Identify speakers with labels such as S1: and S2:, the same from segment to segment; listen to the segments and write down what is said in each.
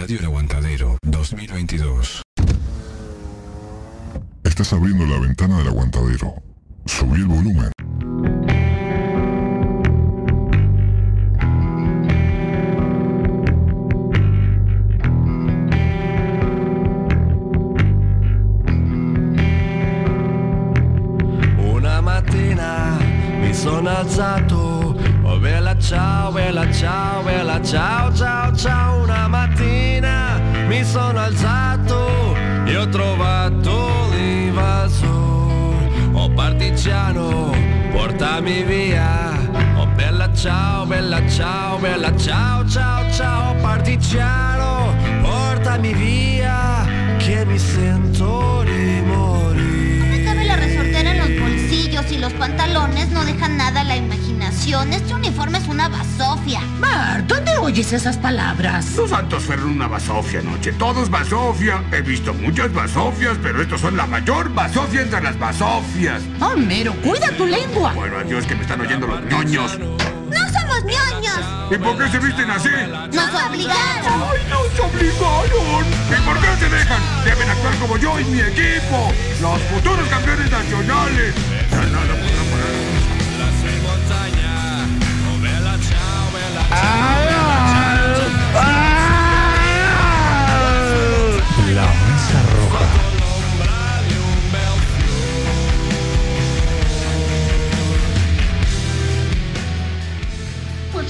S1: Radio El Aguantadero 2022.
S2: Estás abriendo la ventana del aguantadero. Subí el volumen.
S3: Ciao, bella ciao, ciao, ciao. Partigiano, portami via, che mi sento di morire.
S4: Me cabe la resortera en los bolsillos y los pantalones no dejan nada a la imaginación. Este uniforme es una basofia.
S5: Mar, ¿dónde oyes esas palabras?
S6: Los santos fueron una basofia anoche. Todo es basofia. He visto muchas basofias, pero estos son la mayor basofia entre las basofias.
S5: Homero, cuida tu lengua.
S6: Bueno, adiós que me están oyendo los ñoños. ¿Y por qué se visten así?
S4: ¡Nos obligaron!
S6: ¡Ay, nos obligaron! ¿Y por qué se dejan? Deben actuar como yo y mi equipo. Los futuros campeones nacionales. Ya nada podrá parar.
S1: La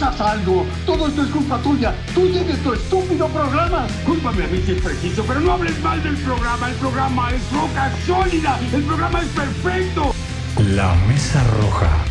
S7: Haz algo. Todo esto es culpa tuya. Tú tienes tu estúpido programa. Cúlpame a mí si es preciso, pero no hables mal del programa. El programa es roca sólida. El programa es perfecto.
S1: La Mesa Roja.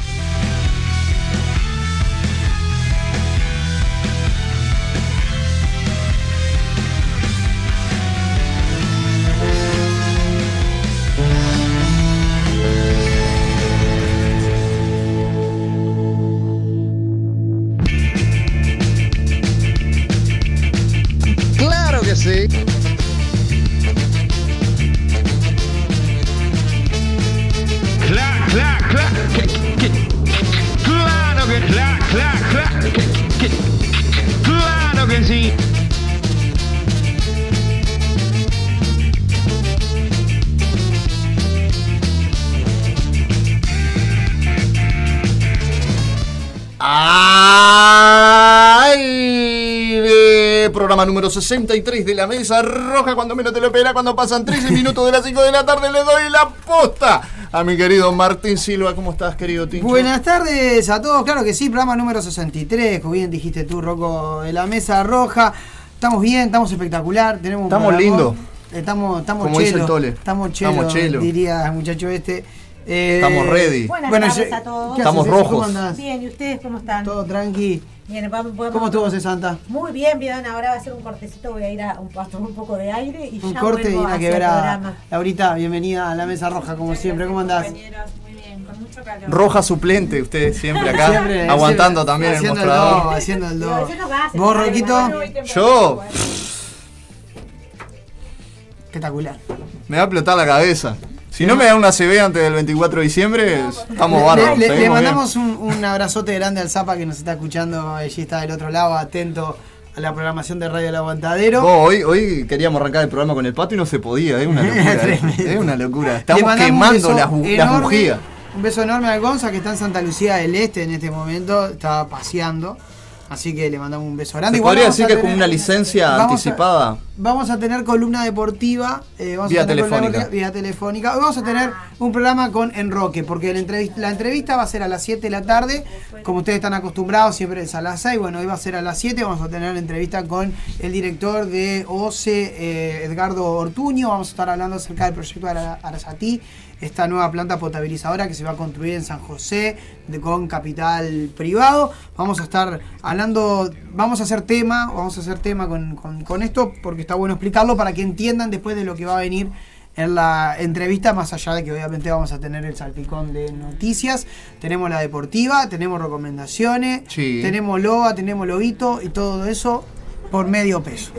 S8: Programa número 63 de la Mesa Roja. Cuando menos te lo espera, cuando pasan 13 minutos de las 5 de la tarde, le doy la posta a mi querido Martín Silva. ¿Cómo estás, querido Tincho?
S9: Buenas tardes a todos, claro que sí, programa número 63, como bien dijiste tú, Rocco, de la Mesa Roja. Estamos bien, estamos espectacular, tenemos un
S8: Estamos lindos.
S9: Estamos, estamos
S8: Como dice
S9: chelo,
S8: el Tole.
S9: Estamos chelo,
S8: Estamos chelo.
S9: diría el muchacho este. Eh,
S8: Estamos ready.
S10: Buenas
S9: Bueno,
S10: tardes
S9: yo-
S10: a todos.
S9: ¿qué
S8: Estamos rojos.
S9: ¿Cómo andás?
S10: Bien, ¿y ustedes cómo están?
S9: Todo tranqui.
S10: Bien, vamos, podemos-
S9: ¿Cómo estuvo ese Santa?
S10: Muy bien, bien. Ahora va a ser un cortecito. Voy a ir a, un, a tomar un poco de aire y
S9: Un
S10: ya
S9: corte y
S10: vuelvo
S9: nada que
S10: hacia
S9: ver
S10: el
S9: a
S10: programa.
S9: Laurita, bienvenida a la Mesa Roja como siempre, ¿cómo andás?
S11: Compañeros, muy bien, con mucho calor.
S8: Roja suplente, usted siempre acá,
S9: Siempre,
S8: aguantando
S9: siempre
S8: también el mostrador.
S9: do, haciendo el do.
S10: no
S9: ¿Vos, Roquito?
S8: Yo
S9: Espectacular.
S8: me va a explotar la cabeza. Si no me da una CB antes del 24 de diciembre, estamos bárbaros.
S9: Le, mandamos un, un abrazote grande al Zapa que nos está escuchando, allí está del otro lado, atento a la programación de Radio El Aguantadero.
S8: Hoy, hoy queríamos arrancar el programa con el pato y no se podía, es una locura. eh. Es una locura. Estamos quemando las, bujías.
S9: Un beso enorme al Gonza que está en Santa Lucía del Este en este momento, está paseando. Así que le mandamos un beso grande.
S8: ¿Se podría decir que es como una licencia
S9: vamos a-
S8: anticipada?
S9: Vamos a tener columna deportiva. eh, vamos
S8: Vía
S9: a tener columna
S8: telefónica.
S9: deportiva vía telefónica. Hoy vamos a tener un programa con Enroque, porque la entrevista, la entrevista va a ser a las 7 de la tarde. Como ustedes están acostumbrados, siempre es a las 6. Bueno, hoy va a ser a las 7. Vamos a tener la entrevista con el director de OCE, eh, Edgardo Ortuño. Vamos a estar hablando acerca del proyecto Ara- Arasatí, esta nueva planta potabilizadora que se va a construir en San José de- con capital privado. Vamos a estar hablando, vamos a hacer tema, vamos a hacer tema con, con- con esto porque está bueno explicarlo para que entiendan después de lo que va a venir en la entrevista, más allá de que obviamente vamos a tener el salpicón de noticias, tenemos la deportiva, tenemos recomendaciones,
S8: Sí.
S9: tenemos loba, tenemos lobito y todo eso por medio peso.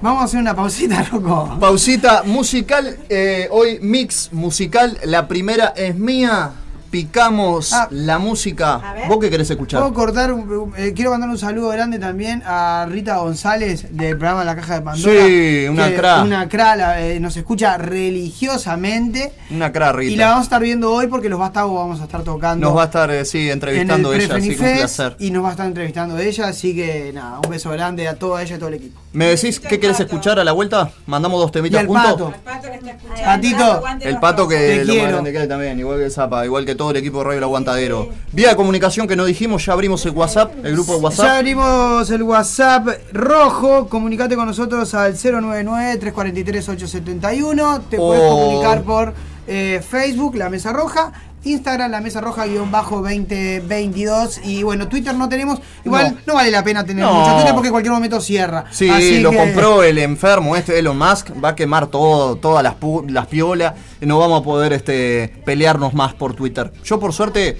S9: Vamos a hacer una pausita, loco.
S8: Pausita musical, eh, hoy mix musical, la primera es mía. Picamos
S9: Ah.
S8: la música.
S11: A.
S8: ¿Vos qué querés escuchar?
S9: Puedo cortar, eh, quiero mandar un saludo grande también a Rita González del programa La Caja de Pandora.
S8: Sí, una cra.
S9: Una cra, la- eh, nos escucha religiosamente.
S8: Una cara, Rita.
S9: Y la vamos a estar viendo hoy porque los Bastagos vamos a estar tocando.
S8: Nos va a estar, eh, sí,
S9: en el
S8: entrevistando ella, así que un placer.
S9: y nos va a estar entrevistando ella, así que nada, un beso grande a toda ella y todo el equipo.
S8: ¿Me decís qué querés escuchar a la vuelta? ¿Mandamos dos temitas juntos?
S9: pato.
S11: Pato que está escuchando.
S9: Patito.
S8: El pato que lo más grande que hay también, igual que Zapa, igual que todo el equipo de Radio El Aguantadero. Vía de comunicación que no dijimos, ya abrimos el WhatsApp, el grupo de
S9: Ya
S8: WhatsApp.
S9: abrimos el WhatsApp rojo, comunicate con nosotros al 099-343-871, te puedes
S8: Oh.
S9: comunicar por eh, Facebook, La Mesa Roja, Instagram, La Mesa Roja guion bajo 2022 y bueno, Twitter no tenemos, igual no,
S8: No.
S9: vale la pena tener
S8: No.
S9: mucho Twitter porque en cualquier momento cierra.
S8: Sí,
S9: Así
S8: lo
S9: que-
S8: compró el enfermo este Elon Musk, va a quemar todo, todas las, las piolas, y no vamos a poder este, pelearnos más por Twitter. Yo por suerte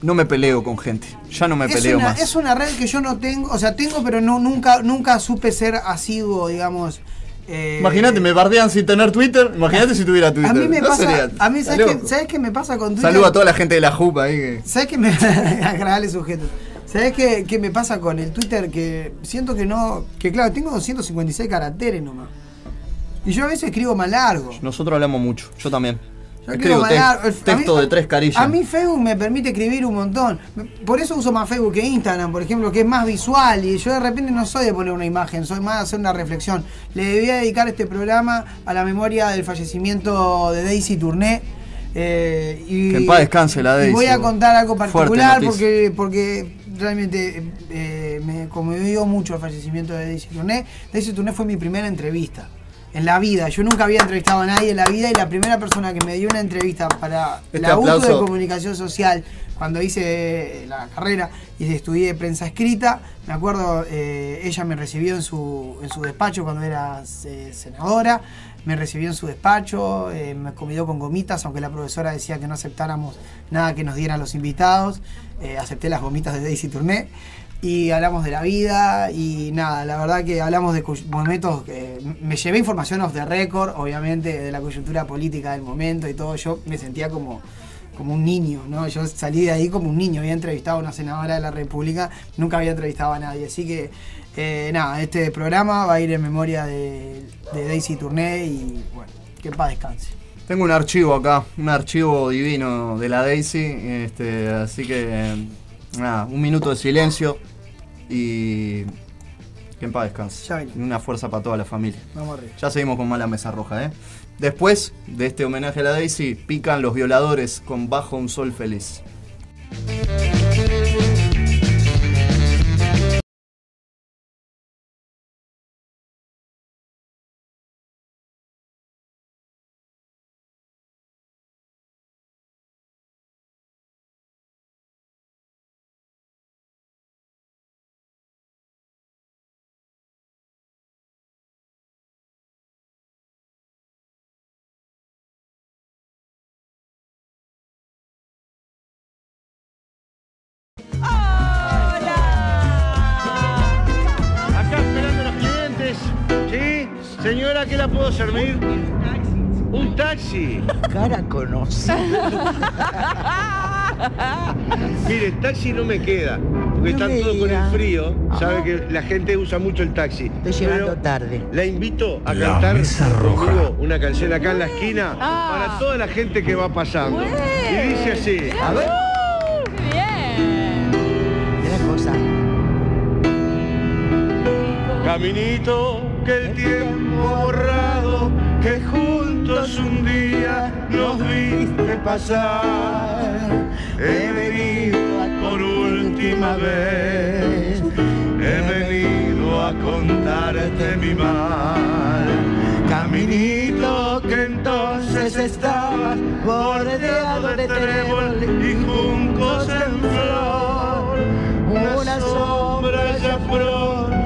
S8: no me peleo con gente, ya no me
S9: es
S8: peleo
S9: una,
S8: más.
S9: es una red que yo no tengo, o sea, tengo, pero no nunca nunca supe ser asiduo, digamos. Eh,
S8: Imagínate, me bardean sin tener Twitter, imagínate si tuviera Twitter.
S9: A mí me
S8: No
S9: pasa,
S8: sería-
S9: a mí,
S8: ¿Estás
S9: ¿sabes qué? ¿sabes qué me pasa con Twitter?
S8: Saludo a toda la gente de la JUP ahí. que-
S9: ¿Sabes qué me. agradable sujeto. ¿Sabes qué, qué me pasa con el Twitter? Que siento que no. Que claro, tengo 256 caracteres nomás. Y yo a veces escribo más largo.
S8: Nosotros hablamos mucho, yo también. Escribo texto
S9: mí-
S8: de tres carillas.
S9: A mí Facebook me permite escribir un montón. Por eso uso más Facebook que Instagram, por ejemplo, que es más visual. Y yo de repente no soy de poner una imagen, soy más de hacer una reflexión. Le debía dedicar este programa a la memoria del fallecimiento de Daisy Tourné. eh, y,
S8: Que en paz descanse la
S9: voy a contar algo particular porque, porque realmente eh, me conmovió mucho el fallecimiento de Daisy Tourné. Daisy Tourné fue mi primera entrevista en la vida. Yo nunca había entrevistado a nadie en la vida y la primera persona que me dio una entrevista para
S8: Este
S9: la UTO de comunicación social cuando hice la carrera y estudié prensa escrita, me acuerdo, eh, ella me recibió en su, en su despacho cuando era eh, senadora, me recibió en su despacho, eh, me convidó con gomitas, aunque la profesora decía que no aceptáramos nada que nos dieran los invitados, eh, acepté las gomitas de Daisy Tourné y hablamos de la vida y nada, la verdad que hablamos de momentos que me llevé información off the record, obviamente de la coyuntura política del momento y todo, yo me sentía como como un niño, ¿no? Yo salí de ahí como un niño, había entrevistado a una senadora de la República, nunca había entrevistado a nadie, así que eh, nada, este programa va a ir en memoria de, Daisy Tourné y bueno, que paz descanse.
S8: Tengo un archivo acá, un archivo divino de la Daisy, este, así que nada, un minuto de silencio y que en paz descanse.
S9: Ya
S8: una fuerza para toda la familia.
S9: Vamos arriba.
S8: Ya seguimos con Mala Mesa Roja, ¿eh? Después de este homenaje a la Daisy, pican los violadores con Bajo un Sol Feliz.
S1: ¿Qué la puedo servir? Un taxi.
S5: Cara conocida.
S1: Mire, taxi no me queda, porque
S5: No
S1: están
S5: me
S1: todos con
S5: diga.
S1: el frío. Sabe que la gente usa mucho el taxi.
S5: Estoy llegando
S1: Pero
S5: tarde.
S1: La invito a
S7: La
S1: cantar
S7: Mesa Roja.
S1: conmigo una canción acá en la esquina
S5: Ah.
S1: para toda la gente que va pasando. Y dice así.
S5: A ver. Mira cosa.
S1: Caminito que el tiempo borrado, que juntos un día nos viste pasar. He venido por última vez, he venido a contarte mi mal. Caminito que entonces estaba bordeado de trébol y juncos en flor. Una sombra ya pronto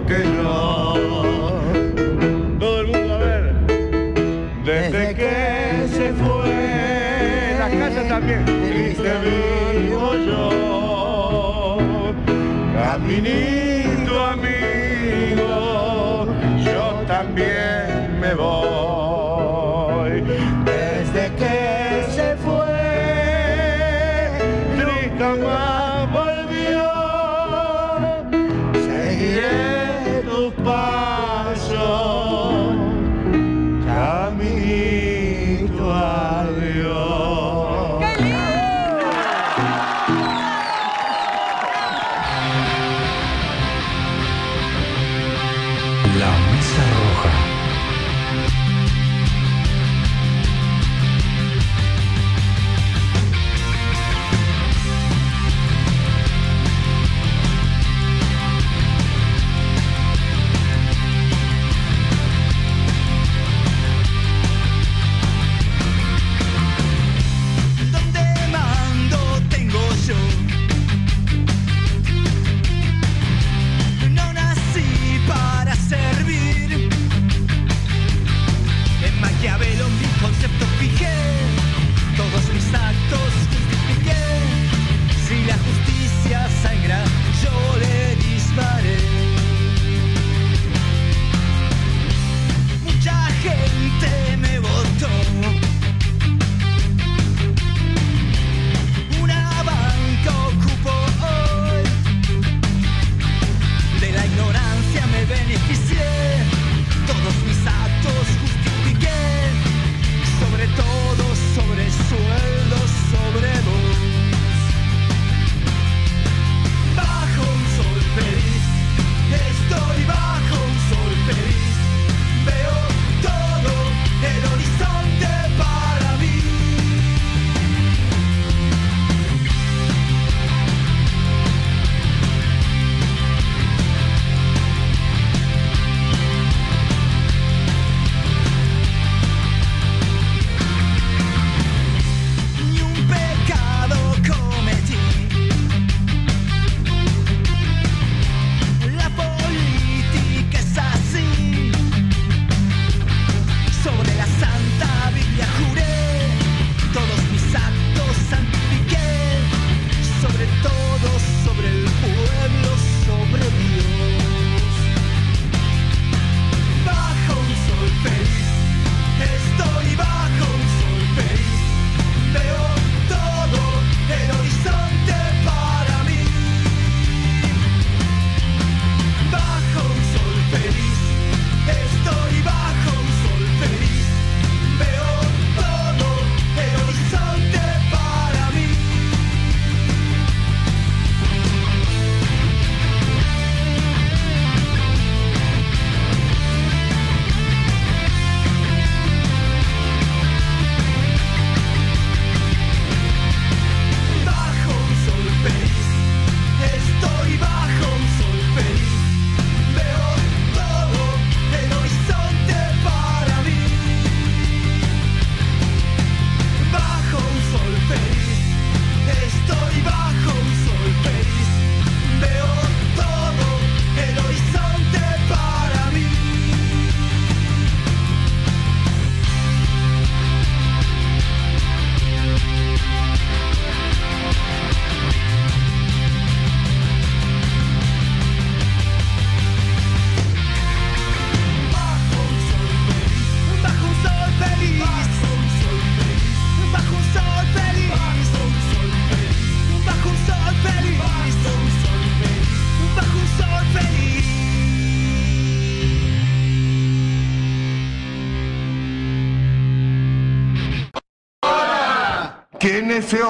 S1: que yo. Todo el mundo a ver. Desde que se fue, la casa también, triste vivo yo. Caminito amigo, yo también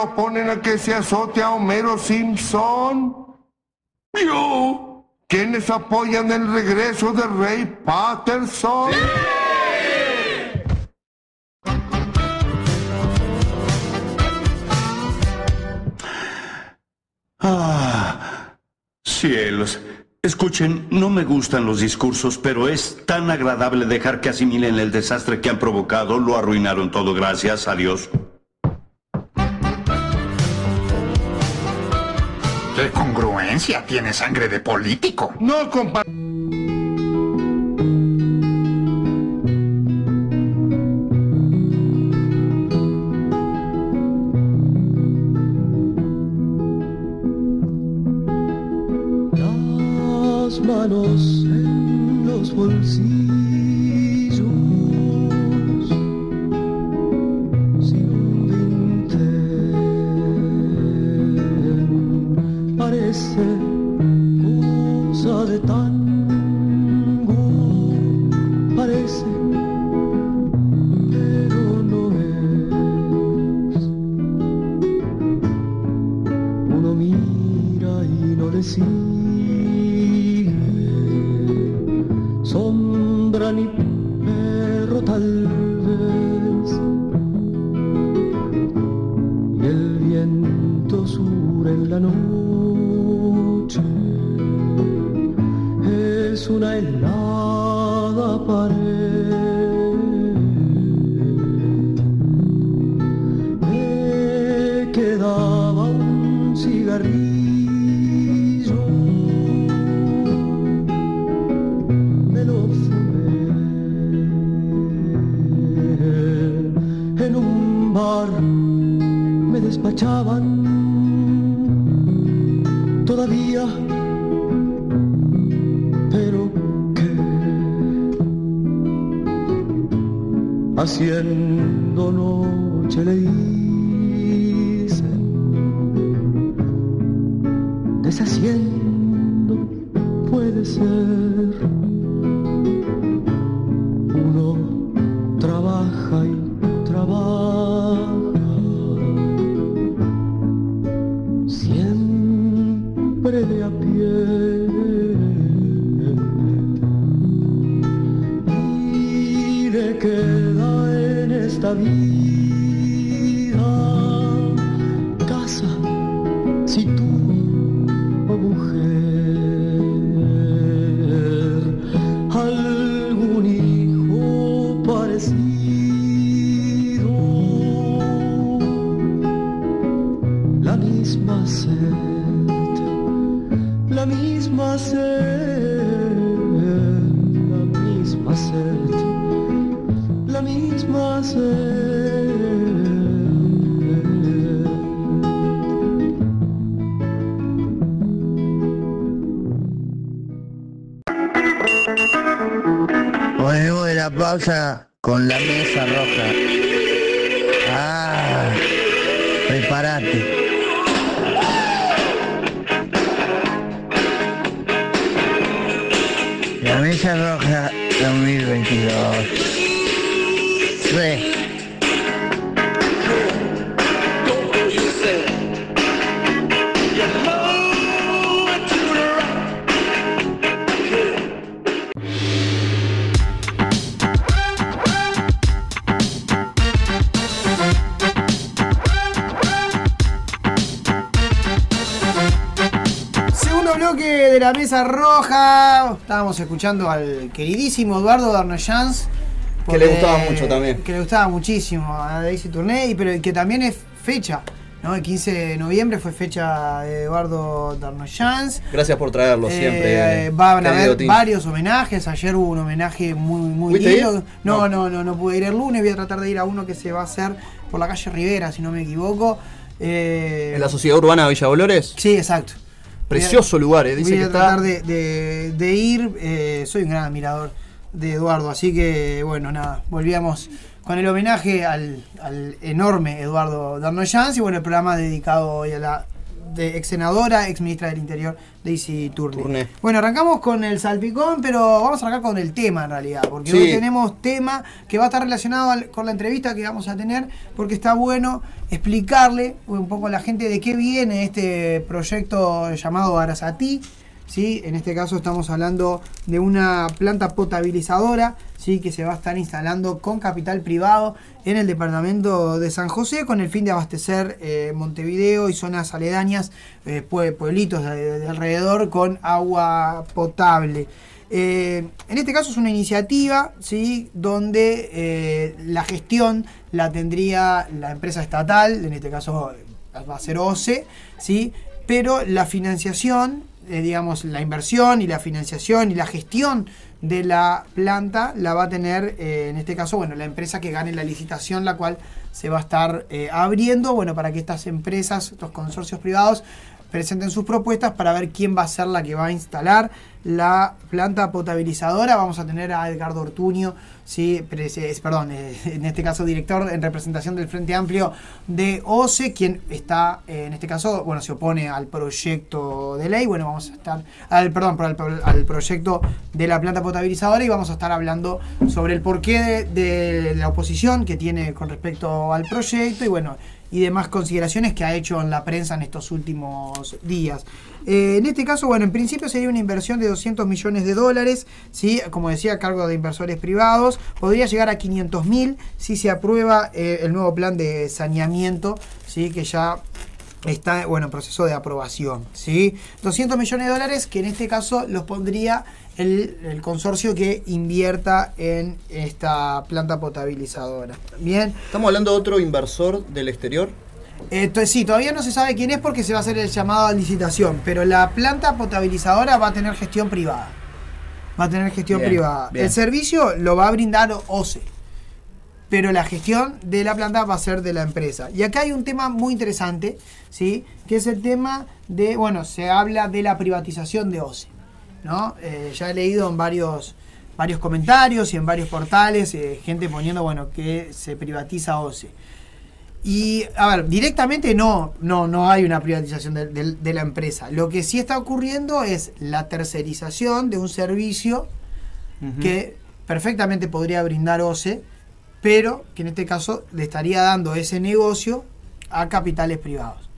S12: oponen a que se azote a Homero Simpson?
S13: Yo.
S12: ¿Quiénes apoyan el regreso de Ray Patterson?
S14: Ah, cielos. Escuchen, no me gustan los discursos, pero es tan agradable dejar que asimilen el desastre que han provocado. Lo arruinaron todo. Gracias. Adiós.
S13: ¡Qué congruencia! Tiene sangre de político.
S12: No, compa.
S9: Estábamos escuchando al queridísimo Eduardo Darnoyans.
S15: Que le gustaba mucho también.
S9: Que le gustaba muchísimo a Daisy Tourné, y pero que también es fecha. ¿no? El 15 de noviembre fue fecha de Eduardo Darnoyans.
S15: Gracias por traerlo
S9: Eh,
S15: siempre.
S9: van a haber varios homenajes. Ayer hubo un homenaje muy, muy
S15: ¿Fuiste
S9: lindo.
S15: ir?
S9: No, no, no, no pude ir el lunes. Voy a tratar de ir a uno que se va a hacer por la calle Rivera, si no me equivoco. Eh,
S15: ¿En la Sociedad Urbana de Villa Dolores?
S9: Sí, exacto.
S15: Precioso lugar, eh. Dice
S9: voy
S15: que
S9: a
S15: está.
S9: tratar de, de- de ir. eh, soy un gran admirador de Eduardo, así que bueno, nada, volvíamos con el homenaje al, al enorme Eduardo Darnoyans y bueno, el programa dedicado hoy a la de ex senadora, ex ministra del Interior, Daisy Turner.
S15: Turner.
S9: Bueno, arrancamos con el salpicón, pero vamos a arrancar con el tema en realidad, porque
S15: Sí.
S9: hoy tenemos tema que va a estar relacionado al- con la entrevista que vamos a tener, porque está bueno explicarle un poco a la gente de qué viene este proyecto llamado Arasatí. ¿Sí? En este caso estamos hablando de una planta potabilizadora ¿sí? que se va a estar instalando con capital privado en el departamento de San José con el fin de abastecer eh, Montevideo y zonas aledañas, eh, pue- pueblitos de, de alrededor con agua potable. Eh, en este caso es una iniciativa ¿sí? donde eh, la gestión la tendría la empresa estatal, en este caso va a ser OCE, ¿sí? pero la financiación, eh, digamos, la inversión y la financiación y la gestión de la planta la va a tener, eh, en este caso, bueno, la empresa que gane la licitación, la cual se va a estar eh, abriendo, bueno, para que estas empresas, estos consorcios privados, presenten sus propuestas para ver quién va a ser la que va a instalar la planta potabilizadora. Vamos a tener a Edgardo Ortuño, sí, es- perdón, eh, en este caso director en representación del Frente Amplio de OCE, quien está, eh, en este caso, bueno, se opone al proyecto de ley. Bueno, vamos a estar, al, perdón, al, proyecto de la planta potabilizadora y vamos a estar hablando sobre el porqué de la oposición que tiene con respecto al proyecto y bueno, y demás consideraciones que ha hecho en la prensa en estos últimos días. Eh, en este caso, bueno, en principio sería una inversión de 200 millones de dólares, ¿sí? como decía, a cargo de inversores privados. Podría llegar a 500 mil si se aprueba eh, el nuevo plan de saneamiento, ¿sí? que ya está bueno, en proceso de aprobación. ¿sí? 200 millones de dólares que en este caso los pondría el, el consorcio que invierta en esta planta potabilizadora. Bien.
S15: ¿Estamos hablando de otro inversor del exterior?
S9: Entonces, sí, todavía no se sabe quién es porque se va a hacer el llamado a licitación, pero la planta potabilizadora va a tener gestión privada. Va a tener gestión
S15: Bien,
S9: privada.
S15: bien.
S9: El servicio lo va a brindar OCE, pero la gestión de la planta va a ser de la empresa. Y acá hay un tema muy interesante, ¿sí? que es el tema de, bueno, se habla de la privatización de OCE. ¿No? Eh, ya he leído en varios, varios comentarios y en varios portales eh, gente poniendo, bueno, que se privatiza OCE. Y, a ver, directamente no, no, no hay una privatización de, de- de la empresa. Lo que sí está ocurriendo es la tercerización de un servicio que perfectamente podría brindar OCE, pero que en este caso le estaría dando ese negocio a capitales privados.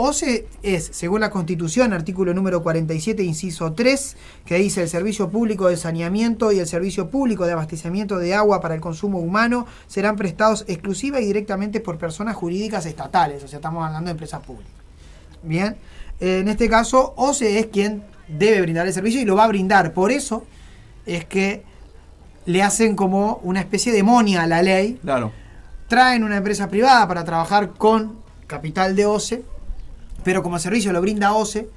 S9: OCE es, según la Constitución, artículo número 47, inciso 3, que dice el servicio público de saneamiento y el servicio público de abastecimiento de agua para el consumo humano serán prestados exclusiva y directamente por personas jurídicas estatales, o sea, estamos hablando de empresas públicas. Bien, en este caso, OCE es quien debe brindar el servicio y lo va a brindar. Por eso es que le hacen como una especie de monia a la ley.
S15: Claro.
S9: Traen una empresa privada para trabajar con capital de OCE, pero como servicio lo brinda OCE,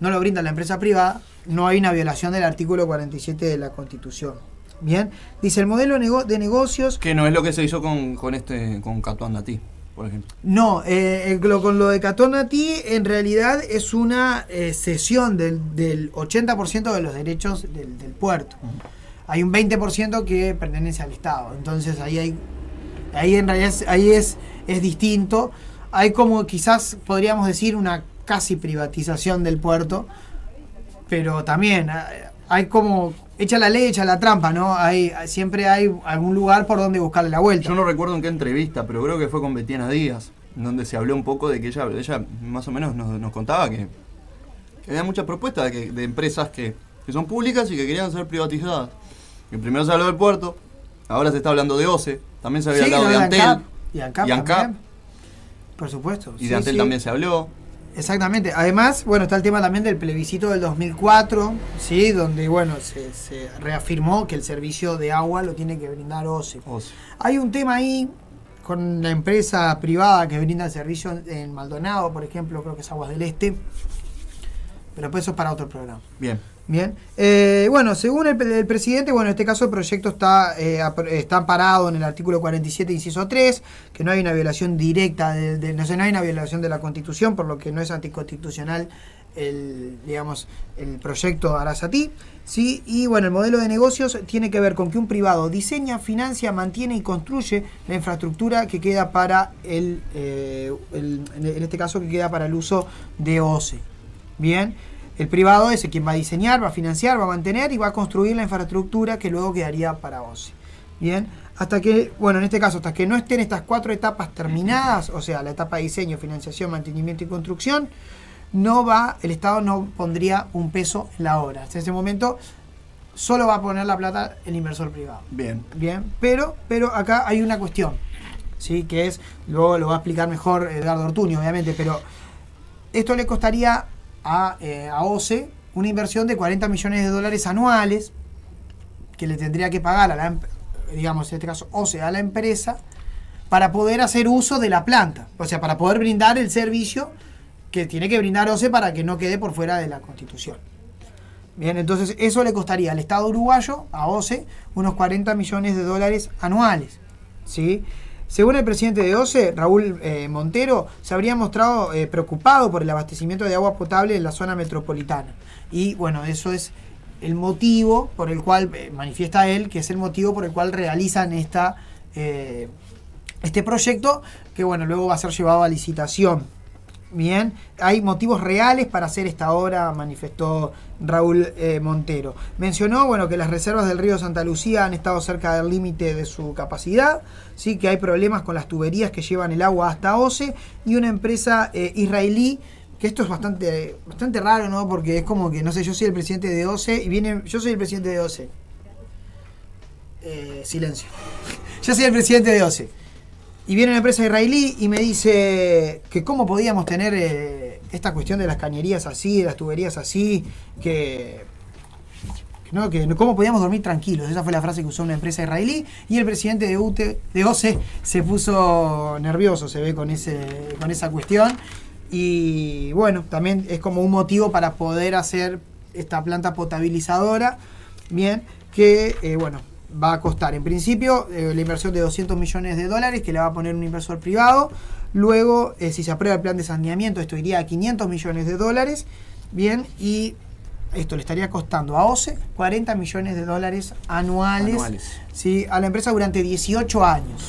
S9: no lo brinda la empresa privada, no hay una violación del artículo 47 de la Constitución. Bien, dice el modelo nego- de negocios
S16: Que no es lo que se hizo con, con este con Catuandati, por ejemplo.
S9: No, eh, lo- con lo de Catonati en realidad es una eh, cesión del, del 80% de los derechos del, del puerto. Hay un 20% que pertenece al Estado. Entonces ahí hay, ahí en realidad es, ahí es, es distinto. Hay como quizás podríamos decir una casi privatización del puerto, pero también eh, hay como echa la ley, echa la trampa, ¿no? Hay, siempre hay algún lugar por donde buscarle la vuelta.
S16: Yo no recuerdo en qué entrevista, pero creo que fue con Betiana Díaz, donde se habló un poco de que ella, ella más o menos nos, nos contaba que, que había muchas propuestas de, que- de empresas que, que son públicas y que querían ser privatizadas. Que primero se habló del puerto, ahora se está hablando de OCE, también se había
S9: Sí,
S16: hablado
S9: no,
S16: de Antel.
S9: Y ANCAP,
S16: y ANCAP,
S9: por supuesto.
S16: y
S9: Sí,
S16: de Antel
S9: sí.
S16: también se habló.
S9: Exactamente. Además, bueno, está el tema también del plebiscito del 2004, ¿sí? Donde, bueno, se, se reafirmó que el servicio de agua lo tiene que brindar OCE. Hay un tema ahí con la empresa privada que brinda el servicio en Maldonado, por ejemplo, creo que es Aguas del Este. Pero pues eso es para otro programa.
S16: Bien.
S9: Bien. Eh, bueno, según el, el presidente, bueno, en este caso el proyecto está, eh, está amparado en el artículo 47, inciso 3, que no hay una violación directa, de, de- no sé, no hay una violación de la Constitución, por lo que no es anticonstitucional el, digamos, el proyecto Arasatí. ¿sí? Y bueno, el modelo de negocios tiene que ver con que un privado diseña, financia, mantiene y construye la infraestructura que queda para el, eh, el- en este caso, que queda para el uso de OCE. Bien, el privado es el quien va a diseñar, va a financiar, va a mantener y va a construir la infraestructura que luego quedaría para OCE. Bien, hasta que, bueno, en este caso, hasta que no estén estas cuatro etapas terminadas, o sea, la etapa de diseño, financiación, mantenimiento y construcción, no va, el Estado no pondría un peso en la obra. Hasta ese momento solo va a poner la plata el inversor privado.
S16: Bien.
S9: Bien, pero, pero acá hay una cuestión, ¿sí? que es, luego lo va a explicar mejor Edgardo Ortuño, obviamente, pero esto le costaría a, eh, OCE una inversión de 40 millones de dólares anuales que le tendría que pagar a la, em- digamos, en este caso OCE a la empresa para poder hacer uso de la planta, o sea, para poder brindar el servicio que tiene que brindar OCE para que no quede por fuera de la Constitución. Bien, entonces eso le costaría al Estado uruguayo, a OCE, unos 40 millones de dólares anuales. ¿sí? Según el presidente de OCE, Raúl eh, Montero, se habría mostrado eh, preocupado por el abastecimiento de agua potable en la zona metropolitana. Y bueno, eso es el motivo por el cual, eh, manifiesta él, que es el motivo por el cual realizan esta, este proyecto, que bueno, luego va a ser llevado a licitación. Bien, hay motivos reales para hacer esta obra, manifestó Raúl eh, Montero. Mencionó bueno, que las reservas del río Santa Lucía han estado cerca del límite de su capacidad, sí que hay problemas con las tuberías que llevan el agua hasta OCE y una empresa eh, israelí, que esto es bastante, bastante raro, ¿no? Porque es como que, no sé, yo soy el presidente de OCE y viene, yo soy el presidente de OCE. Eh, silencio. Yo soy el presidente de OCE. Y viene una empresa israelí y me dice que cómo podíamos tener eh, esta cuestión de las cañerías así, de las tuberías así, que, no, que cómo podíamos dormir tranquilos. Esa fue la frase que usó una empresa israelí y el presidente de, UTE, de OCE se puso nervioso, se ve con, ese, con esa cuestión. Y bueno, también es como un motivo para poder hacer esta planta potabilizadora, bien, que eh, bueno, va a costar en principio eh, la inversión de 200 millones de dólares que le va a poner un inversor privado. Luego, eh, si se aprueba el plan de saneamiento, esto iría a 500 millones de dólares. Bien, y esto le estaría costando a OCE 40 millones de dólares anuales,
S16: Anuales.
S9: ¿sí? a la empresa durante 18 años.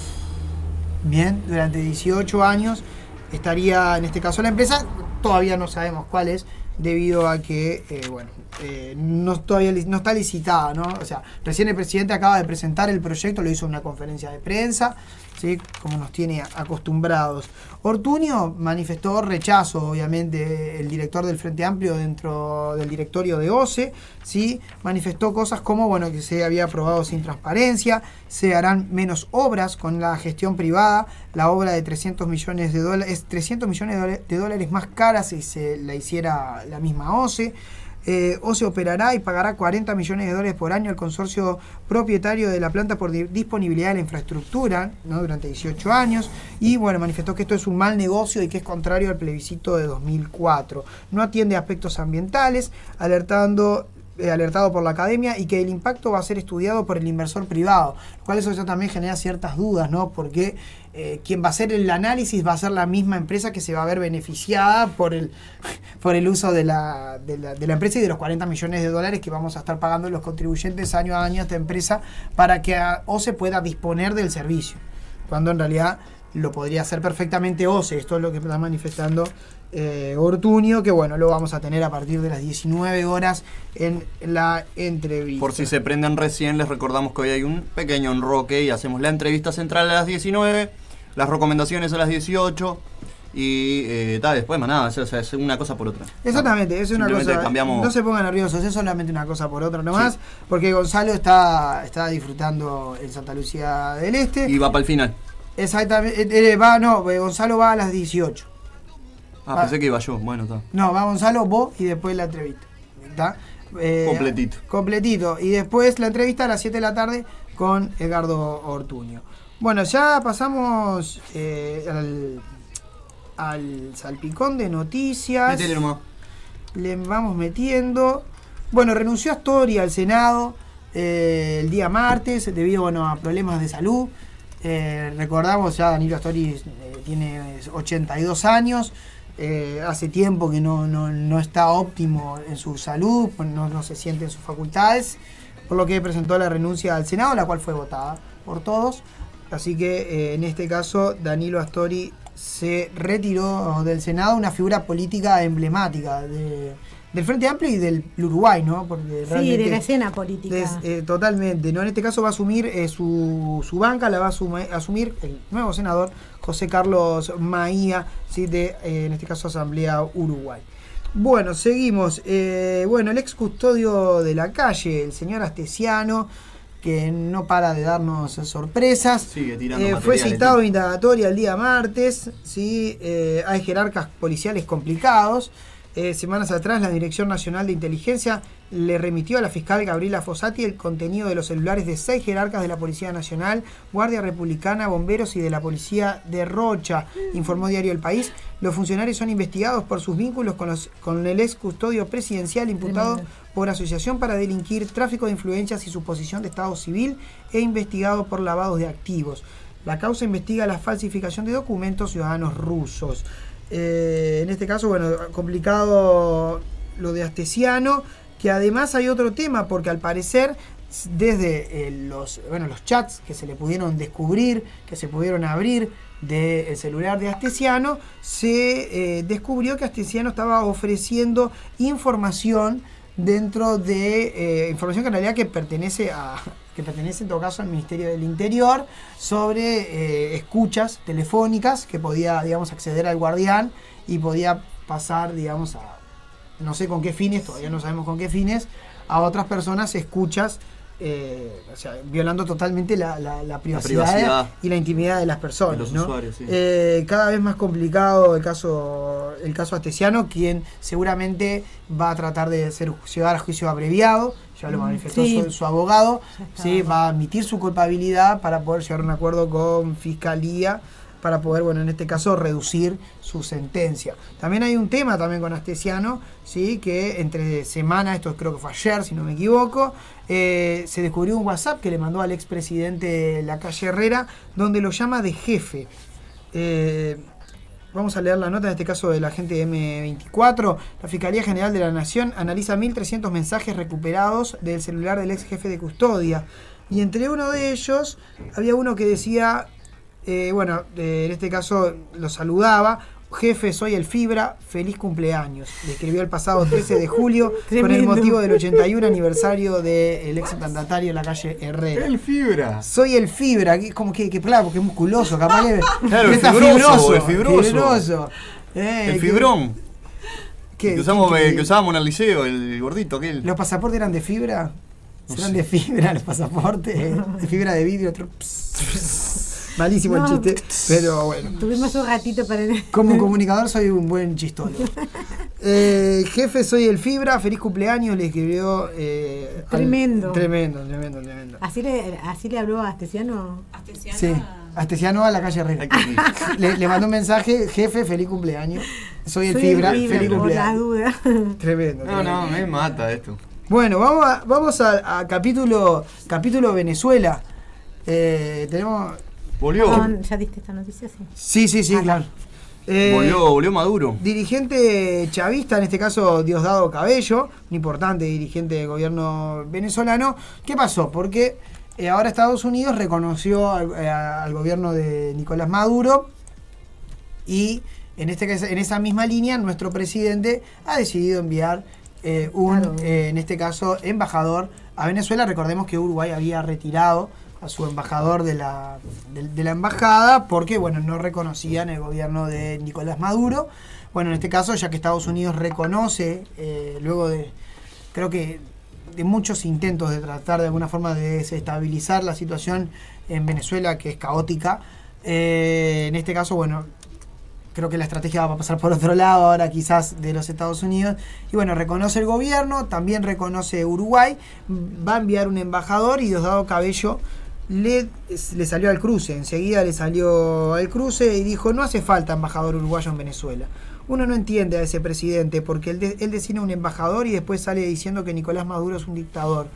S9: Bien, durante 18 años estaría en este caso la empresa, todavía no sabemos cuál es, debido a que, eh, bueno, eh, no, está licitada, ¿no? O sea, recién el presidente acaba de presentar el proyecto, lo hizo en una conferencia de prensa, ¿sí? Como nos tiene acostumbrados. Ortuño manifestó rechazo, obviamente, el director del Frente Amplio dentro del directorio de OCE, ¿sí? Manifestó cosas como, bueno, que se había aprobado sin transparencia, se harán menos obras con la gestión privada, la obra de 300 millones de dólares, 300 millones de dólares más cara si se la hiciera la misma OCE. Eh, OCE operará y pagará 40 millones de dólares por año al consorcio propietario de la planta por di- disponibilidad de la infraestructura ¿no? durante 18 años. Y bueno, manifestó que esto es un mal negocio y que es contrario al plebiscito de 2004. No atiende aspectos ambientales, alertando eh, alertado por la academia y que el impacto va a ser estudiado por el inversor privado, lo cual eso ya también genera ciertas dudas, ¿no? Porque eh, quien va a hacer el análisis va a ser la misma empresa que se va a ver beneficiada por el, por el uso de la, de, la, empresa y de los 40 millones de dólares que vamos a estar pagando los contribuyentes año a año a esta empresa para que a- OCE pueda disponer del servicio, cuando en realidad lo podría hacer perfectamente OCE, esto es lo que está manifestando eh, Ortuño, que bueno, lo vamos a tener a partir de las 19 horas en la entrevista.
S16: Por si se prenden recién, les recordamos que hoy hay un pequeño enroque y hacemos la entrevista central a las 19, las recomendaciones a las 18 y eh, tal, después más nada, o sea, es una cosa por otra.
S9: Exactamente, es una cosa.
S16: cambiamos-
S9: No se pongan nerviosos, es solamente una cosa por otra nomás, porque Gonzalo está, está disfrutando en Santa Lucía del Este.
S16: Y va para el final.
S9: Exactamente, eh, eh, va, no, Gonzalo va a las 18.
S16: Ah, pensé que iba yo, bueno, está.
S9: No, va Gonzalo, vos y después la entrevista. ¿Está? Eh,
S16: Completito.
S9: Completito. Y después la entrevista a las 7 de la tarde con Edgardo Ortuño. Bueno, ya pasamos eh, al, al salpicón de noticias.
S16: Nomás.
S9: Le vamos metiendo. Bueno, renunció Astori al Senado eh, el día martes debido bueno, a problemas de salud. Eh, recordamos ya Danilo Astori tiene 82 años hace tiempo que no, no- no está óptimo en su salud, pues no, no se siente en sus facultades, por lo que presentó la renuncia al Senado, la cual fue votada por todos. Así que eh, en este caso Danilo Astori se retiró del Senado, una figura política emblemática de- del Frente Amplio y del Uruguay, ¿no? Porque
S10: Sí, de la escena política.
S9: eh, totalmente, ¿no? En este caso va a asumir eh, su, su banca, la va a asuma- asumir el nuevo senador José Carlos Maía, ¿sí? de, eh, en este caso, Asamblea Uruguay. Bueno, seguimos. Bueno, el ex custodio de la calle, el señor Astesiano, que no para de darnos sorpresas.
S16: Sigue tirando
S9: Eh, fue
S16: materiales,
S9: citado indagatoria el día martes. ¿sí? Eh, hay jerarcas policiales complicados. Eh, semanas atrás, la Dirección Nacional de Inteligencia le remitió a la fiscal Gabriela Fossati el contenido de los celulares de seis jerarcas de la Policía Nacional, Guardia Republicana, Bomberos y de la Policía de Rocha, informó Diario El País. Los funcionarios son investigados por sus vínculos con, los- con el ex custodio presidencial imputado
S10: Tremendo.
S9: Por asociación para delinquir, tráfico de influencias y suposición de Estado civil e investigado por lavados de activos. La causa investiga la falsificación de documentos ciudadanos rusos. Eh, en este caso, bueno, complicado lo de Astesiano, que además hay otro tema, porque al parecer desde eh, los, bueno, los chats que se le pudieron descubrir, que se pudieron abrir del celular de Astesiano, se eh, descubrió que Astesiano estaba ofreciendo información dentro de eh, información que en realidad que pertenece a que pertenece en todo caso al Ministerio del Interior sobre eh, escuchas telefónicas que podía digamos acceder al guardián y podía pasar digamos a no sé con qué fines todavía no sabemos con qué fines a otras personas escuchas eh, o sea, violando totalmente la, la- la privacidad,
S16: privacidad.
S9: y la intimidad de las personas.
S16: De los
S9: ¿no?
S16: usuarios, sí.
S9: Eh, cada vez más complicado el caso, el caso Astesiano, quien seguramente va a tratar de ser, llevar a juicio abreviado, ya lo
S10: Mm,
S9: manifestó
S10: sí.
S9: su, su abogado, va a admitir su culpabilidad para poder llegar a un acuerdo con Fiscalía para poder, bueno, en este caso, reducir su sentencia. También hay un tema también con Astesiano, ¿sí? que entre semana, esto creo que fue ayer, si no me equivoco, eh, se descubrió un WhatsApp que le mandó al expresidente Lacalle Herrera, donde lo llama de jefe. Eh, Vamos a leer la nota, en este caso del agente M24. La Fiscalía General de la Nación analiza 1.300 mensajes recuperados del celular del ex jefe de custodia. Y entre uno de ellos había uno que decía, eh, bueno, eh, en este caso lo saludaba, jefe, soy el Fibra, feliz cumpleaños. Le escribió el pasado 13 de julio con el motivo del 81 aniversario del ex mandatario en la calle Herrera.
S16: El Fibra.
S9: Soy el Fibra, que es como que, que claro, porque es musculoso, capaz que,
S16: Claro,
S9: que
S16: el
S9: está
S16: fibroso, el fibroso.
S9: fibroso. Eh,
S16: El
S9: que-
S16: fibrón.
S9: ¿Qué?
S16: Que, usamos,
S9: ¿Qué- qué-
S16: eh, que usábamos en el liceo, el gordito aquel.
S9: ¿Los pasaportes eran de fibra?
S16: No
S9: ¿Serán
S16: sé.
S9: de fibra los pasaportes? ¿De fibra de vidrio? Otro. Malísimo el chiste, pero bueno.
S10: Tuvimos un ratito para...
S9: Como comunicador soy un buen chistolo. Eh, jefe, soy el Fibra, feliz cumpleaños, le escribió... eh, al-
S10: Tremendo.
S9: Tremendo, tremendo, tremendo.
S10: ¿Así le, así le habló a Astesiano?
S9: Sí, Astesiano a la calle Herrera. Le, le mandó un mensaje, jefe, feliz cumpleaños. Soy el
S10: Soy
S9: Fibra,
S10: Fibra,
S9: feliz cumpleaños.
S10: duda.
S9: Tremendo.
S16: No, no, me mata esto.
S9: Bueno, vamos a, vamos a, a capítulo, capítulo Venezuela. Eh, tenemos...
S16: Volvió.
S10: No, ¿Ya diste esta noticia? Sí.
S9: Sí, sí, sí, claro. Eh,
S16: volvió, volvió Maduro.
S9: Dirigente chavista, en este caso Diosdado Cabello, un importante dirigente del gobierno venezolano. ¿Qué pasó? Porque eh, ahora Estados Unidos reconoció al, eh, al gobierno de Nicolás Maduro y en, este, caso- en esa misma línea nuestro presidente ha decidido enviar eh, un, eh, en este caso, embajador a Venezuela. Recordemos que Uruguay había retirado a su embajador de la, de, la embajada porque bueno, no reconocían el gobierno de Nicolás Maduro. Bueno, en este caso, ya que Estados Unidos reconoce, eh, luego de, creo que de muchos intentos de tratar de alguna forma de desestabilizar la situación en Venezuela, que es caótica, eh, en este caso, bueno, creo que la estrategia va a pasar por otro lado ahora quizás de los Estados Unidos. Y bueno, reconoce el gobierno, también reconoce Uruguay, va a enviar un embajador y Diosdado Cabello le, le salió al cruce, enseguida le salió al cruce y dijo, no hace falta embajador uruguayo en Venezuela. Uno no entiende a ese presidente porque él, de- él designa un embajador y después sale diciendo que Nicolás Maduro es un dictador,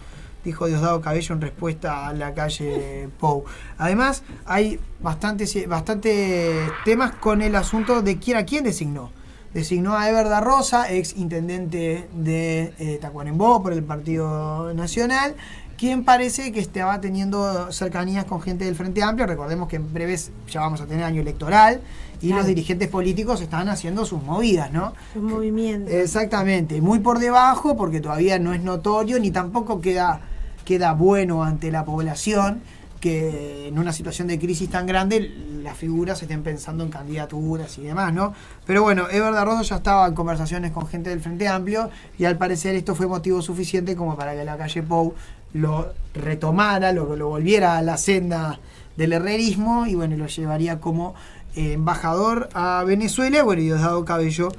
S9: dijo Diosdado Cabello en respuesta a la calle Pou. Además, hay bastantes, bastantes temas con el asunto de quién a quién designó. designó a Ever da Rosa, ex intendente de eh, Tacuarembó por el Partido Nacional, quien parece que estaba teniendo cercanías con gente del Frente Amplio. Recordemos que en breves ya vamos a tener año electoral y
S10: Claro.
S9: los dirigentes políticos están haciendo sus movidas, ¿no?
S10: Un movimiento.
S9: Exactamente, muy por debajo porque todavía no es notorio ni tampoco queda, queda bueno ante la población que en una situación de crisis tan grande las figuras estén pensando en candidaturas y demás, ¿no? Pero bueno, Ever Rosa ya estaba en conversaciones con gente del Frente Amplio y al parecer esto fue motivo suficiente como para que la calle Pou lo retomara, lo, lo volviera a la senda del herrerismo y bueno, lo llevaría como eh, embajador a Venezuela. Bueno, y Diosdado Cabello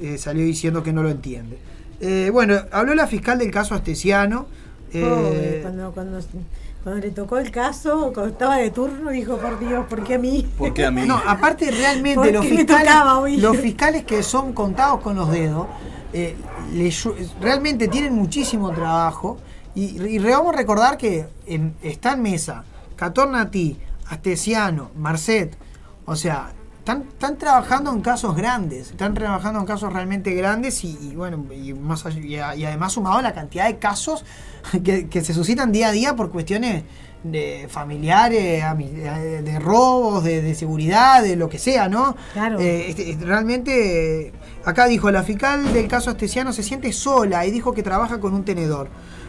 S9: eh, salió diciendo que no lo entiende. Eh, bueno, habló la fiscal del caso Astesiano. eh,
S10: Pobre, cuando, cuando, cuando le tocó el caso, cuando estaba de turno, dijo, por Dios, ¿por qué a mí?
S16: ¿Por qué a mí?
S9: No, aparte realmente
S10: ¿Por
S9: los fiscales,
S10: tocaba hoy?
S9: los fiscales que son contados con los dedos, eh, le realmente tienen muchísimo trabajo. Y, y vamos a recordar que en, está en mesa Catornati, Astesiano, Marcet, o sea, están, están trabajando en casos grandes, están trabajando en casos realmente grandes y, y bueno, y, más y a- y además sumado la cantidad de casos que, que se suscitan día a día por cuestiones de familiares, ami- de, robos, de, de seguridad, de lo que sea, ¿no?
S10: Claro.
S9: Eh, este, realmente, acá dijo, la fiscal del caso Astesiano se siente sola y dijo que trabaja con un tenedor.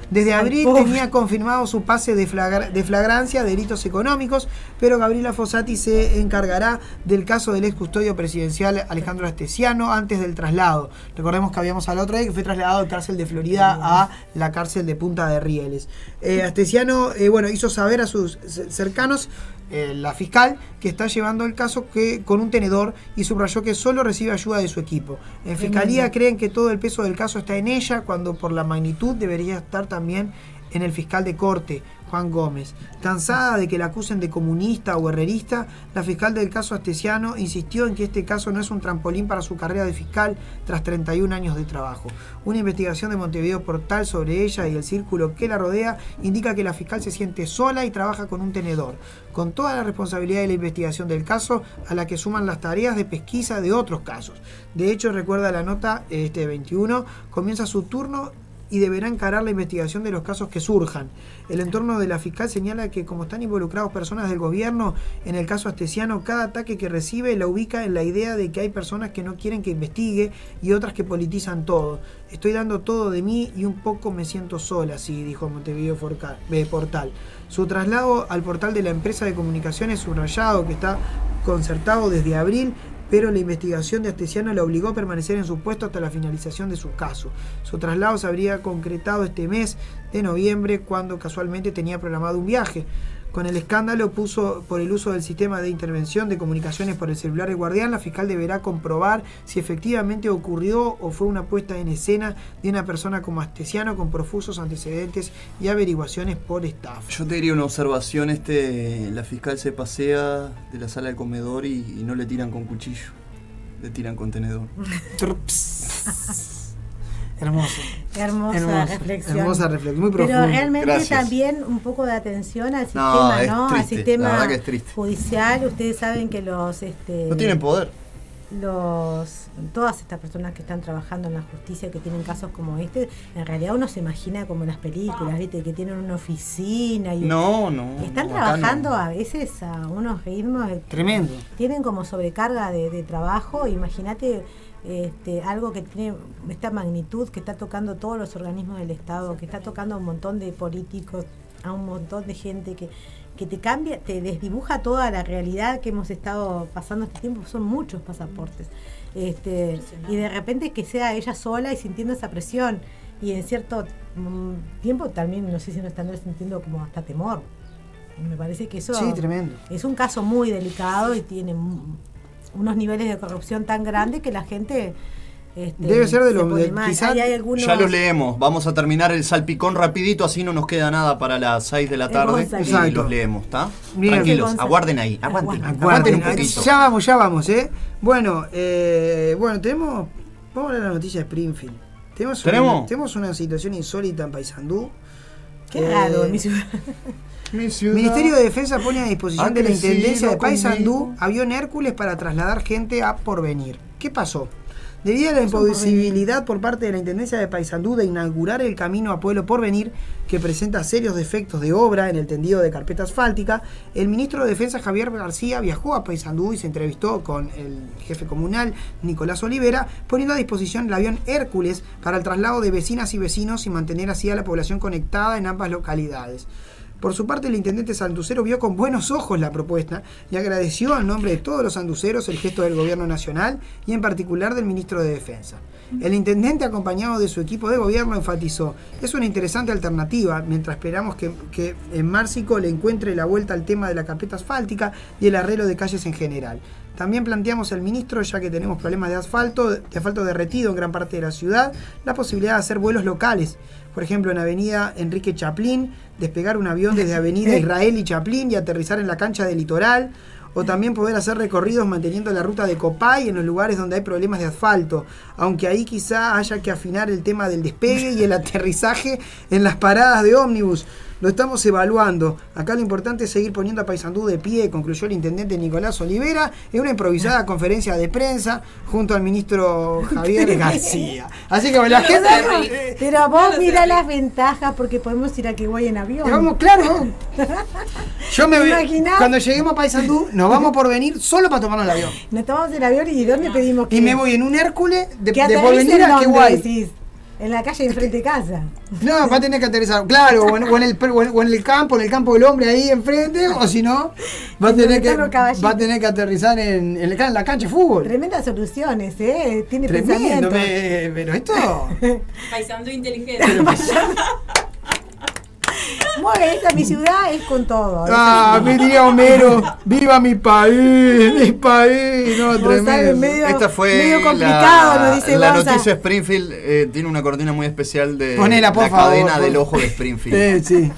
S9: Desde abril tenía confirmado su pase de, flagra- de flagrancia de delitos económicos, pero Gabriela Fossati se encargará del caso del ex custodio presidencial Alejandro Astesiano antes del traslado. Recordemos que habíamos al otro día que fue trasladado de cárcel de Florida a la cárcel de Punta de Rieles. Eh, Astesiano, eh, bueno, hizo saber a sus cercanos eh, la fiscal que está llevando el caso que con un tenedor y subrayó que solo recibe ayuda de su equipo. En fiscalía creen que todo el peso del caso está en ella, cuando por la magnitud debería estar también en el fiscal de corte, Juan Gómez. Cansada de que la acusen de comunista o herrerista, la fiscal del caso Astesiano insistió en que este caso no es un trampolín para su carrera de fiscal tras 31 años de trabajo. Una investigación de Montevideo Portal sobre ella y el círculo que la rodea indica que la fiscal se siente sola y trabaja con un tenedor, con toda la responsabilidad de la investigación del caso a la que suman las tareas de pesquisa de otros casos. De hecho, recuerda la nota este 21, comienza su turno y deberá encarar la investigación de los casos que surjan. El entorno de la fiscal señala que como están involucrados personas del gobierno, en el caso astesiano, cada ataque que recibe la ubica en la idea de que hay personas que no quieren que investigue y otras que politizan todo. Estoy dando todo de mí y un poco me siento sola, así dijo Montevideo eh, Portal. Su traslado al portal de la empresa de comunicaciones subrayado que está concertado desde abril pero la investigación de Astesiano le obligó a permanecer en su puesto hasta la finalización de su caso. Su traslado se habría concretado este mes de noviembre cuando casualmente tenía programado un viaje. Con el escándalo puso por el uso del sistema de intervención de comunicaciones por el celular del guardián, la fiscal deberá comprobar si efectivamente ocurrió o fue una puesta en escena de una persona como Astesiano con profusos antecedentes y averiguaciones por estafa.
S16: Yo te diría una observación, este, la fiscal se pasea de la sala de comedor y, y no le tiran con cuchillo, le tiran con tenedor.
S9: Hermoso.
S10: Hermosa
S9: Hermoso,
S10: reflexión.
S9: hermosa reflexión, muy
S10: Pero
S9: profunda.
S10: realmente
S16: Gracias.
S10: también un poco de atención al
S16: No,
S10: sistema,
S16: es
S10: ¿no? Al
S16: triste,
S10: sistema
S16: verdad que es triste.
S10: judicial. Ustedes saben que los este,
S16: No tienen poder.
S10: los todas estas personas que están trabajando en la justicia que tienen casos como este, en realidad uno se imagina como en las películas, ¿viste? Que tienen una oficina y
S16: No, no.
S10: están
S16: no, acá no.
S10: trabajando a veces a unos ritmos eh,
S9: Tremendo.
S10: tienen como sobrecarga de, de trabajo. Imagínate este, algo que tiene esta magnitud, que está tocando todos los organismos del Estado, que está tocando a un montón de políticos, a un montón de gente que, que te cambia, te desdibuja toda la realidad que hemos estado pasando este tiempo. Son muchos pasaportes. Este, y de repente que sea ella sola y sintiendo esa presión. Y en cierto mm, tiempo también, no sé si no están sintiendo como hasta temor. Me parece que eso
S9: Sí, tremendo.
S10: es un caso muy delicado y tiene unos niveles de corrupción tan grandes que la gente este,
S9: Debe ser de
S10: se
S9: los-
S10: pone
S9: de-
S10: mal.
S9: quizá-
S10: Ahí hay algunos-
S16: Ya los leemos. Vamos a terminar el salpicón rapidito, así no nos queda nada para las 6 de la tarde.
S10: Exacto.
S16: Y los leemos, ¿está? Tranquilos, aguarden ahí. Aguanten,
S10: Aguarden.
S16: aguanten un poquito.
S9: Ya vamos, ya vamos, ¿eh? Bueno, eh, bueno, tenemos. Vamos a ver la noticia de Springfield. Tenemos,
S16: ¿Tenemos?
S9: Una, tenemos una situación insólita en Paysandú.
S10: Qué
S9: Eh,
S10: raro en mi ciudad.
S9: Ministerio de Defensa pone a disposición de la Intendencia de. Paysandú avión Hércules para trasladar gente a Porvenir. ¿Qué pasó? Debido a la imposibilidad por parte de la Intendencia de Paysandú de inaugurar el camino a Pueblo Porvenir, que presenta serios defectos de obra en el tendido de carpeta asfáltica, el ministro de Defensa Javier García viajó a Paysandú y se entrevistó con el jefe comunal Nicolás Olivera, poniendo a disposición el avión Hércules para el traslado de vecinas y vecinos y mantener así a la población conectada en ambas localidades. Por su parte, el intendente sanducero vio con buenos ojos la propuesta y agradeció en nombre de todos los sanduceros el gesto del gobierno nacional y en particular del ministro de Defensa. El intendente, acompañado de su equipo de gobierno, enfatizó, es una interesante alternativa mientras esperamos que, que en Márcico le encuentre la vuelta al tema de la carpeta asfáltica y el arreglo de calles en general. También planteamos al ministro, ya que tenemos problemas de asfalto, de asfalto derretido en gran parte de la ciudad, la posibilidad de hacer vuelos locales. Por ejemplo, en Avenida Enrique Chaplin, despegar un avión desde Avenida Israel y Chaplin y aterrizar en la cancha del litoral. O también poder hacer recorridos manteniendo la ruta de Copay en los lugares donde hay problemas de asfalto. Aunque ahí quizá haya que afinar el tema del despegue y el aterrizaje en las paradas de ómnibus. Lo estamos evaluando. Acá lo importante es seguir poniendo a Paysandú de pie, concluyó el intendente Nicolás Olivera en una improvisada conferencia de prensa junto al ministro Javier García. Así que la gente.
S10: Pero, pero vos mira las ventajas porque podemos ir a Kiway en avión.
S9: Vamos, claro. Yo me
S10: ¿Te
S9: voy.
S10: imaginás?
S9: Cuando lleguemos a Paysandú, nos vamos por venir solo para tomarnos el avión.
S10: Nos tomamos el avión y ¿dónde pedimos que
S9: Y me voy en un Hércules de, de porvenir
S10: en
S9: a
S10: decís? En la calle de frente de casa.
S9: No, va a tener que aterrizar, claro, o en, o en el, o en- el campo, en el campo del hombre ahí enfrente, o si no, va a
S10: En
S9: tener que, va a tener que aterrizar en, en, la, en la cancha de fútbol.
S10: Tremendas soluciones, ¿eh? Tiene
S9: Tremendo,
S10: pensamiento.
S9: me- pero esto.
S11: Paisando inteligente.
S10: esta mi ciudad es con todo.
S9: Ah, mi tía Homero, viva mi país, mi país, no, tremendo.
S10: medio-
S16: Esta fue
S10: medio complicado,
S16: la,
S10: nos dice
S16: la noticia Springfield. eh, tiene una cortina muy especial de
S9: Ponela, por
S16: la
S9: favor,
S16: cadena
S9: por-
S16: del ojo de Springfield.
S9: Eh, sí.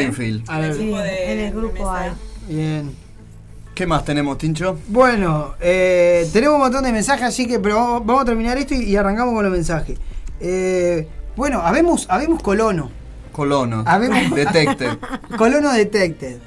S16: Springfield.
S9: A ver,
S10: Sí, en el grupo hay.
S9: bien.
S16: ¿Qué más tenemos, Tincho?
S9: Bueno, eh, tenemos un montón de mensajes, así que pero vamos, vamos a terminar esto y, y arrancamos con los mensajes. Eh, bueno, habemos, habemos colono.
S16: Colono.
S9: Habemos-
S16: Detected.
S9: Colono Detected.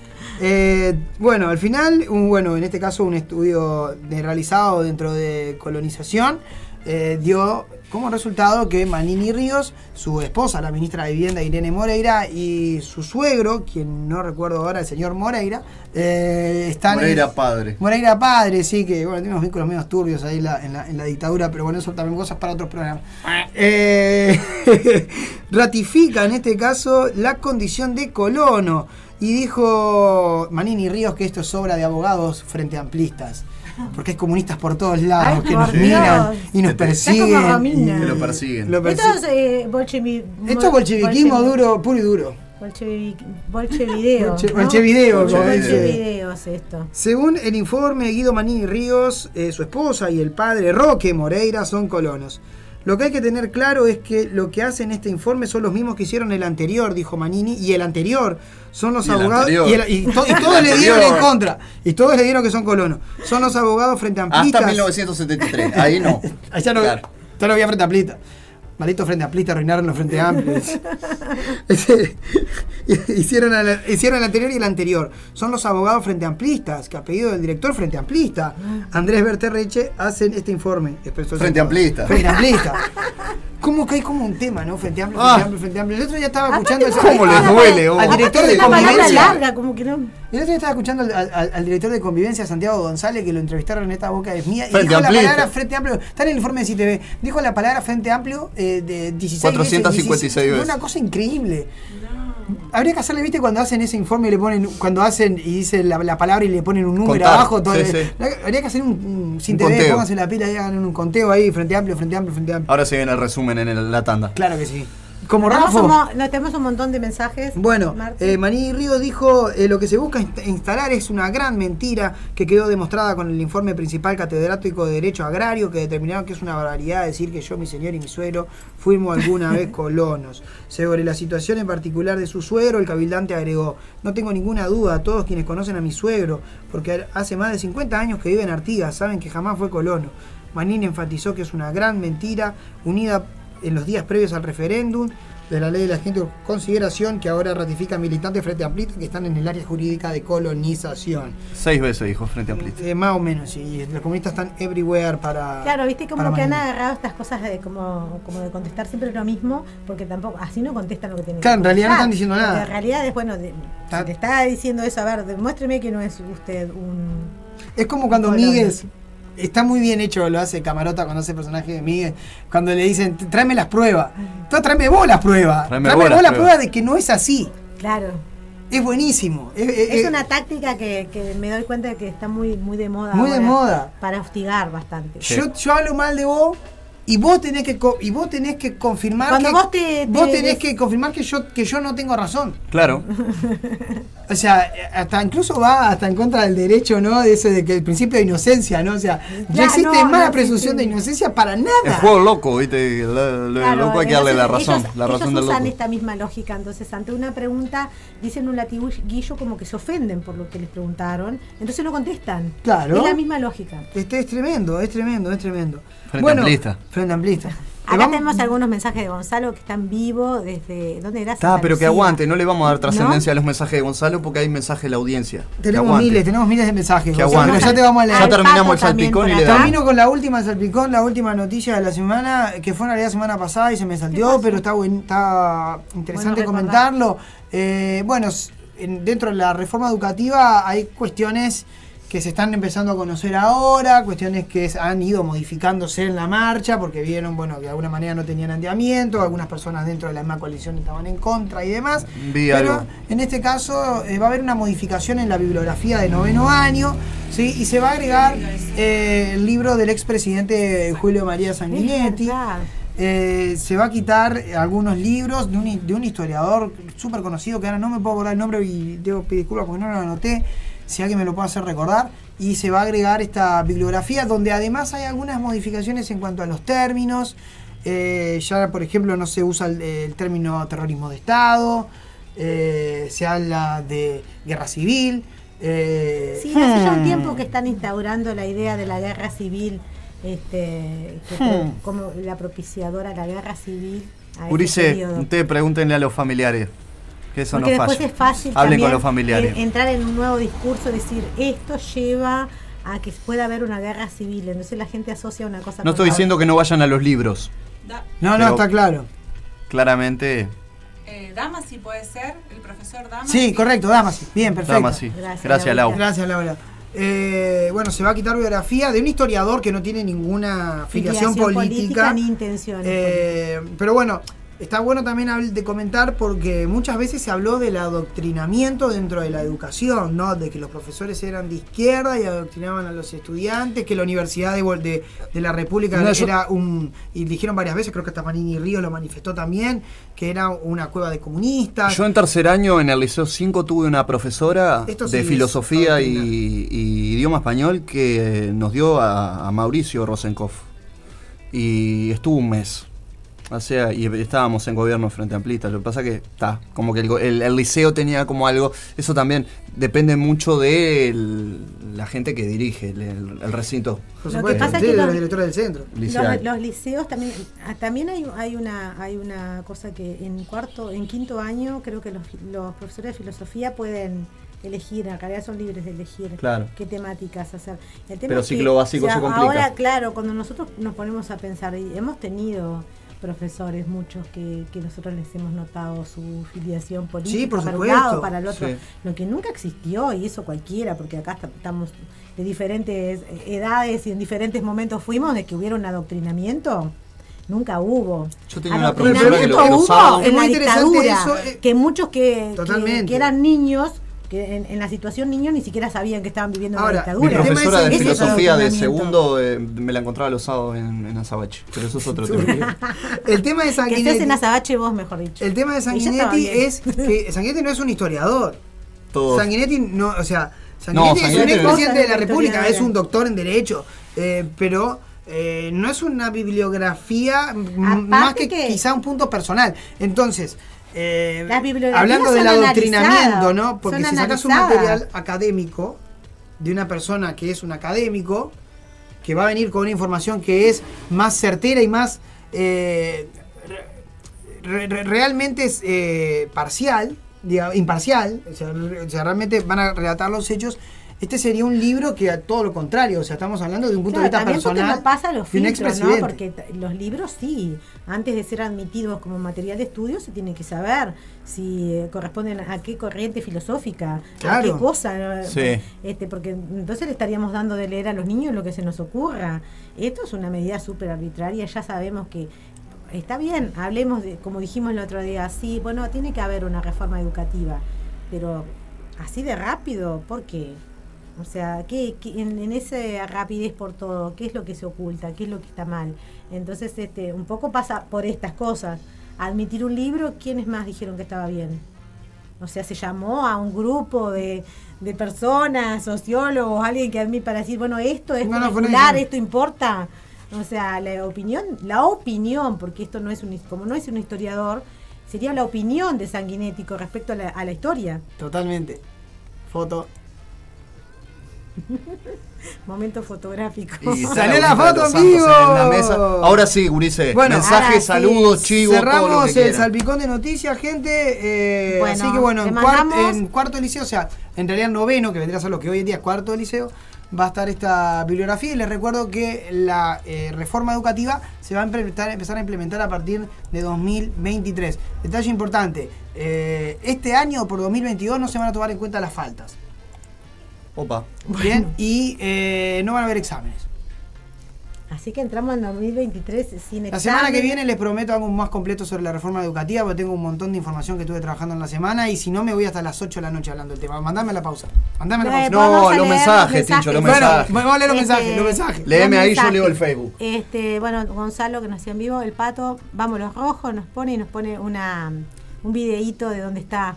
S9: Eh, bueno, al final, un, bueno, en este caso un estudio de- realizado dentro de colonización eh, dio como resultado que Manini Ríos, su esposa, la ministra de Vivienda Irene Moreira, y su suegro, quien no recuerdo ahora, el señor Moreira, eh, están... en-
S16: Moreira padre.
S9: Moreira padre, sí, que bueno, tiene unos vínculos medio turbios ahí en la, en la- en la dictadura, pero bueno, eso también cosas para otros programas. Eh, ratifica en este caso la condición de colono y dijo Manini Ríos que esto es obra de abogados frente amplistas. Porque hay comunistas por todos lados
S10: Ay,
S9: que nos
S10: Dios.
S9: miran y nos
S10: Está como
S9: persiguen.
S16: Que lo persiguen.
S9: Lo
S10: Esto
S9: persiguen.
S10: es eh, bolchevi-
S9: Esto es bolcheviquismo
S10: bolchevi-
S9: duro, puro y duro.
S10: Bolchevi- Bolchevideo.
S9: Bolche-
S10: ¿no?
S9: bolchevideo.
S10: Bolchevideo es esto.
S9: Según el informe, Guido Manini Ríos, eh, su esposa y el padre Roque Moreira son colonos. Lo que hay que tener claro es que lo que hacen este informe son los mismos que hicieron el anterior, dijo Manini, y el anterior son los
S16: Y
S9: abogados. Y, el- y to- y todos le dieron en contra. Y todos le dieron que son colonos. Son los abogados frente a amplistas.
S16: Hasta 1973. Ahí no.
S9: Ahí ya no,
S16: Claro.
S9: ya no había frente amplista. Maldito frente amplista, arruinaron los frente amplios. Hicieron, el, hicieron el anterior y el anterior. Son los abogados frente amplistas, que a pedido del director frente amplista, Andrés Berterreche, hacen este informe.
S16: Frente amplista.
S9: Frente amplista. ¿Cómo que hay como un tema, no? Frente amplio, frente
S16: Ah.
S9: amplio, frente amplio. El otro día estaba
S10: Aparte,
S9: escuchando
S10: ¿cómo
S16: les
S9: al-
S16: duele, vos?
S9: al director de convivencia.
S10: larga, como que no.
S9: El otro día estaba escuchando al, al- al director de convivencia, Santiago González, que lo entrevistaron en esta boca de mía, y dijo la palabra frente amplio. Está en el informe de CITV. Dijo la palabra frente amplio eh, de 16
S16: 456
S9: veces. 16. Fue
S16: veces.
S9: una cosa increíble. Habría que hacerle, viste, cuando hacen ese informe y le ponen, cuando hacen y dicen la, la palabra y le ponen un número
S16: Contar,
S9: abajo, todo
S16: sí,
S9: el-
S16: sí.
S9: habría que hacer un, un sin
S16: Un
S9: TV,
S16: conteo.
S9: pónganse la pila y hagan un conteo ahí, frente amplio, frente amplio, frente amplio.
S16: Ahora se viene el resumen en el- la tanda.
S9: Claro que sí. Como Rafa.
S10: no, tenemos un montón de mensajes.
S9: Bueno, eh, Maní Río dijo, eh, lo que se busca inst- instalar es una gran mentira que quedó demostrada con el informe principal catedrático de Derecho Agrario que determinaron que es una barbaridad decir que yo, mi señor y mi suegro fuimos alguna vez colonos. Sobre la situación en particular de su suegro, el cabildante agregó, no tengo ninguna duda, todos quienes conocen a mi suegro, porque hace más de 50 años que vive en Artigas, saben que jamás fue colono. Manín enfatizó que es una gran mentira unida en los días previos al referéndum de la ley de la gente de consideración que ahora ratifica militantes frente a Plita que están en el área jurídica de colonización.
S16: Seis veces dijo frente a Plita.
S9: Eh, más o menos, y los comunistas están everywhere para.
S10: Claro, viste como que han agarrado estas cosas de como, como de contestar siempre lo mismo, porque tampoco, así no contestan lo que tienen
S9: Claro,
S10: que
S9: en realidad no están diciendo nada.
S10: En realidad es bueno, de- si te está diciendo eso, a ver, demuéstreme que no es usted un.
S9: Es como cuando. Miguel. Está muy bien hecho, lo hace Camarota cuando hace el personaje de Miguel. Cuando le dicen, tráeme las pruebas. Entonces, tráeme vos las pruebas.
S16: Tráeme
S9: Tráeme,
S16: vos
S9: vos
S16: las pruebas.
S9: pruebas de que no es así.
S10: Claro.
S9: Es buenísimo. Es, es-
S10: Es
S9: es-
S10: una táctica que, que me doy cuenta de que está muy, muy de moda.
S9: Muy de moda.
S10: Para hostigar bastante.
S9: Yo, yo hablo mal de vos y vos tenés que co- y vos tenés que confirmar
S10: Cuando
S9: que
S10: vos te-
S9: vos
S10: te-
S9: tenés que confirmar que yo que yo no tengo razón.
S16: Claro.
S9: O sea, hasta incluso va hasta en contra del derecho, ¿no? De ese de que el principio de inocencia, ¿no? O sea, no
S10: Ya,
S9: existe
S10: no,
S9: más
S10: no
S9: presunción de
S10: existe.
S9: inocencia para
S16: El
S9: nada.
S16: juego loco, ¿viste? Lo, lo
S10: Claro,
S16: loco hay que darle la razón.
S10: ellos-
S16: la razón
S10: ellos
S16: del
S10: usan
S16: loco.
S10: esta misma lógica, entonces ante una pregunta dicen un latiguillo como que se ofenden por lo que les preguntaron, entonces no contestan.
S9: Claro.
S10: Es la misma lógica.
S9: Este es tremendo, es tremendo, es tremendo.
S16: Frente
S9: bueno,
S16: amplista.
S9: Frente amplista.
S10: Acá
S9: vamos-
S10: tenemos algunos mensajes de Gonzalo que están vivos desde. ¿Dónde era?
S16: Está,
S10: Santa
S16: pero que aguante, no le vamos a dar
S10: ¿No?
S16: trascendencia a los mensajes de Gonzalo porque hay mensajes de la audiencia.
S9: Tenemos miles, tenemos miles de mensajes.
S16: Que
S9: Gonzalo,
S16: aguante.
S9: pero ya te vamos a leer.
S16: Ya terminamos el salpicón y le damos.
S9: Termino con la última salpicón, la última noticia de la semana, que fue en realidad la semana pasada y se me salteó, pero está, buen, está interesante
S10: Bueno,
S9: comentarlo. Eh, bueno, dentro de la reforma educativa hay cuestiones que se están empezando a conocer ahora, cuestiones que han ido modificándose en la que porque vieron, bueno, que de alguna manera no tenían anteamiento, algunas personas dentro de la misma coalición estaban en contra y demás.
S16: Vi
S9: pero
S16: algo.
S9: en este caso eh, va a haber una modificación en la bibliografía de noveno año, ¿sí? y se va a agregar eh, el libro del expresidente Julio María Sanguinetti. Eh, se va a quitar algunos libros de un, de un historiador súper conocido que ahora no me puedo acordar el nombre y debo pedir disculpas porque no lo anoté. Si alguien me lo puede hacer recordar. Y se va a agregar esta bibliografía donde además hay algunas modificaciones en cuanto a los términos. Eh, ya, por ejemplo, no se usa el, el término terrorismo de Estado. eh, se habla de guerra civil. eh,
S10: Sí, hace ya un
S9: hmm.
S10: tiempo que están instaurando la idea de la guerra civil, este, que
S9: Hmm.
S10: como la propiciadora de la guerra civil.
S16: Urice, ustedes pregúntenle a los familiares. Que eso
S10: Porque
S16: no
S10: después
S16: falla.
S10: es fácil
S16: Hablen con los familiares.
S10: en- entrar en un nuevo discurso, decir esto lleva a que pueda haber una guerra civil. Entonces la gente asocia una cosa
S16: No estoy
S10: la
S16: diciendo que no vayan a los libros.
S9: no, no, está claro.
S16: Claramente,
S11: Eh, Damasi puede ser, el profesor Damasi.
S9: Sí, correcto, Damas. Bien, perfecto.
S16: Damasi. Gracias, Gracias, Lau.
S9: Gracias, Laura. Eh, bueno, se va a quitar biografía de un historiador que no tiene ninguna filiación,
S10: Filiación
S9: política.
S10: ni intenciones.
S9: Eh, pero bueno, está bueno también de comentar porque muchas veces se habló del adoctrinamiento dentro de la educación, ¿no? De que los profesores eran de izquierda y adoctrinaban a los estudiantes, que la Universidad de, Vol- de, de la República
S16: No, yo-
S9: era un. Y dijeron varias veces, creo que hasta Manini Río lo manifestó también, que era una cueva de comunistas.
S16: yo en tercer año en el Liceo 5 tuve una profesora
S9: Esto sí
S16: de
S9: es
S16: filosofía y, y idioma español que nos dio a, a Mauricio Rosenkopf. Y estuvo un mes. O sea, y estábamos en gobierno frente a Amplista. Lo que pasa que está, como que el, go- el- el liceo tenía como algo. Eso también depende mucho de el- la gente que dirige el, el- el recinto.
S9: Por
S10: Lo
S9: supuesto,
S10: que pasa es
S9: sí,
S10: que
S9: de
S10: los-
S9: los directores del centro.
S10: Los, los liceos también ah, también hay, hay una hay una cosa que en cuarto en quinto año creo que los, los profesores de filosofía pueden elegir en realidad son libres de elegir
S16: Claro.
S10: qué temáticas hacer el
S16: Pero
S10: es
S16: ciclo básico se complica.
S10: ahora claro cuando nosotros nos ponemos a pensar y hemos tenido profesores muchos que, que nosotros les hemos notado su filiación política
S9: Sí, por
S10: para
S9: supuesto.
S10: un lado para el otro
S9: Sí.
S10: lo que nunca existió y eso cualquiera porque acá esta- estamos de diferentes edades y en diferentes momentos fuimos de que hubiera un adoctrinamiento nunca hubo
S16: Yo tenía una profesora que lo-
S10: hubo en la dictadura
S9: eso, eh,
S10: que muchos que, que eran niños que en, en la situación niños ni siquiera sabían que estaban viviendo
S9: Ahora,
S10: una
S16: Mi
S10: dictadura.
S16: profesora de filosofía de segundo eh, me la encontraba los sábados en, en Azabache, pero eso es otro tema.
S9: El tema de
S10: Que estés en
S9: Sanguinetti,
S10: Azabache vos, mejor dicho.
S9: el tema de Sanguinetti es que Sanguinetti no es un historiador.
S16: Todos.
S9: Sanguinetti no, o sea,
S16: No,
S9: Sanguinetti es un
S16: Sanguinetti-
S9: expresidente de la República, es un doctor en Derecho, eh, pero eh, no es una bibliografía más que,
S10: que-
S9: quizá un punto personal. Entonces, eh,
S10: Las bibliografías
S9: hablando del adoctrinamiento, ¿no? Porque si sacas un material académico de una persona que es un académico, que va a venir con una información que es más certera y más eh, re- re- realmente es eh, parcial, diga, imparcial, o sea, realmente van a relatar los hechos. Este sería un libro que a todo lo contrario, o sea, estamos hablando de un punto
S10: Claro,
S9: de vista personal
S10: no pasa los filtros, ¿no? Porque los libros sí, antes de ser admitidos como material de estudio se tiene que saber si eh, corresponden a qué corriente filosófica, a qué cosa,
S16: Sí.
S10: este, porque entonces le estaríamos dando de leer a los niños lo que se nos ocurra. Esto es una medida súper arbitraria, ya sabemos que está bien, hablemos de, como dijimos el otro día, sí, bueno, tiene que haber una reforma educativa, pero así de rápido, ¿por qué? O sea, ¿qué, qué- en, en esa rapidez por todo, ¿qué es lo que se oculta? ¿Qué es lo que está mal? Entonces, este, un poco pasa por estas cosas. Admitir un libro, ¿quiénes más dijeron que estaba bien? O sea, se llamó a un grupo de, de personas, sociólogos, alguien que admite para decir, bueno, esto es
S9: No, no, nadie.
S10: esto importa. O sea, la opinión, la opinión, porque esto no es un, como no es un historiador, sería la opinión de Sanguinetti con respecto a la, a la historia.
S9: Totalmente. Foto.
S10: Momento fotográfico.
S16: Y
S9: Salió la foto en
S16: santos
S9: vivo.
S16: en la mesa. Ahora sí, Gurice.
S9: Bueno,
S16: mensajes,
S10: sí.
S16: saludos, chivos, todo lo
S9: Cerramos
S16: que
S9: el salpicón de noticias, gente. eh,
S10: Bueno,
S9: así que bueno, en, cuarto de liceo, o sea, en realidad noveno, que vendría a ser lo que hoy en día es cuarto de liceo, va a estar esta bibliografía. Y les recuerdo que la eh, reforma educativa se va a implementar- empezar a implementar a partir de 2023. Detalle importante: eh, este año, por 2022, no se van a tomar en cuenta las faltas.
S16: Opa.
S9: Bien, y eh, no van a haber exámenes.
S10: Así que entramos en 2023 sin
S9: La semana que viene les prometo algo más completo sobre la reforma educativa, porque tengo un montón de información que estuve trabajando en la semana y si no me voy hasta las 8 de la noche hablando del tema. Mandame la pausa. Mandame la pausa.
S16: No, los mensajes, Tincho, los
S9: Bueno,
S16: mensajes.
S9: vamos a leer los
S10: Este,
S9: mensajes, los mensajes.
S16: Léeme ahí, yo
S10: mensajes.
S16: leo el Facebook.
S10: Este, bueno, Gonzalo que nos hacía en vivo, el pato, vamos los rojos, nos pone y nos pone una un videíto de dónde está.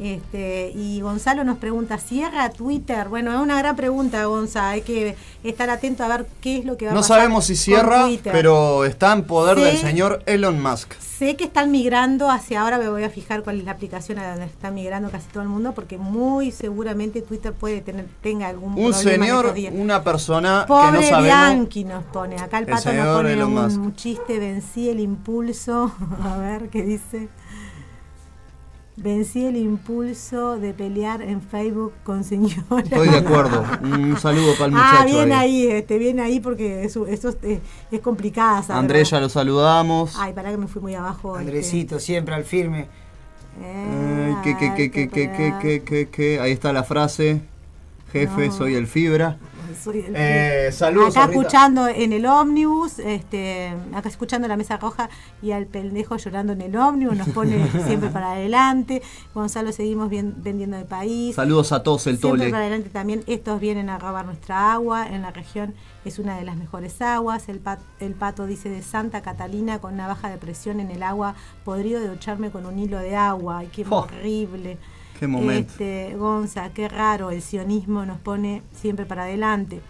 S10: Este, y Gonzalo nos pregunta, ¿cierra Twitter? Bueno, es una gran pregunta, Gonza. Hay que estar atento a ver qué es lo que va a
S16: No
S10: pasar.
S16: sabemos si cierra, pero está en poder del señor Elon Musk.
S10: Sé que están migrando hacia ahora, me voy a fijar cuál es la aplicación a donde está migrando casi todo el mundo, porque muy seguramente Twitter puede tener tenga algún
S16: Un
S10: problema
S16: señor, una persona
S10: Pobre
S16: que no sabemos.
S10: Bianchi nos pone. Acá el
S16: El
S10: pato nos pone un, un chiste, vencí el impulso. A ver qué dice. Vencí el impulso de pelear en Facebook con señora.
S16: Estoy de acuerdo. Un saludo para el muchacho.
S10: Ah, bien
S16: ahí.
S10: ahí, este, bien ahí porque eso, eso es, eh, es complicada. saberlo.
S16: Andrés, ya lo saludamos.
S10: Ay, pará que me fui muy abajo. este.
S9: Andresito, siempre al firme.
S16: Ay, que, que, que, que, que, que, que, que, que. Ahí está la frase. Jefe,
S10: No.
S16: soy el fibra.
S10: Soy el-
S16: Eh, saludos,
S10: Acá
S16: Rita.
S10: escuchando en el ómnibus, este, acá escuchando la mesa roja y al pendejo llorando en el ómnibus, nos pone siempre para adelante. Gonzalo, seguimos bien- vendiendo el país.
S16: Saludos a todos el
S10: Siempre
S16: tole.
S10: para adelante también, estos vienen a robar nuestra agua, en la región es una de las mejores aguas, el, pat- el pato dice de Santa Catalina con una baja de presión en el agua, podrido de ducharme con un hilo de agua, ay qué
S16: Oh,
S10: horrible.
S16: Qué momento.
S10: Este, Gonza, qué raro, el sionismo nos pone siempre para adelante.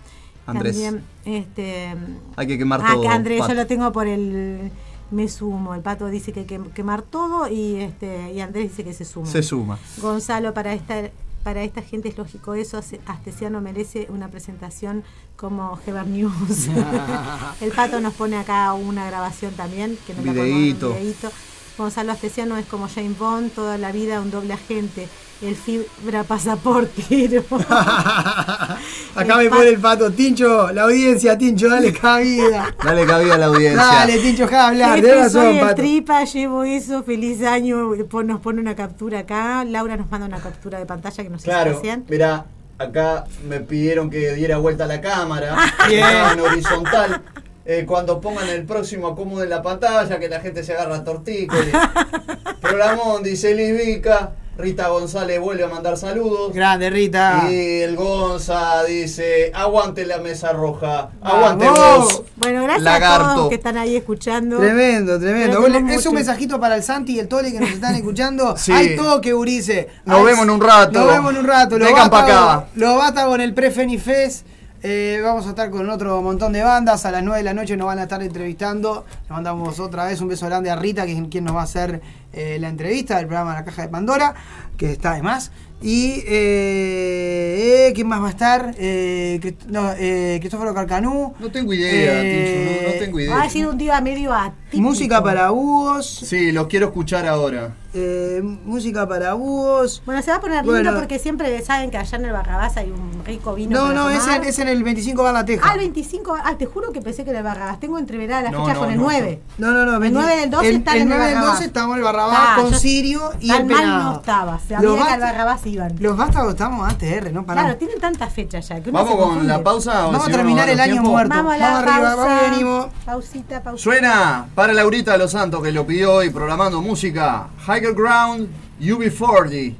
S16: Andrés.
S10: También, este,
S16: Hay que quemar
S10: ah,
S16: todo.
S10: que Andrés,
S16: Pato.
S10: yo lo tengo por el me sumo, el pato dice que hay que quemar todo y este y Andrés dice que se suma.
S16: Se suma.
S10: Gonzalo, para esta, para esta gente es lógico eso, Astesiano merece una presentación como Heber News. el pato nos pone acá una grabación también, que nos la podemos-
S16: Videíto.
S10: un videíto. Gonzalo Astesiano es como Jane Bond, toda la vida un doble agente. El fibra pasaporte.
S9: Acá me pone el pato. Tincho, la audiencia, Tincho, dale cabida.
S16: Dale cabida a la audiencia.
S9: Dale, Tincho, deja de hablar. Tenés
S10: soy el
S9: pato.
S10: tripa, llevo eso, feliz año. Nos pone una captura acá. Laura nos manda una captura de pantalla que no sé si
S16: Claro, mira, acá me pidieron que diera vuelta la cámara, en horizontal. Eh, cuando pongan el próximo acomodo en la pantalla, que la gente se agarra a tortícolis. Programón, dice Liz Vica.
S8: Rita González vuelve a mandar saludos.
S9: Grande, Rita.
S8: Y el Gonza dice, aguante la mesa roja, aguante vos.
S10: Bueno, gracias a
S8: Lagarto.
S10: todos que están ahí escuchando.
S9: Tremendo, tremendo. Es
S10: mucho-
S9: un mensajito para el Santi y el Tole que nos están escuchando.
S8: Sí.
S9: Hay toque, Urice.
S8: Nos vemos en un rato.
S9: Nos vemos en un rato. Lo
S8: Vengan
S9: basta,
S8: pa' acá.
S9: Lo basta con el Pre-Fenifest. Eh, vamos a estar con otro montón de bandas. A las 9 de la noche nos van a estar entrevistando. Le mandamos otra vez un beso grande a Rita, que es quien nos va a hacer eh, la entrevista del programa La Caja de Pandora, que está de más. Y eh, eh, ¿quién más va a estar? Eh, no, eh, Cristóforo Carcanú.
S8: No tengo idea,
S9: Eh,
S8: Tincho, no, no tengo idea.
S10: Va a ser un día medio atípico.
S9: Música para búhos.
S8: Sí, los quiero escuchar ahora.
S9: Eh, música para búhos.
S10: Bueno, se va a poner lindo
S9: Bueno.
S10: porque siempre saben que allá en el Barrabás hay un rico vino.
S9: No,
S10: para
S9: no, es en, es en el 25 Bar La Teja.
S10: Ah, el 25. Ah, te juro que pensé que era el Barrabás. Tengo entreverada la
S9: No,
S10: fecha
S9: no,
S10: con el
S9: no,
S10: 9.
S9: No, no, no.
S10: El
S9: 20
S10: 9 del 12
S9: el,
S10: están
S9: el
S10: en el
S9: 9 del
S10: Barrabás.
S9: 12 estamos en el Barrabás
S10: Ah,
S9: con
S10: yo-
S9: Sirio y
S10: tan
S9: el
S10: mal
S9: Penado.
S10: no estaba. Se
S9: Los
S10: que al Barrabás iban.
S9: Los vástagos estamos ATR, ¿no? Paramos.
S10: Claro, tienen tantas fechas ya. Que uno
S8: ¿Vamos con la pausa o
S9: Vamos a terminar el año
S8: tiempo?
S9: muerto.
S10: Vamos a la
S9: Vamos arriba,
S10: pausa.
S9: vamos y venimos.
S10: Pausita, pausita.
S8: Suena para Laurita de los Santos que lo pidió y programando música. Higher Ground UB40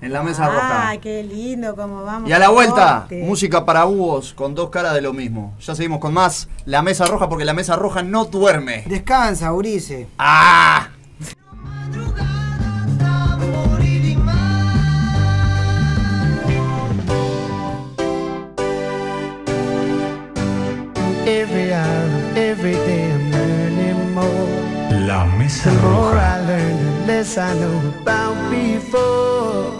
S8: en la mesa roja.
S10: Ay, qué lindo cómo vamos.
S8: Y a la vuelta,
S10: corte.
S8: música para búhos con dos caras de lo mismo. Ya seguimos con más La Mesa Roja porque la Mesa Roja no duerme.
S9: Descansa, Urice.
S8: ¡Ah!
S17: I know about before.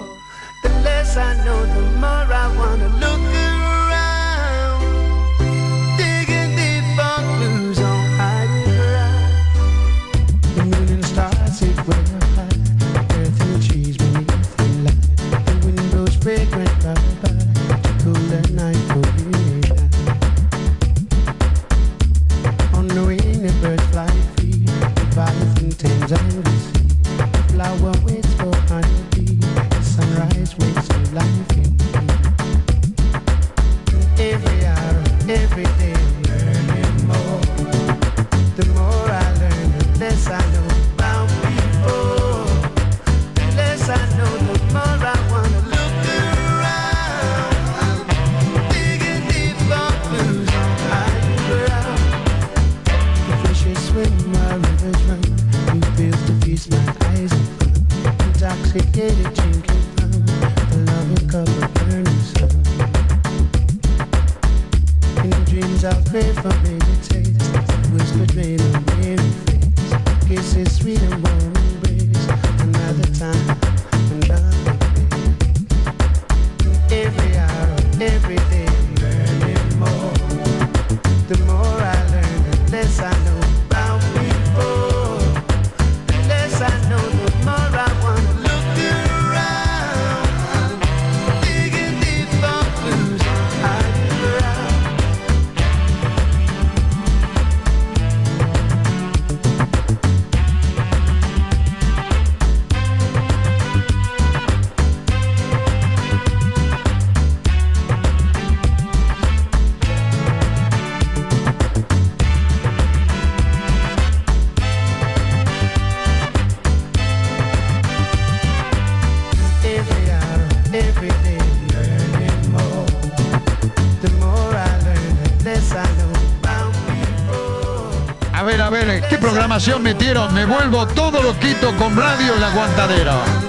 S18: Programación metieron? Me vuelvo todo loquito con radio en la.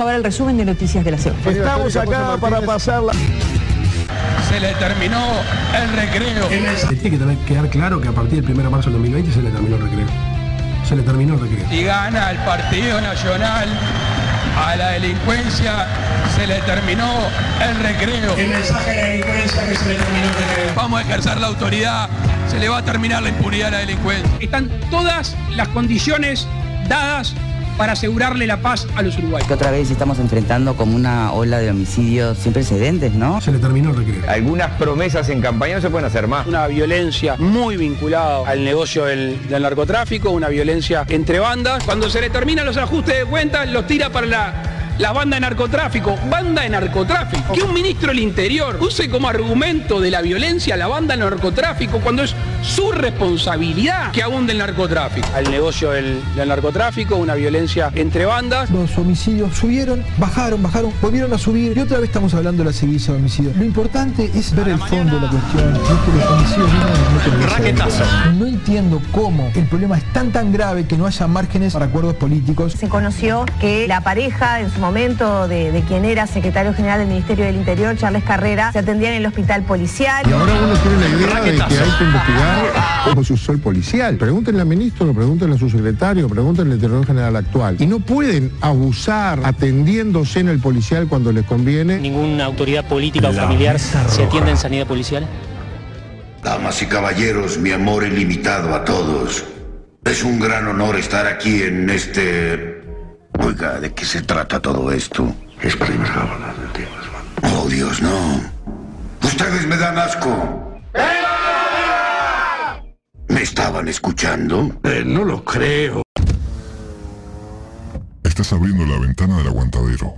S19: Ahora el resumen de noticias de la semana.
S20: Estamos acá para pasarla.
S21: Se le terminó el recreo.
S22: Tiene que tener- quedar claro que a partir del 1 de marzo del 2020 se le terminó el recreo. Se le terminó el recreo.
S21: Y gana el Partido Nacional. A la delincuencia se le terminó el recreo.
S23: El mensaje a la delincuencia que se le terminó el recreo.
S21: Vamos a ejercer la autoridad. Se le va a terminar la impunidad a la delincuencia.
S23: Están todas las condiciones dadas para asegurarle la paz a los uruguayos.
S24: Que otra vez estamos enfrentando como una ola de homicidios sin precedentes, ¿no?
S22: Se le terminó el recreo.
S20: Algunas promesas en campaña no se pueden hacer más.
S23: Una violencia muy vinculada al negocio del, del narcotráfico, una violencia entre bandas. Cuando se le terminan los ajustes de cuentas, los tira para la, la banda de narcotráfico. Banda de narcotráfico. Que un ministro del Interior use como argumento de la violencia la banda de narcotráfico cuando es su responsabilidad que abunde el narcotráfico. Al negocio del, del narcotráfico, una violencia entre bandas.
S25: Los homicidios subieron, bajaron, bajaron, volvieron a subir y otra vez estamos hablando de la seguidilla de homicidios. Lo importante es ver el fondo de la cuestión, no es que los homicidios no, no tienen que ser
S26: Raquetazo.
S25: delitos. No entiendo cómo el problema es tan tan grave que no haya márgenes para acuerdos políticos.
S27: Se conoció que la pareja en su momento de, de quien era secretario general del Ministerio del Interior, Charles Carrera, se atendía en el hospital policial.
S28: Y ahora uno tiene la idea de que hay que investigar cómo se usó el policial. Pregúntenle al ministro, pregúntenle a su secretario, pregúntenle al Tesorero General actual. Y no pueden abusar atendiéndose en el policial cuando les conviene.
S29: ¿Ninguna autoridad política o familiar se atiende en sanidad policial?
S30: Damas y caballeros, mi amor ilimitado a todos. Es un gran honor estar aquí en este... Oiga, ¿de qué se trata todo esto? Es Oh, Dios, no. Ustedes me dan asco. Estaban escuchando?
S28: no lo creo.
S31: Estás abriendo la ventana del aguantadero.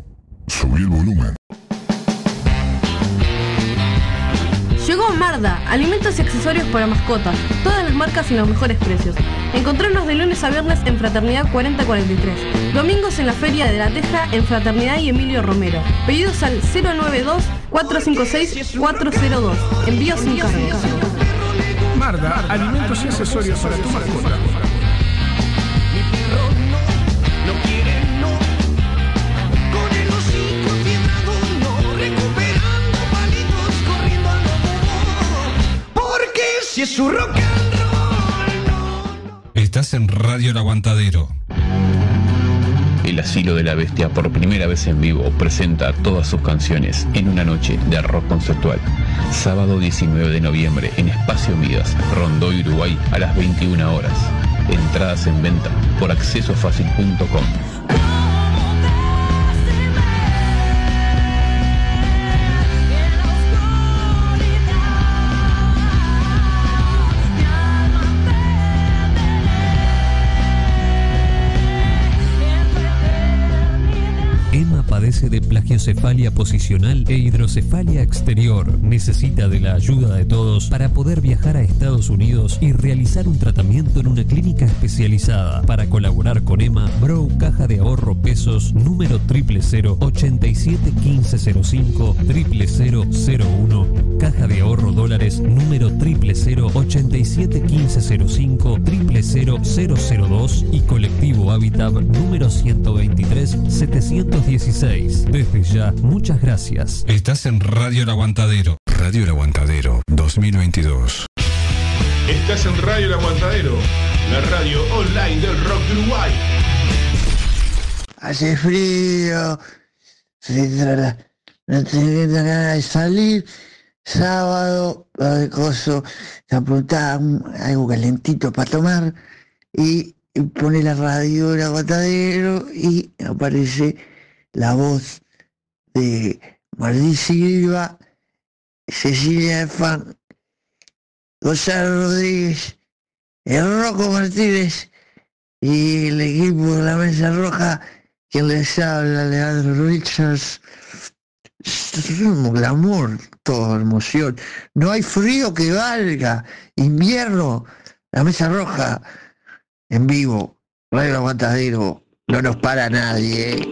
S31: Subí el volumen.
S32: Llegó Marda, alimentos y accesorios para mascotas, todas las marcas y los mejores precios. Encontrarnos de lunes a viernes en Fraternidad 4043, domingos en la Feria de la Teja en Fraternidad y Emilio Romero. Pedidos al 092-456-402. Envíos sin cargo.
S22: Marda, alimentos y accesorios para tu mascota.
S17: No quiere, no. Con el hocico fiebrado, no. Recuperando palitos, corriendo al lobo. Porque si es su rock and
S33: Estás en Radio El Aguantadero.
S34: Asilo de la Bestia por primera vez en vivo presenta todas sus canciones en una noche de rock conceptual. Sábado 19 de noviembre en Espacio Midas, Rondó, Uruguay a las 21 horas. Entradas en venta por accesofacil.com.
S35: de plagiocefalia posicional e hidrocefalia exterior. Necesita de la ayuda de todos para poder viajar a Estados Unidos y realizar un tratamiento en una clínica especializada. Para colaborar con Emma, Bro Caja de Ahorro Pesos número 000 87 1505 0001 Caja de Ahorro Dólares número 000 87 1505 00002 y Colectivo Habitat número 123 716. Desde ya, muchas gracias.
S33: Estás en Radio El Aguantadero. Radio El Aguantadero 2022.
S36: Estás en Radio El Aguantadero, la radio online del rock de Uruguay.
S37: Hace frío, no tengo ganas de salir. Sábado, de coso, se apuntaba un- algo calentito para tomar y, y pone la radio el aguantadero y aparece la voz de Martí Silva, Cecilia Fan, Gonzalo Rodríguez, el Rocco Martínez y el equipo de la Mesa Roja, quien les habla, Leandro Richards. Glamour, toda emoción. No hay frío que valga. Invierno, la Mesa Roja, en vivo, Radio Aguantadero, no nos para nadie.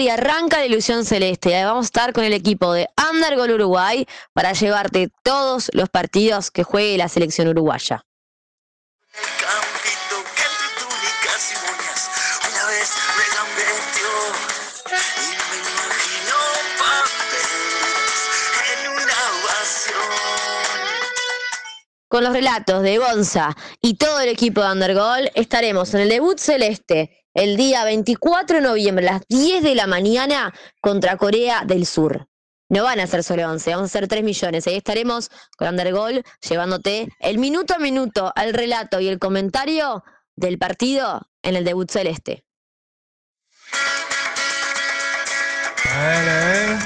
S38: Y
S39: arranca la ilusión celeste. Vamos a estar con el equipo de Undergol Uruguay para llevarte todos los partidos que juegue la selección uruguaya. Con los relatos de Gonza y todo el equipo de Undergol estaremos en el debut celeste el día 24 de noviembre a las 10 de la mañana contra Corea del Sur. No van a ser solo 11, vamos a ser 3 millones. Ahí estaremos con Undergol llevándote el minuto a minuto al relato y el comentario del partido en el debut celeste.
S1: A ver, a ver.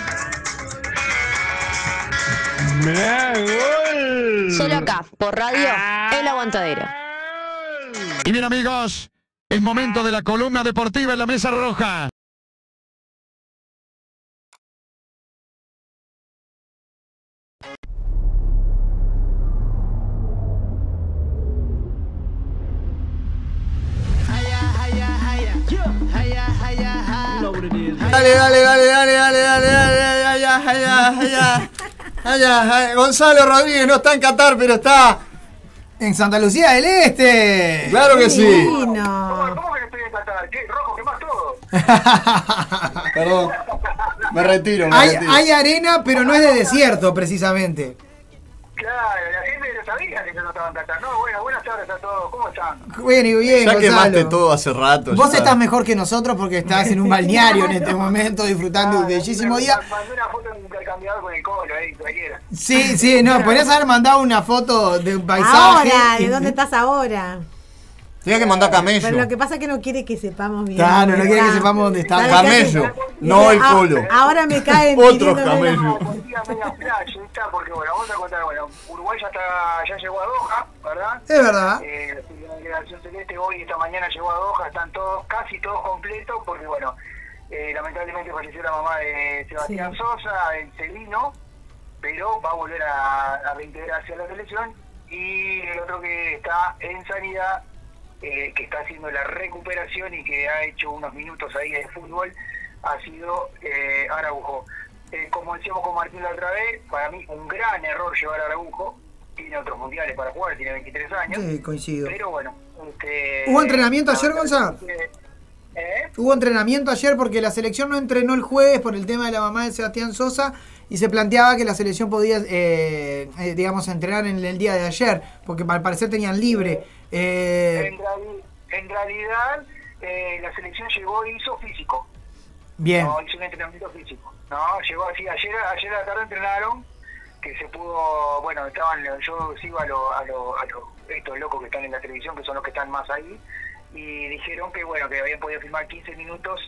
S1: Mirá, gol.
S39: Solo acá, por radio, El Aguantadero.
S40: Y bien amigos, es momento de la columna deportiva en la mesa roja.
S8: Dale, dale, dale, dale, dale, dale, dale, allá. Allá, allá. Gonzalo Rodríguez no está en Qatar, pero está
S9: En Santa Lucía del Este.
S8: Claro que sí.
S9: Divino.
S8: Perdón. Me retiro, me
S9: Hay,
S8: retiro.
S9: hay arena, pero no es de desierto, precisamente.
S41: Claro, la gente no sabía que yo no estaba en Qatar. No, bueno, buenas tardes a todos. ¿Cómo están?
S9: Bien y bien,
S8: ya
S9: Gonzalo.
S8: quemaste todo hace rato.
S9: Vos
S8: ya.
S9: estás mejor que nosotros porque estás en un balneario en este momento disfrutando de un bellísimo día.
S41: Mandé una foto intercambiador con el colo, ahí, cualquiera.
S9: Sí, sí, no, podrías haber mandado una foto de un paisaje.
S10: Ahora, ¿de dónde estás ahora?
S8: Tenía que mandar camello.
S10: Pero lo que pasa es que no quiere que sepamos bien.
S9: Claro, no
S10: dónde
S9: quiere que
S10: está.
S9: sepamos dónde está.
S8: Camello, no el
S10: Ah,
S8: colo.
S10: Ahora me caen
S8: Otros camellos.
S41: Porque bueno, vamos a contar, bueno, Uruguay ya, está, ya llegó a Doha, ¿verdad?
S9: Es verdad.
S41: Eh, la delegación celeste hoy y esta mañana llegó a Doha, están todos, casi todos completos, porque bueno, eh, lamentablemente falleció la mamá de Sebastián Sosa, el Celino, pero va a volver a, a reintegrarse a la selección, y el otro que está en sanidad, eh, que está haciendo la recuperación y que ha hecho unos minutos ahí de fútbol, ha sido eh, Araujo. Eh, como decíamos con Martín la otra vez, para mí un gran error llevar a Araujo. Tiene otros mundiales para jugar, tiene 23 años.
S9: Sí, coincido.
S41: Pero bueno. Este,
S9: ¿Hubo entrenamiento ayer, Gonzalo?
S41: ¿Eh?
S9: Hubo entrenamiento ayer porque la selección no entrenó el jueves por el tema de la mamá de Sebastián Sosa y se planteaba que la selección podía, eh, eh, digamos, entrenar en el día de ayer porque al parecer tenían libre. Eh,
S41: En, reali- en realidad eh, la selección llegó y hizo físico.
S9: Bien.
S41: No, hizo un entrenamiento físico. No, llegó así, ayer, ayer a la tarde entrenaron, que se pudo, bueno, estaban, yo sigo a los a lo, a lo- estos locos que están en la televisión, que son los que están más ahí, y dijeron que bueno, que habían podido filmar 15 minutos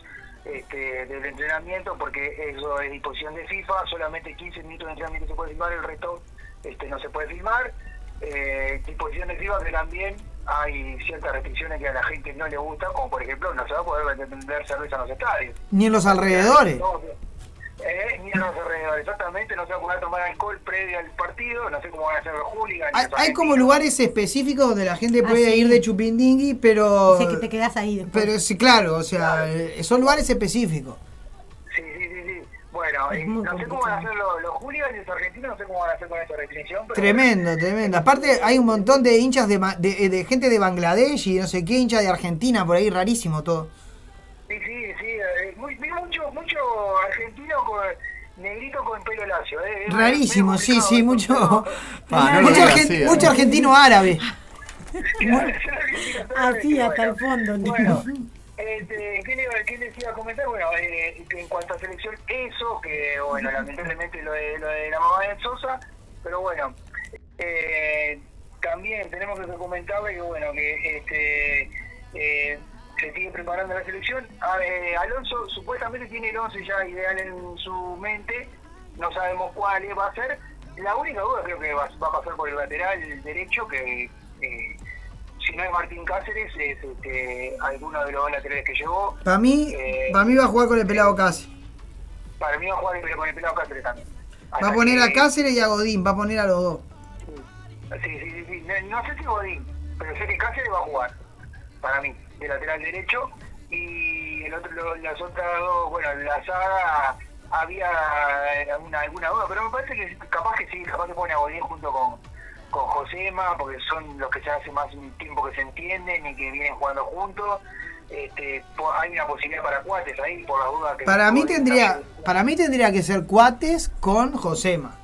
S41: este, del entrenamiento, porque eso es disposición de FIFA, solamente 15 minutos de entrenamiento se puede filmar, el resto este, no se puede filmar. Eh, disposición de FIFA que también hay ciertas restricciones que a la gente no le gusta, como por ejemplo no se va a poder vender cerveza en los estadios.
S9: Ni en los alrededores.
S41: No, eh, ni en los alrededores, exactamente, no se va a poder tomar alcohol previo al partido, no sé cómo van a hacer los hooligans.
S9: Hay,
S41: los
S9: hay como lugares específicos donde la gente puede
S10: sí.
S9: ir de chupindingui, pero...
S10: Dice que te quedas ahí después.
S9: Pero sí, claro, o sea, eh, son lugares específicos.
S41: Bueno, y no sé cómo van a hacer los, los hooligans y los argentinos, no sé cómo van a hacer con esta restricción. Pero
S9: Tremendo, tremendo. Aparte hay un montón de hinchas de, ma- de, de gente de Bangladesh y no sé qué, hincha de Argentina, por ahí rarísimo todo.
S41: Sí, sí, sí. eh, muy, vi mucho, mucho argentino con negrito con pelo lacio. Eh. Es
S9: Rarísimo, sí, sí, mucho,
S8: Ah, no
S9: mucho, argen-
S8: así,
S9: mucho
S8: ¿no?
S9: argentino árabe.
S10: Así, hasta el fondo.
S41: Bueno, este, ¿qué, le, qué les iba a comentar? Bueno, eh, en cuanto a selección, eso, que bueno, lamentablemente lo de, lo de la mamá de Sosa, pero bueno, eh, también tenemos que comentarle que bueno, que este eh, se sigue preparando la selección. A- eh, Alonso supuestamente tiene el 11 ya ideal en su mente, no sabemos cuál va a ser. La única duda creo que va, va a pasar por el lateral derecho, que eh, si no es Martín Cáceres, es este, alguno de los dos laterales que llevó.
S9: Para mí,
S41: Eh,
S9: para mí va a jugar con el pelado Casi.
S41: Para mí va a jugar con el pelado Cáceres también.
S9: Va a poner a Cáceres y a Godín, va a poner a los dos.
S41: Sí, sí, sí, sí. No, no sé si Godín, pero sé que Cáceres va a jugar, para mí, de lateral derecho. Y el otro, lo- las otras dos, bueno, la saga había alguna, alguna duda, pero me parece que capaz que sí, capaz que pone a Godín junto con, con Josema, porque son los que ya hace más tiempo que se entienden y que vienen jugando juntos. Este, hay una posibilidad para cuates ahí, por la duda que...
S9: Para mí tendría, para mí tendría que ser Cuates con Josema.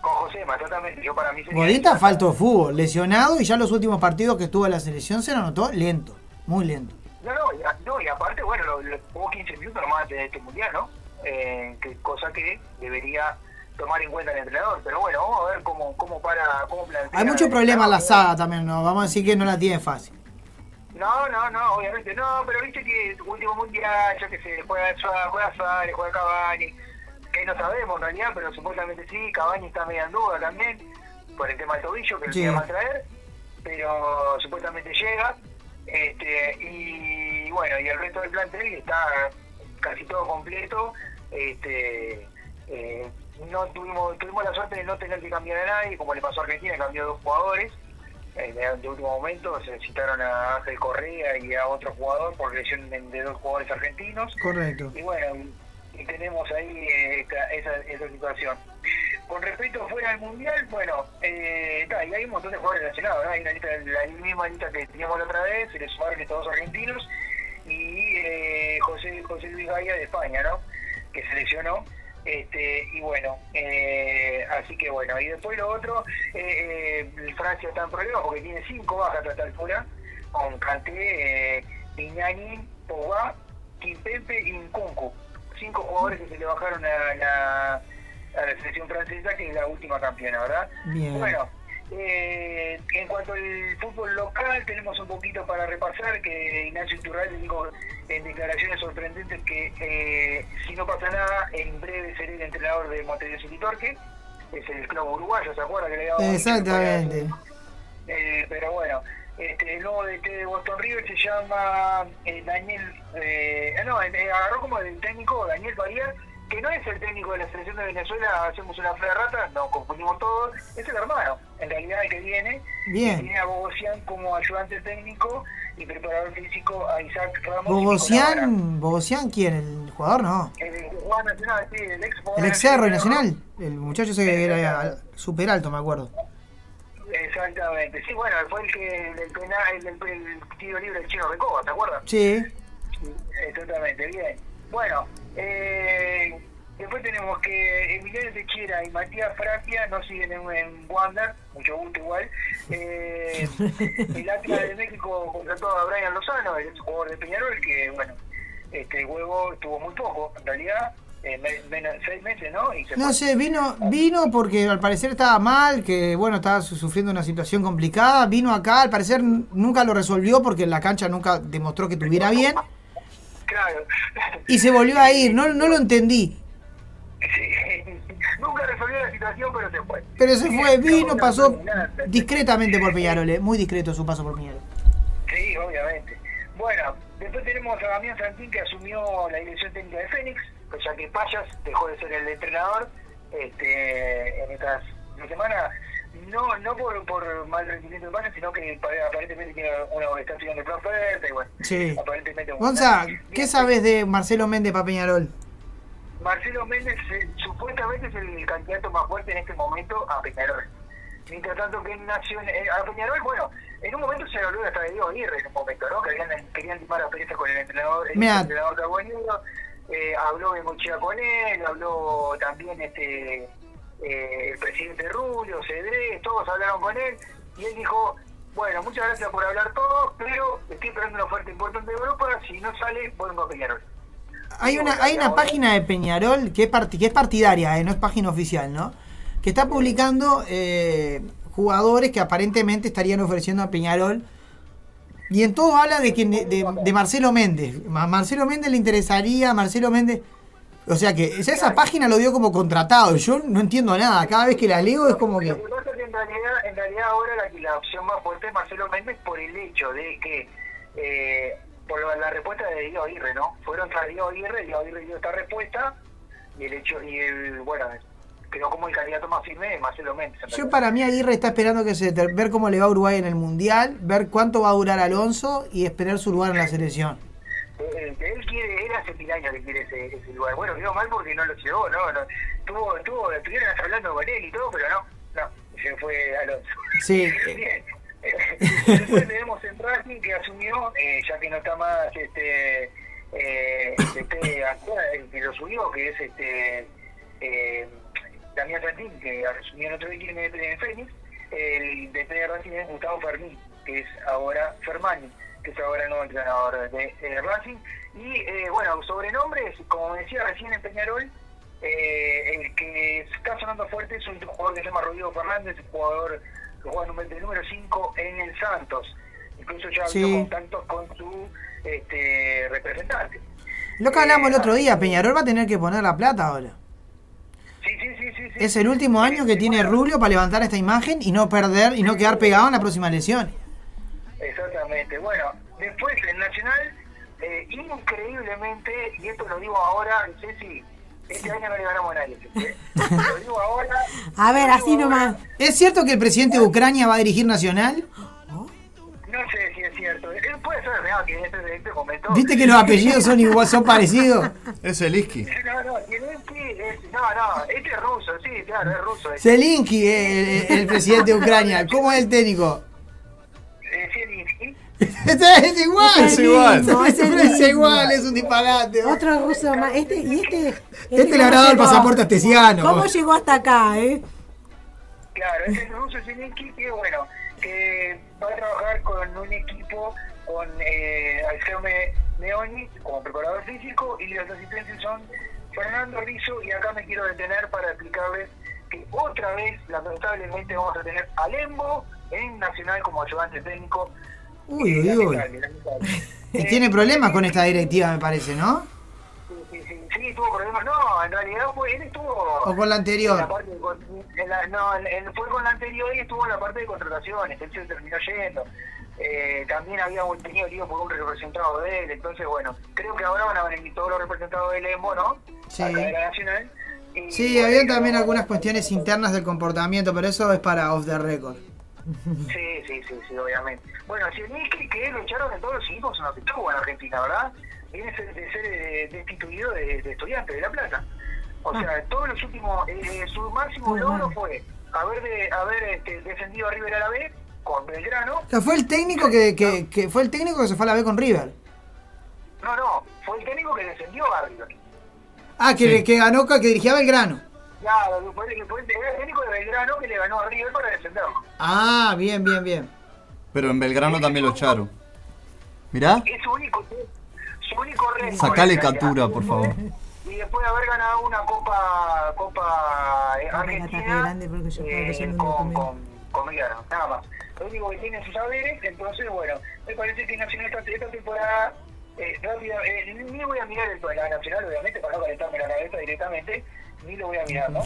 S41: Con Josema, totalmente. Yo para mí sería...
S9: De fútbol, lesionado y ya los últimos partidos que estuvo en la selección se lo notó lento, muy lento.
S41: No, no, y, a- no, y aparte, bueno, jugó 15 minutos nomás de este mundial, ¿no? Eh, que, cosa que debería tomar en cuenta el entrenador. Pero bueno, vamos a ver cómo, cómo para, cómo plantea.
S9: Hay mucho problema en la saga también, ¿no? Vamos a decir que no la tiene fácil.
S41: No, no, no, obviamente no, pero viste que último mundial, yo que sé, juega Suárez, juega Suárez, juega Cavani, que no sabemos en realidad, pero supuestamente sí, Cavani está media en duda también, por el tema del tobillo, que
S9: Sí.
S41: lo a traer, pero supuestamente llega, este, y bueno, y el resto del plantel está casi todo completo, este, eh, no tuvimos, tuvimos la suerte de no tener que cambiar a nadie, como le pasó a Argentina, cambió dos jugadores, eh, de, de último momento se citaron a Ángel Correa y a otro jugador por lesión de, de dos jugadores argentinos.
S9: Correcto.
S41: Y bueno, y tenemos ahí eh, esta- esa, esa situación. Con respecto fuera del mundial, bueno, eh, y hay un montón de jugadores relacionados, ¿no? Hay una lista, la misma lista que teníamos la otra vez, se le sumaron estos dos argentinos y eh, José, José Luis Gaya de España, ¿no? Que seleccionó. Este, y bueno, eh, así que bueno, y después lo otro, eh, eh, Francia está en problemas porque tiene cinco bajas a esta altura, con Kanté, eh, Iñani, Pogba, Kimpembe y Nkunku. Cinco jugadores que se le bajaron a la, a la selección francesa, que es la última campeona, ¿verdad?
S9: Bien.
S41: Bueno, eh, en cuanto al fútbol local, tenemos un poquito para repasar que Ignacio Iturralde dijo en declaraciones sorprendentes que eh, si no pasa nada, en breve seré el entrenador de Montevideo City Torque, es el club uruguayo, ¿se acuerda que le daba
S9: Exactamente.
S41: eh, pero bueno, este, el nuevo DT de Boston River se llama eh, Daniel, eh, ah, no, agarró como el técnico Daniel Faría, que no es el técnico de la selección de Venezuela, hacemos una fe de rata, nos confundimos todos, es el hermano, en realidad el que viene,
S9: Bien.
S41: y tiene a Bogosian como ayudante técnico y preparador físico a Isaac Ramos.
S9: Bogosian, Bogosian, ¿quién? ¿El jugador? No.
S41: El jugador nacional, sí, el ex
S9: El ex Cerro Nacional. El muchacho ese que era super alto, me acuerdo.
S41: Exactamente, sí, bueno, fue el que el, penal, el, el, el tiro libre del chino Recoba, ¿te acuerdas?
S9: Sí.
S41: Exactamente, bien. Bueno, eh, Después tenemos que Emiliano Techera y Matías Fratia no siguen en, en Wander, mucho gusto igual. Eh, el Atlas de México contrató a Brian Lozano, el jugador de Peñarol, que bueno, este huevo tuvo muy poco, en realidad, eh, me- menos seis meses, ¿no? Y se
S9: No
S41: fue.
S9: sé, vino, vino porque al parecer estaba mal, que bueno, estaba su- sufriendo una situación complicada. Vino acá, al parecer nunca lo resolvió porque en la cancha nunca demostró que estuviera bien.
S41: Claro.
S9: Y se volvió a ir, no, no lo entendí.
S41: Sí. Nunca resolvió la situación, pero se fue.
S9: Pero se fue, vino, pasó discretamente por Peñarol, eh, muy discreto su paso por Peñarol.
S41: Sí, obviamente. Bueno, después tenemos a Damián Santín que asumió la dirección técnica de Fénix, ya que Payas dejó de ser el entrenador este, en estas semanas. No, no por, por mal rendimiento de Payas, sino que pa- aparentemente tiene una está haciendo de oferta y bueno.
S9: Sí.
S41: Aparentemente.
S9: Gonza, ¿qué sabes de Marcelo Méndez para Peñarol?
S41: Marcelo Méndez eh, supuestamente es el candidato más fuerte en este momento a Peñarol. Mientras tanto que en Nación, eh, a Peñarol, bueno, en un momento se habló hasta de Diego Aguirre en un momento, ¿no? Que habían, querían limar a pereza con el entrenador, el
S9: Mirá.
S41: entrenador Carbonero, eh, habló de Mochila con él, habló también este eh, el presidente Rubio, Cedrés, todos hablaron con él, y él dijo, bueno, muchas gracias por hablar todos, pero estoy esperando una oferta importante de Europa, si no sale, vuelvo a Peñarol.
S9: Hay una, hay una página de Peñarol que es, parti- que es partidaria, eh, no es página oficial, ¿no? Que está publicando eh, jugadores que aparentemente estarían ofreciendo a Peñarol. Y en todo habla de que de, Marcelo Méndez. Marcelo Méndez le interesaría, Marcelo Méndez. O sea que esa, esa página lo dio como contratado. Yo no entiendo nada. Cada vez que la leo es como que.
S41: Lo que pasa es que en realidad, en realidad ahora la, la opción más fuerte es Marcelo Méndez por el hecho de que, eh, por la, la respuesta de Diego Aguirre, ¿no? Fueron tras Diego Aguirre, Diego Aguirre dio esta respuesta y el hecho, y el, bueno, quedó como el candidato más firme Marcelo Méndez.
S9: Yo para mí Aguirre está esperando que se ver cómo le va a Uruguay en el Mundial, ver cuánto va a durar Alonso y esperar su lugar en la selección.
S41: Eh, él quiere, él hace mil años que quiere ese, ese lugar. Bueno, quedó mal porque no lo llegó, ¿no? no tuvo, tuvo, estuvieron hasta hablando con él y todo, pero no, no, se fue Alonso.
S9: Sí.
S41: Bien. Después tenemos en Racing que asumió, eh, ya que no está más este eh, este actual, el que lo subió, que es este eh, Damián Santín, que asumió en otro equipo en, Fénix, el de Racing es Gustavo Fermín, que es ahora Fermani, que es ahora el nuevo entrenador de, eh, Racing. Y eh, bueno, sobrenombres, como decía recién en Peñarol, eh, el que está sonando fuerte es un jugador que se llama Rodrigo Fernández, un jugador que juega número, número 5 en el Santos. Incluso ya ha habido
S9: Sí.
S41: contactos con su este, representante.
S9: Lo que hablamos el otro día, Peñarol va a tener que poner la plata ahora.
S41: Sí, sí, sí, sí. sí.
S9: Es el último año que tiene Rubio para levantar esta imagen y no perder y no quedar pegado en la próxima lesión.
S41: Exactamente. Bueno, después el Nacional, eh, increíblemente, y esto lo digo ahora, Ceci, este año no le ganamos a nadie. ¿eh? Lo digo ahora.
S10: A ver, así nomás.
S9: ¿Es cierto que el presidente de Ucrania va a dirigir Nacional?
S41: No sé si es cierto. Eh, Puede ser real que en este, este momento.
S9: ¿Viste que los apellidos son igual, son parecidos?
S8: Es el Iski.
S41: No, no, es. No, no, este es ruso, sí, claro, es ruso. Es,
S9: Zelinsky, el, el presidente de Ucrania. ¿Cómo es el técnico?
S41: Eh,
S9: es igual.
S10: Es igual. No, es el
S9: es
S10: mismo.
S9: igual, es un disparate.
S10: Otro ruso más. Este, y este.
S9: Este le habrá dado el
S10: ¿cómo
S9: pasaporte
S10: llegó?
S9: astesiano.
S10: ¿Cómo llegó hasta acá, eh?
S41: Claro, es el ruso Zelensky que, bueno, que va a trabajar con un equipo con eh, Alfredo Me- Meoni como preparador físico y los asistentes son Fernando Rizzo y acá me quiero detener para explicarles que otra vez, lamentablemente, vamos a tener a Lembo en Nacional como ayudante técnico.
S9: Uy, uy, uy.
S41: Lamentable, lamentable.
S9: Y tiene problemas con esta directiva, me parece, ¿no?
S41: Sí, sí, sí, sí, tuvo problemas. No, en realidad fue, él estuvo.
S9: O con la anterior.
S41: en la parte de en la- no, él- él fue con la anterior y estuvo en la parte de contrataciones. Él se terminó yendo. Eh, también había un- tenido lío por un representado de él. Entonces, bueno, creo que ahora van a venir todos los representados del EMBO, ¿no?
S9: Sí.
S41: Acá de la Nacional. Y,
S9: Sí, había también algunas cuestiones internas del comportamiento, pero eso es para off the record.
S41: Sí, sí, sí, sí, obviamente. Bueno, si el que lo echaron de todos los equipos en estuvo en Argentina, ¿verdad? Viene de ser, de ser, eh, destituido de, de estudiante de La Plata. O sea, todos los últimos, eh, su máximo logro fue haber de, haber este, descendido a River a la B con Belgrano.
S9: O sea, fue el técnico que, que, que fue el técnico que se fue a la B con River.
S41: No, no, fue el técnico que descendió a River.
S9: Ah, que,
S8: Sí.
S9: que ganó, que dirigía Belgrano.
S41: Claro, el técnico de Belgrano que le ganó a River para descenderlo.
S9: Ah, bien, bien, bien.
S8: Pero en Belgrano también lo echaron. Mirá,
S41: Es su único, su único récord.
S8: sacale captura, por favor.
S41: Y después de haber ganado una Copa Copa eh, Argentina eh, con, con, con Belgrano, nada más. Lo único que tiene sus saberes, entonces, bueno, me parece que Nacional esta, esta temporada, eh, rápida, eh, ni voy a mirar el la Nacional, obviamente, para no calentarme la cabeza directamente, ni lo voy a mirar, ¿no?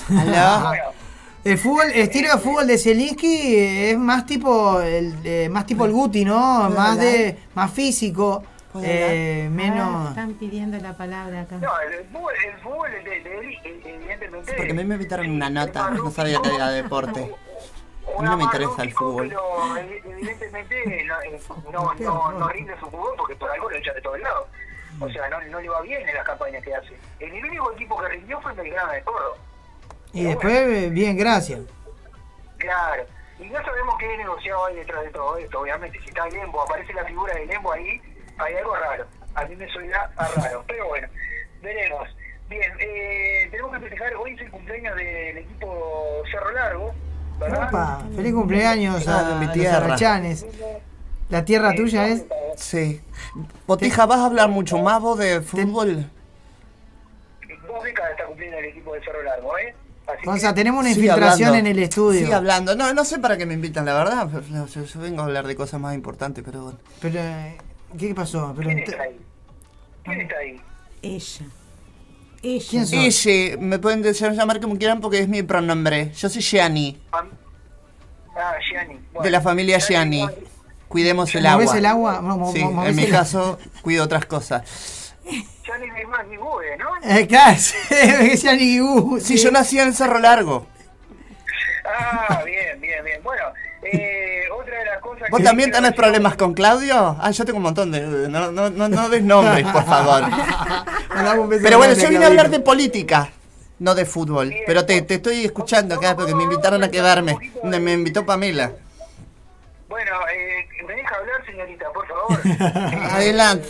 S9: El fútbol, el estilo de fútbol de Zielinski es más tipo el eh, más tipo el Guti, ¿no?
S10: ¿Puedo
S9: Más de más físico,
S10: ¿Puedo
S9: eh?
S10: Ah,
S9: menos
S10: están pidiendo la palabra acá.
S41: no, el fútbol, el fútbol de, de él, evidentemente...
S8: porque a mí me invitaron una nota, no sabía que era deporte. A mí no me interesa el fútbol.
S41: Pero eh, evidentemente no, eh, no, no, no rinde su fútbol porque por algo lo echan de todos lados. O sea, no, no le va bien en las campañas que hace. El único equipo que rindió fue el Belgrano de Toro.
S9: y después eh, bien, gracias.
S41: Claro. Y no sabemos qué negociado hay detrás de todo esto, obviamente. Si está Lembo, aparece la figura de Lembo ahí, hay algo raro. A mí me suena a raro. Pero bueno, veremos. Bien, eh, tenemos que festejar, hoy es el cumpleaños del equipo Cerro Largo, ¿verdad?
S9: Opa, feliz cumpleaños
S8: Ah,
S9: a,
S8: de mi
S9: los
S8: tierra.
S9: La tierra tuya es
S8: Sí. Botija, ¿vas a hablar mucho más vos de fútbol?
S41: Dos décadas está cumpliendo el equipo de Cerro Largo, ¿eh? Así
S9: O sea, tenemos una infiltración
S8: hablando.
S9: en el estudio.
S8: Sigue hablando. No, no sé para qué me invitan, la verdad. Yo, yo vengo a hablar de cosas más importantes, pero bueno.
S9: Pero eh, ¿qué pasó? Pero
S41: ¿Quién está ahí? ¿Quién está ahí?
S10: Ella. Ella.
S9: ¿Quién sos?
S8: Ella, me pueden decir, llamar como quieran porque es mi pronombre. Yo soy Gianni,
S41: Ah, Gianni. Bueno,
S8: de la familia Gianni. Cuidemos el
S9: ¿Movés
S8: agua.
S9: el agua?
S8: Sí,
S9: movés
S8: en mi
S9: el-
S8: caso, cuido otras cosas.
S41: Gianni de más ni Bue, ¿no?
S9: Eh, claro, Gu,
S8: Sí, yo nací en Cerro Largo.
S41: Ah, bien, bien, bien. Bueno, eh, otra de las cosas
S8: ¿Vos
S41: que...
S8: también tenés problemas con Claudio? Ah, yo tengo un montón de... No, no, no, no des nombres, por favor. Pero bueno, yo vine a hablar de política, no de fútbol. Pero te, te estoy escuchando acá porque me invitaron a quedarme. Me, me invitó Pamela.
S41: Bueno, eh, ¿me deja hablar, señorita, por favor?
S8: Adelante.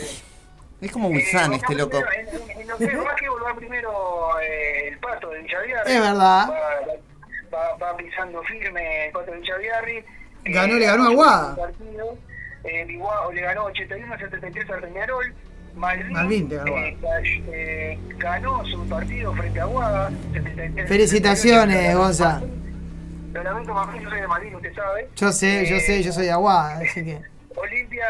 S8: Es como
S41: Eh,
S8: Wilson
S41: vamos
S8: este loco.
S41: En, en, en lo que es básquetbol va primero eh, el pato de Villaviarri.
S9: Es verdad.
S41: Va, va, va pisando firme el pato de Villaviarri.
S9: Ganó, le ganó a Aguada.
S41: Partido. Eh, Iguao le ganó 81-73 al Peñarol. Malvin,
S9: Malvin le ganó a
S41: eh, eh, ganó su partido frente a Aguada. 73.
S9: Felicitaciones, Gonza.
S41: Lo lamento, Malvin, yo soy de Malvin, usted sabe.
S9: Yo sé, yo
S41: Eh,
S9: sé, yo soy de Aguada, así que.
S41: Olimpia,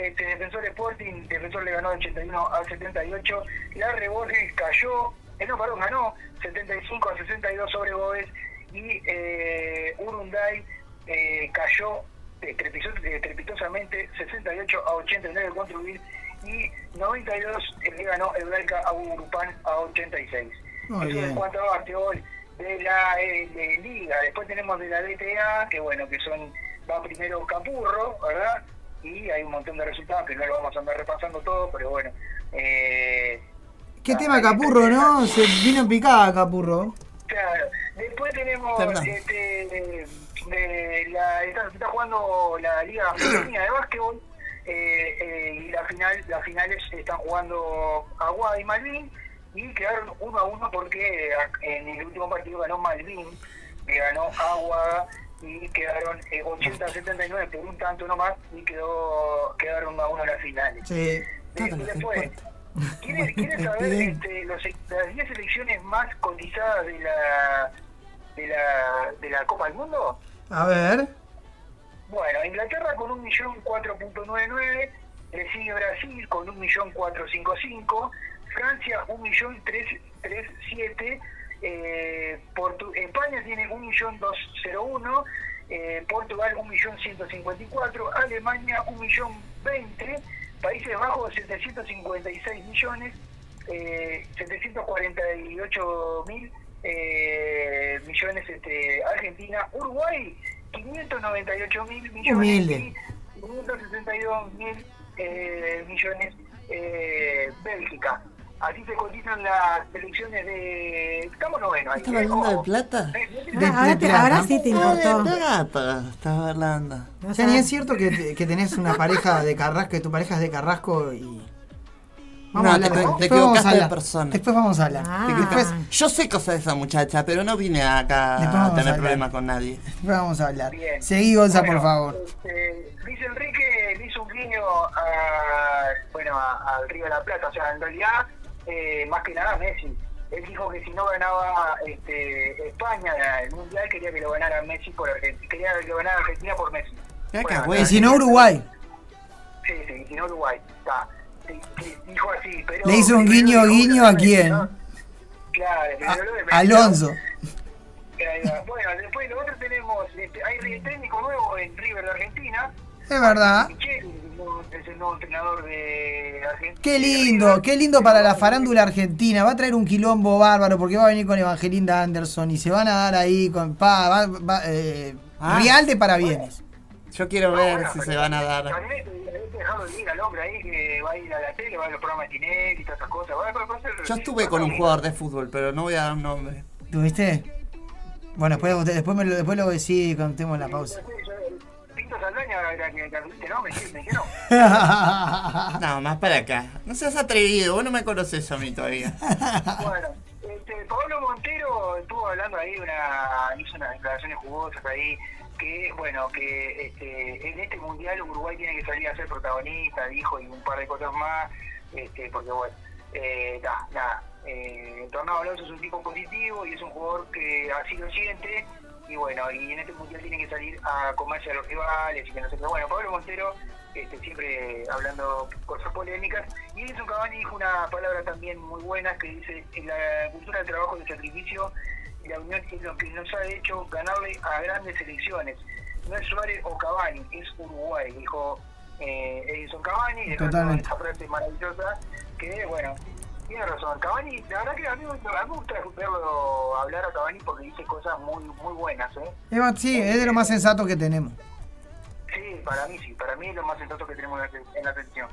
S41: este, Defensor Sporting, Defensor le ganó 81 a 78. La Borges cayó, eh, no, perdón, ganó 75 a 62 sobre Boves. Y eh, Urunday eh, cayó estrepitosamente 68 a 89 contra Ubil. Y 92 eh, le ganó el Blanca a Urupán a 86.
S9: Muy
S41: Eso
S9: bien.
S41: en cuanto a básquetbol de la eh, de Liga. Después tenemos de la DTA, que bueno, que son, va primero Capurro, ¿verdad? Y hay un montón de resultados que no lo vamos a andar repasando todo, pero bueno. Eh,
S9: ¿Qué tema Capurro, no? Se vino en picada Capurro.
S41: claro. Después tenemos este, de, la, está, está jugando la Liga Femenina de Básquetbol. eh, eh, y la final las finales están jugando Aguada y Malvin y quedaron uno a uno porque eh, en el último partido ganó Malvin que ganó Aguada y quedaron eh, 80 a 79 por un tanto nomás y quedó quedaron a uno en las finales
S9: Sí.
S41: Eh, después, ¿quieren, quieren saber este, los, las 10 selecciones más cotizadas de la, de la de la Copa del Mundo?
S9: A ver.
S41: Bueno, Inglaterra con 1.4.99, le sigue Brasil con 1.455, Francia 1.337, eh, Portu- España tiene 1.201, eh, Portugal 1.154, Alemania 1.020, Países Bajos 756 millones, eh, 748 mil eh, millones este, Argentina, Uruguay 598 mil millones
S9: Humilde.
S41: y 562 mil eh, millones eh, Bélgica. Así se cotizan las selecciones de... Estamos noveno ahí.
S8: ¿Estaba
S41: ¿eh?
S8: hablando de plata?
S9: De-
S10: ahora, te- sí te
S8: Ah, de
S10: importó.
S8: plata, estaba hablando.
S9: Ya ni es cierto que, que tenés una pareja de Carrasco, que tu pareja es de Carrasco y. Vamos a
S8: No,
S9: hablar
S8: te, te
S9: después vamos a
S8: equivocaste de
S9: hablar.
S8: persona.
S9: Después vamos a hablar. Después,
S8: Yo sé cosas de esa muchacha, pero no vine acá a
S9: a
S8: tener
S9: hablar.
S8: problemas con nadie.
S9: después vamos a hablar. Seguí, Gonza, por favor.
S41: este, Luis Enrique le hizo un guiño a, bueno, a- al Río de la Plata. O sea, en realidad, eh, más que nada a Messi. Él dijo que si no ganaba este, España el Mundial, quería que lo ganara Messi por Argentina. Quería que lo ganara Argentina por Messi. Bueno,
S9: Y si no, Uruguay.
S41: Sí, sí, si no Uruguay. Está. Sí, sí, dijo así, pero...
S9: Le hizo un guiño, guiño a quién.
S41: ¿no? Claro, pero lo de Messi,
S9: Alonso.
S41: Bueno, después nosotros tenemos, este, hay técnico nuevo en River de Argentina.
S9: Es verdad.
S41: Michel, es el nuevo entrenador de Argentina.
S9: Qué lindo, qué lindo para la farándula argentina. Va a traer un quilombo bárbaro porque va a venir con Evangelinda Anderson y se van a dar ahí con pa, va- va, eh,
S8: Ah.
S9: Real de parabienes.
S8: Yo quiero ver si se van a dar. Yo estuve con un jugador de fútbol, pero no voy a dar un nombre.
S9: ¿Tuviste? Bueno, después, después, me lo, después lo decís cuando la pausa.
S41: Era que que viste, ¿no? Me dijiste que no.
S8: No, más para acá. No seas atrevido, vos no me conoces a mí todavía.
S41: Bueno, este, Pablo Montero estuvo hablando ahí, una, hizo unas declaraciones jugosas ahí, que bueno, que este, en este mundial Uruguay tiene que salir a ser protagonista, dijo, y un par de cosas más, este, porque bueno, eh, nada, nada. Eh, Tornado Alonso es un tipo positivo y es un jugador que así lo siente, y bueno, y en este mundial tiene que salir a comerse a los rivales y que no sé qué. Bueno, Pablo Montero este, siempre hablando cosas polémicas. Y Edison Cavani dijo una palabra también muy buena que dice, en la cultura del trabajo y del sacrificio, la unión es lo que nos ha hecho ganarle a grandes selecciones. No es Suárez o Cavani, es Uruguay, dijo eh, Edison Cavani,
S9: Totalmente.
S41: esa frase maravillosa, que bueno, tiene razón. Cavani, la verdad que a mí, a mí me gusta verlo hablar a Cavani porque dice cosas muy muy buenas, ¿eh?
S9: Sí, es de lo más sensato que tenemos.
S41: Sí, para mí sí, para mí es lo más sensato que tenemos en la, en la selección.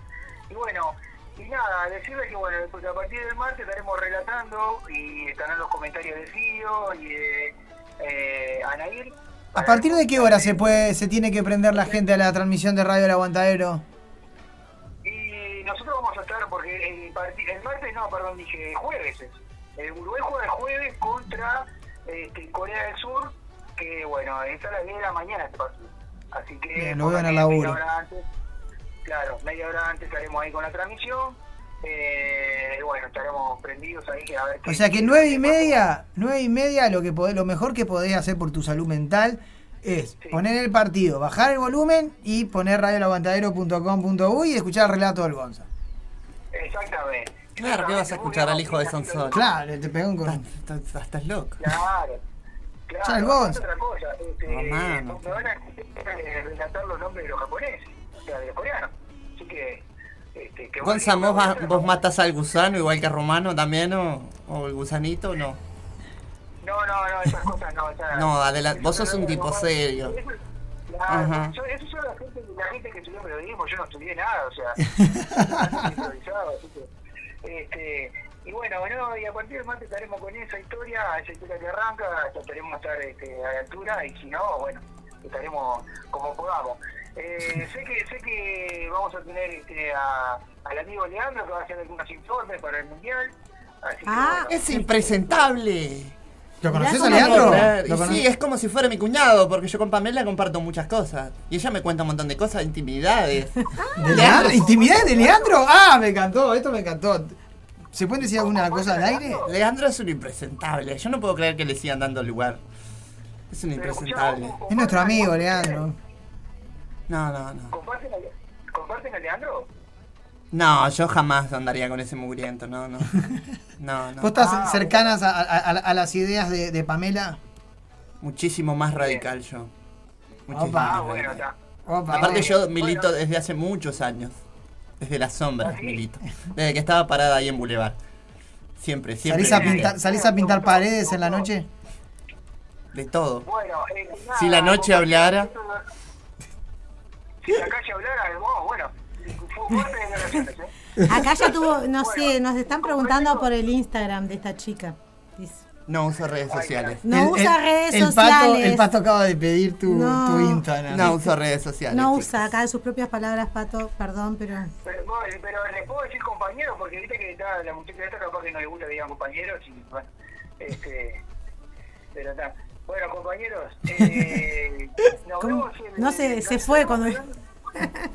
S41: Y bueno, y nada, decirles que bueno, pues a partir del martes estaremos relatando y estarán los comentarios de Fío y de eh, Anair.
S9: ¿A partir de qué hora se puede, se tiene que prender la gente a la transmisión de Radio El Aguantadero?
S41: Y nosotros porque el, martes, no, perdón, dije jueves es. El Uruguay juega el jueves contra este, Corea del Sur, que bueno, es a las 10 de la mañana este partido. Así que
S9: Bien, lo
S41: media
S9: laburo.
S41: hora antes, claro, media hora antes estaremos ahí con la transmisión. Eh, bueno, estaremos prendidos ahí que a ver
S9: O sea que nueve y media, nueve y media lo que podés, lo mejor que podés hacer por tu salud mental es poner el partido, bajar el volumen y poner radioelaguantadero.com.uy y escuchar el relato del Gonza.
S41: Exactamente.
S8: Claro, que vas a escuchar al hijo de Sansón.
S9: Claro, te pegó un con.
S8: Estás, loco.
S41: Claro. Claro,
S9: Gonza.
S41: otra cosa, este,
S8: Mamá, no.
S41: me van a relatar los nombres de los japoneses, o sea, de los coreanos. Así que, este, que
S8: Gonza, ¿vos, va- vos matas al gusano igual que a Romano también o, o el gusanito o no?
S41: No, no, no, esas cosas no. esas-
S8: No, adelante, vos sos un tipo serio. Ajá.
S41: yo- eso son la gente, la gente que estudió periodismo, yo no estudié nada, o sea, improvisado, así que, este, y bueno, bueno, y a partir del martes estaremos con esa historia, esa historia que arranca, de estar este, a la altura, y si no, bueno, estaremos como podamos. Eh, sé que sé que vamos a tener este, a, al amigo Leandro que va a hacer algunos informes para el Mundial, así que
S8: Ah,
S41: bueno.
S8: es impresentable.
S9: ¿Lo
S8: conoces
S9: a Leandro?
S8: Y
S9: ¿Lo cono-
S8: sí, es como si fuera mi cuñado, porque yo con Pamela comparto muchas cosas. Y ella me cuenta un montón de cosas, intimidades.
S9: ¿De Leandro? ¿Intimidad de Leandro? Ah, me encantó, esto me encantó. ¿Se puede decir alguna cosa al aire?
S8: Leandro es un impresentable. Yo no puedo creer que le sigan dando lugar. Es un impresentable.
S9: Es nuestro amigo, Leandro.
S8: No, no, no.
S41: ¿Comparten a, ¿Comparten a Leandro?
S8: No, yo jamás andaría con ese mugriento, no, no. No, no.
S9: ¿Vos estás cercanas a, a- a- a las ideas de, de Pamela?
S8: Muchísimo más radical yo. Muchísimo
S9: Opa.
S8: más
S9: Ah, bueno,
S8: radical.
S9: Opa,
S8: Aparte
S9: bueno.
S8: yo milito desde hace muchos años. Desde las sombras milito. Desde que estaba parada ahí en Boulevard. Siempre, siempre.
S9: ¿Salís a, pintar, ¿Salís a pintar paredes en la noche?
S8: De todo.
S41: Bueno, eh, nada,
S8: Si la noche hablara.
S41: Si la calle hablara, vos, bueno, fue fuerte declaraciones, ¿eh?
S10: Acá ya tuvo, no sé, nos están preguntando por el Instagram de esta chica. Dice.
S8: No uso redes sociales.
S10: No usa redes
S9: el Pato,
S10: sociales.
S9: el Pato acaba de pedir tu,
S10: No.
S9: tu Instagram.
S8: No uso redes sociales.
S10: No
S8: chicos.
S10: usa acá sus propias palabras, Pato, perdón, pero...
S41: Pero, bueno, pero les puedo decir compañeros, porque viste que está, la muchacha esta capaz que no le gusta que digan compañeros y bueno, este, pero está. Bueno, compañeros, eh, nos
S10: ¿Cómo?
S41: vemos en-
S10: No se, se fue cuando...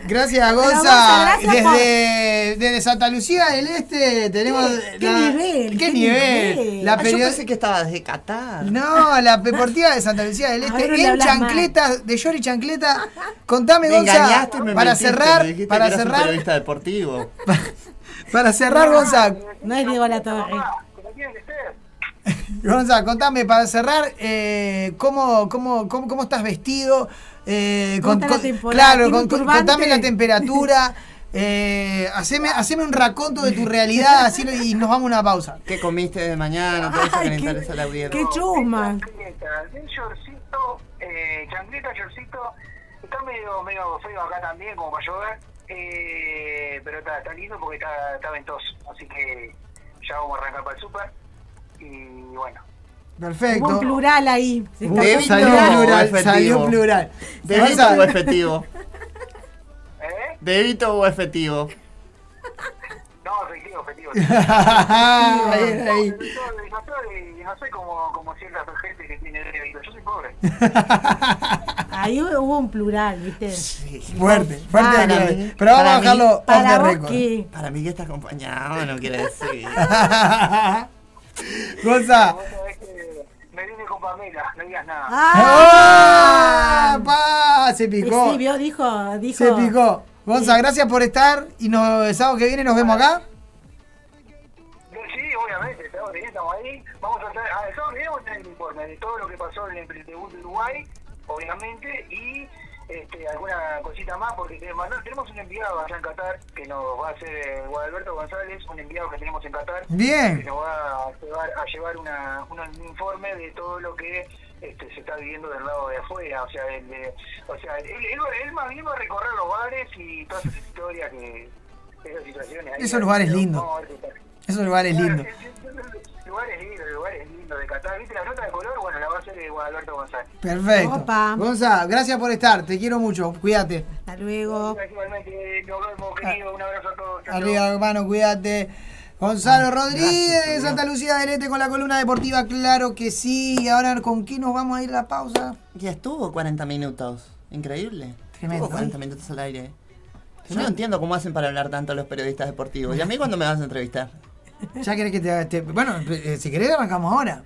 S9: Gracias, Gonza.
S10: Gonza, gracias por-
S9: desde, desde Santa Lucía del Este tenemos.
S10: ¿Qué- qué nivel,
S9: ¿Qué,
S10: qué
S9: nivel?
S10: nivel?
S9: La
S8: Ah, yo
S9: period-
S8: pensé que estaba desde Qatar.
S9: No, la deportiva de Santa Lucía del Este en
S10: hablas
S9: chancleta, de Yori Chancleta. Contame,
S8: Me
S9: Gonza,
S8: engañaste, me
S9: para
S8: mentiste,
S9: cerrar,
S8: me
S9: para
S8: que eras un
S9: cerrar,
S8: periodista deportivo.
S9: para cerrar, Gonza,
S10: No es Diego La Torre.
S9: Gonza, contame para cerrar, eh, ¿cómo, cómo, cómo, cómo estás vestido? Eh,
S10: ¿Cómo está la temporada?
S9: claro,
S10: ¿Tiene
S9: con-
S10: un
S9: con- contame la temperatura. Eh, haceme, haceme un raconto de tu realidad así, y nos vamos a una pausa.
S8: ¿Qué comiste de mañana? Todo eso que le
S10: Ay, qué-
S8: interesa a la audiencia.
S10: ¡Qué chusma!
S41: De shortcito, eh, chancleta, shortcito, está medio, medio feo acá también, como para llover, eh, pero está, está lindo porque está, está ventoso, así que ya vamos a arrancar para el super, y bueno.
S10: Hubo un
S9: Perfecto.
S10: plural ahí. Se está-
S8: Débito
S9: Salió
S8: o
S9: plural,
S8: efectivo?
S9: salió plural.
S8: ¿Débito
S9: Gonza,
S8: o efectivo?
S41: ¿Eh?
S8: ¿Débito o efectivo?
S41: No, efectivo, efectivo.
S9: Ahí, ahí.
S41: No, soy- no soy, no soy como, como cierta gente que tiene débito, yo soy pobre.
S10: Ahí hubo un plural, ¿viste?
S9: Fuerte, fuerte.
S10: Para
S9: de
S8: mí-
S9: Pero vamos a
S8: para mí-
S9: dejarlo off
S10: Para
S9: the
S10: vos
S9: record.
S10: qué.
S8: Para mí que está acompañado no quiere decir.
S9: Gonza.
S41: Me vine con Pamela, no digas nada.
S9: ¡Ah! Pa, se picó.
S10: Sí, vio, dijo, dijo.
S9: Se picó. Gonza, gracias por estar y nos, el sábado que viene nos vemos acá.
S41: Sí, obviamente, el sábado que viene estamos ahí. Vamos a hacer, ah, el sábado que viene vamos a tener el informe de todo lo que pasó en el debut de Uruguay, obviamente, y este, alguna cosita más, porque tenemos, tenemos un enviado allá en Qatar que nos va a hacer eh, Guadalberto González, un enviado que tenemos en Qatar.
S9: Bien.
S41: Que nos va a llevar, a llevar una, un informe de todo lo que este, se está viviendo del lado de afuera. O sea, el de- o sea él, él, él más bien va a recorrer los bares y todas esas historias que. Esas situaciones. ahí.
S9: Esos lugares lindos. Esos lugares lindos.
S41: Lugares lindos, lugares lindos de Qatar. ¿Viste la nota de color? Bueno, la va a hacer de Guadalberto González.
S9: Perfecto.
S10: Opa.
S9: Gonza, gracias por estar. Te quiero mucho. Cuídate.
S10: Hasta luego.
S41: Igualmente, nos vemos, querido. Un abrazo a todos.
S9: Arriba, hermano, cuídate. Gonzalo Rodríguez de Santa Lucía del Este con la columna deportiva, claro que sí. Y ahora, ¿con qué nos vamos a ir a la pausa?
S8: Ya estuvo 40 minutos. Increíble.
S9: Tremendo,
S8: Estuvo 40
S9: ¿eh?
S8: minutos al aire. Yo no entiendo cómo hacen para hablar tanto los periodistas deportivos. ¿Y a mí cuándo me vas a entrevistar?
S9: Ya querés que te, te- Bueno, eh, si querés arrancamos ahora.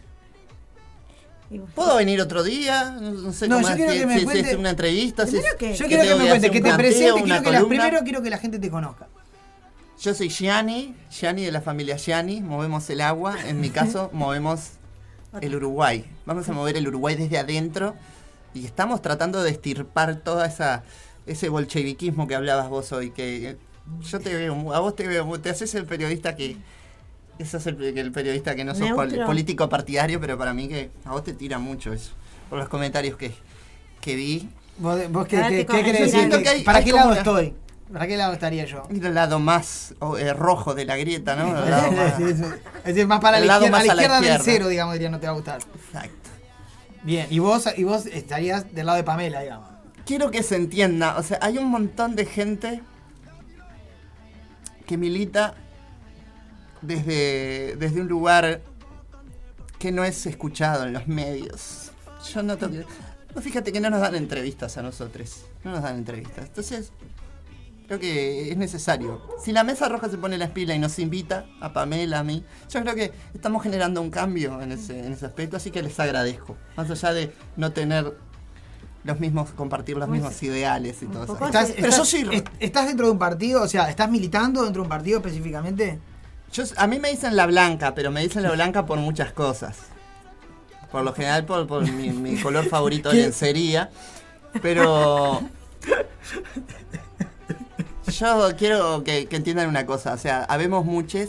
S8: ¿Puedo venir otro día? No, sé
S9: No,
S8: cómo
S9: yo quiero
S8: si,
S9: que me
S8: si- si
S9: cuente-
S8: es una entrevista. Si es-
S9: Yo quiero que me cuentes, que te presentes,
S8: una
S9: quiero que la, primero quiero que la gente te conozca.
S8: Yo soy Gianni, Gianni de la familia Gianni, movemos el agua, en mi caso movemos el Uruguay. Vamos a mover el Uruguay desde adentro y estamos tratando de estirpar toda esa ese bolcheviquismo que hablabas vos hoy, que eh, yo te veo, a vos te veo, te haces el periodista que ese es el, el periodista que no sos pol- político partidario, pero para mí que a vos te tira mucho eso, por los comentarios que, que vi.
S9: ¿Vos, vos qué,
S10: Ahora
S9: qué-
S10: te
S9: qué
S10: corregirán.
S9: querés decir?
S8: Siento que hay-
S9: ¿Para
S8: hay
S9: qué lado
S8: una-
S9: estoy? ¿Para qué lado estaría yo?
S8: Al lado más oh, eh, rojo de la grieta, ¿no? El lado más-
S9: Sí, sí. Es decir, más para
S8: El
S9: la
S8: lado
S9: izquierda,
S8: más
S9: la
S8: a la
S9: izquierda del
S8: izquierda.
S9: cero, digamos, diría, no te va a gustar.
S8: Exacto.
S9: Bien, y vos, y vos estarías del lado de Pamela, digamos.
S8: quiero que se entienda, o sea, hay un montón de gente que milita desde, desde un lugar que no es escuchado en los medios. Yo noto que... no, fíjate que no nos dan entrevistas a nosotros, no nos dan entrevistas. Entonces, creo que es necesario. Si la mesa roja se pone las pilas y nos invita, a Pamela, a mí, yo creo que estamos generando un cambio en ese, en ese aspecto, así que les agradezco. Más allá de no tener los mismos, compartir los mismos ideales y todo eso.
S9: ¿Estás,
S8: Pero
S9: estás-
S8: yo soy
S9: ¿Estás dentro de un partido? O sea, ¿estás militando dentro de un partido específicamente?
S8: Yo, a mí me dicen la blanca, pero me dicen la blanca por muchas cosas. Por lo general por, por mi, mi color favorito de lencería. Pero yo quiero que, que entiendan una cosa. O sea, habemos muchos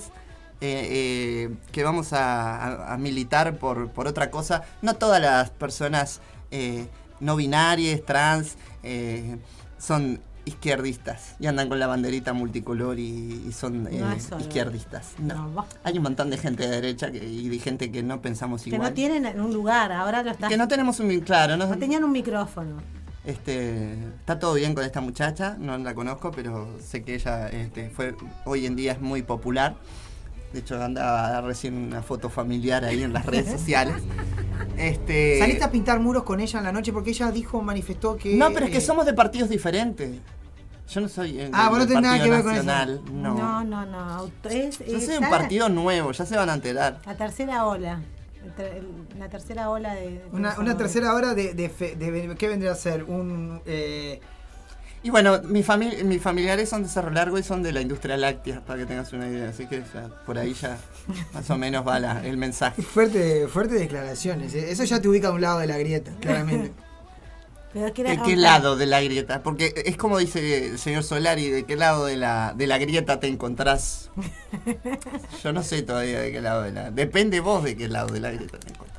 S8: eh, eh, que vamos a, a- a militar por, por otra cosa. No todas las personas eh, no binarias, trans, son izquierdistas y andan con la banderita multicolor y, y son eh,
S10: No es solo-
S8: izquierdistas. No. Hay un montón de gente de derecha que- y de gente que no pensamos
S10: Que
S8: igual.
S10: no tienen un lugar, ahora lo estás.
S8: Que no tenemos un claro, no,
S10: no tenían un micrófono.
S8: este, está todo bien con esta muchacha, no la conozco, pero sé que ella este, fue hoy en día es muy popular. De hecho, andaba recién una foto familiar ahí en las redes sociales. Este,
S9: ¿Saliste a pintar muros con ella en la noche? Porque ella dijo, manifestó que.
S8: No, pero es que
S9: eh,
S8: somos de partidos diferentes. Yo no soy eh,
S9: Ah, vos no tenés nada que ver con eso.
S8: No.
S10: No, no, Es,
S8: Yo soy un partido nuevo, ya se van a enterar.
S10: La tercera ola. La tercera ola de. de
S9: Una, una tercera hora de, de, fe- de- ¿Qué vendría a ser? Un. eh,
S8: Y bueno, mi famili- mis familiares son de Cerro Largo y son de la industria láctea, para que tengas una idea. Así que ya, por ahí ya más o menos va la- el mensaje.
S9: fuerte, fuerte declaraciones. eh. Eso ya te ubica a un lado de la grieta, claramente.
S10: Pero que era-
S8: ¿De qué lado de la grieta? Porque es como dice el señor Solari, ¿de qué lado de la, de la grieta te encontrás? Yo no sé todavía de qué lado de la... Depende vos de qué lado de la grieta te encontrás.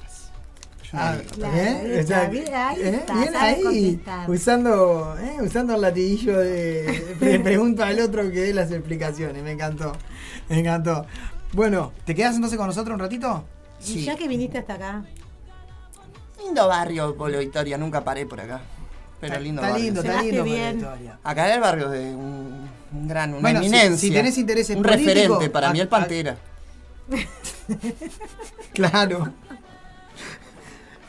S9: Ah.
S10: Claro,
S9: ¿eh?
S10: está
S9: O sea,
S10: bien, ahí
S9: ¿eh?
S10: está,
S9: Bien ahí, usando, ¿eh? usando el latiguillo de, de pregunta al otro que dé las explicaciones. Me encantó, me encantó. Bueno, ¿te quedas entonces con nosotros un ratito?
S10: Y ya que viniste hasta acá.
S8: Lindo barrio, Polo Victoria, nunca paré por acá. Pero
S9: Está-
S8: lindo
S9: está
S8: barrio.
S9: lindo, está lindo.
S10: bien.
S9: Victoria.
S8: Acá el barrio de un, un gran, una
S9: Bueno, si-
S8: eminencia.
S9: si tenés intereses
S8: Un referente, para
S9: a-
S8: mí el
S9: a-
S8: Pantera.
S9: Claro.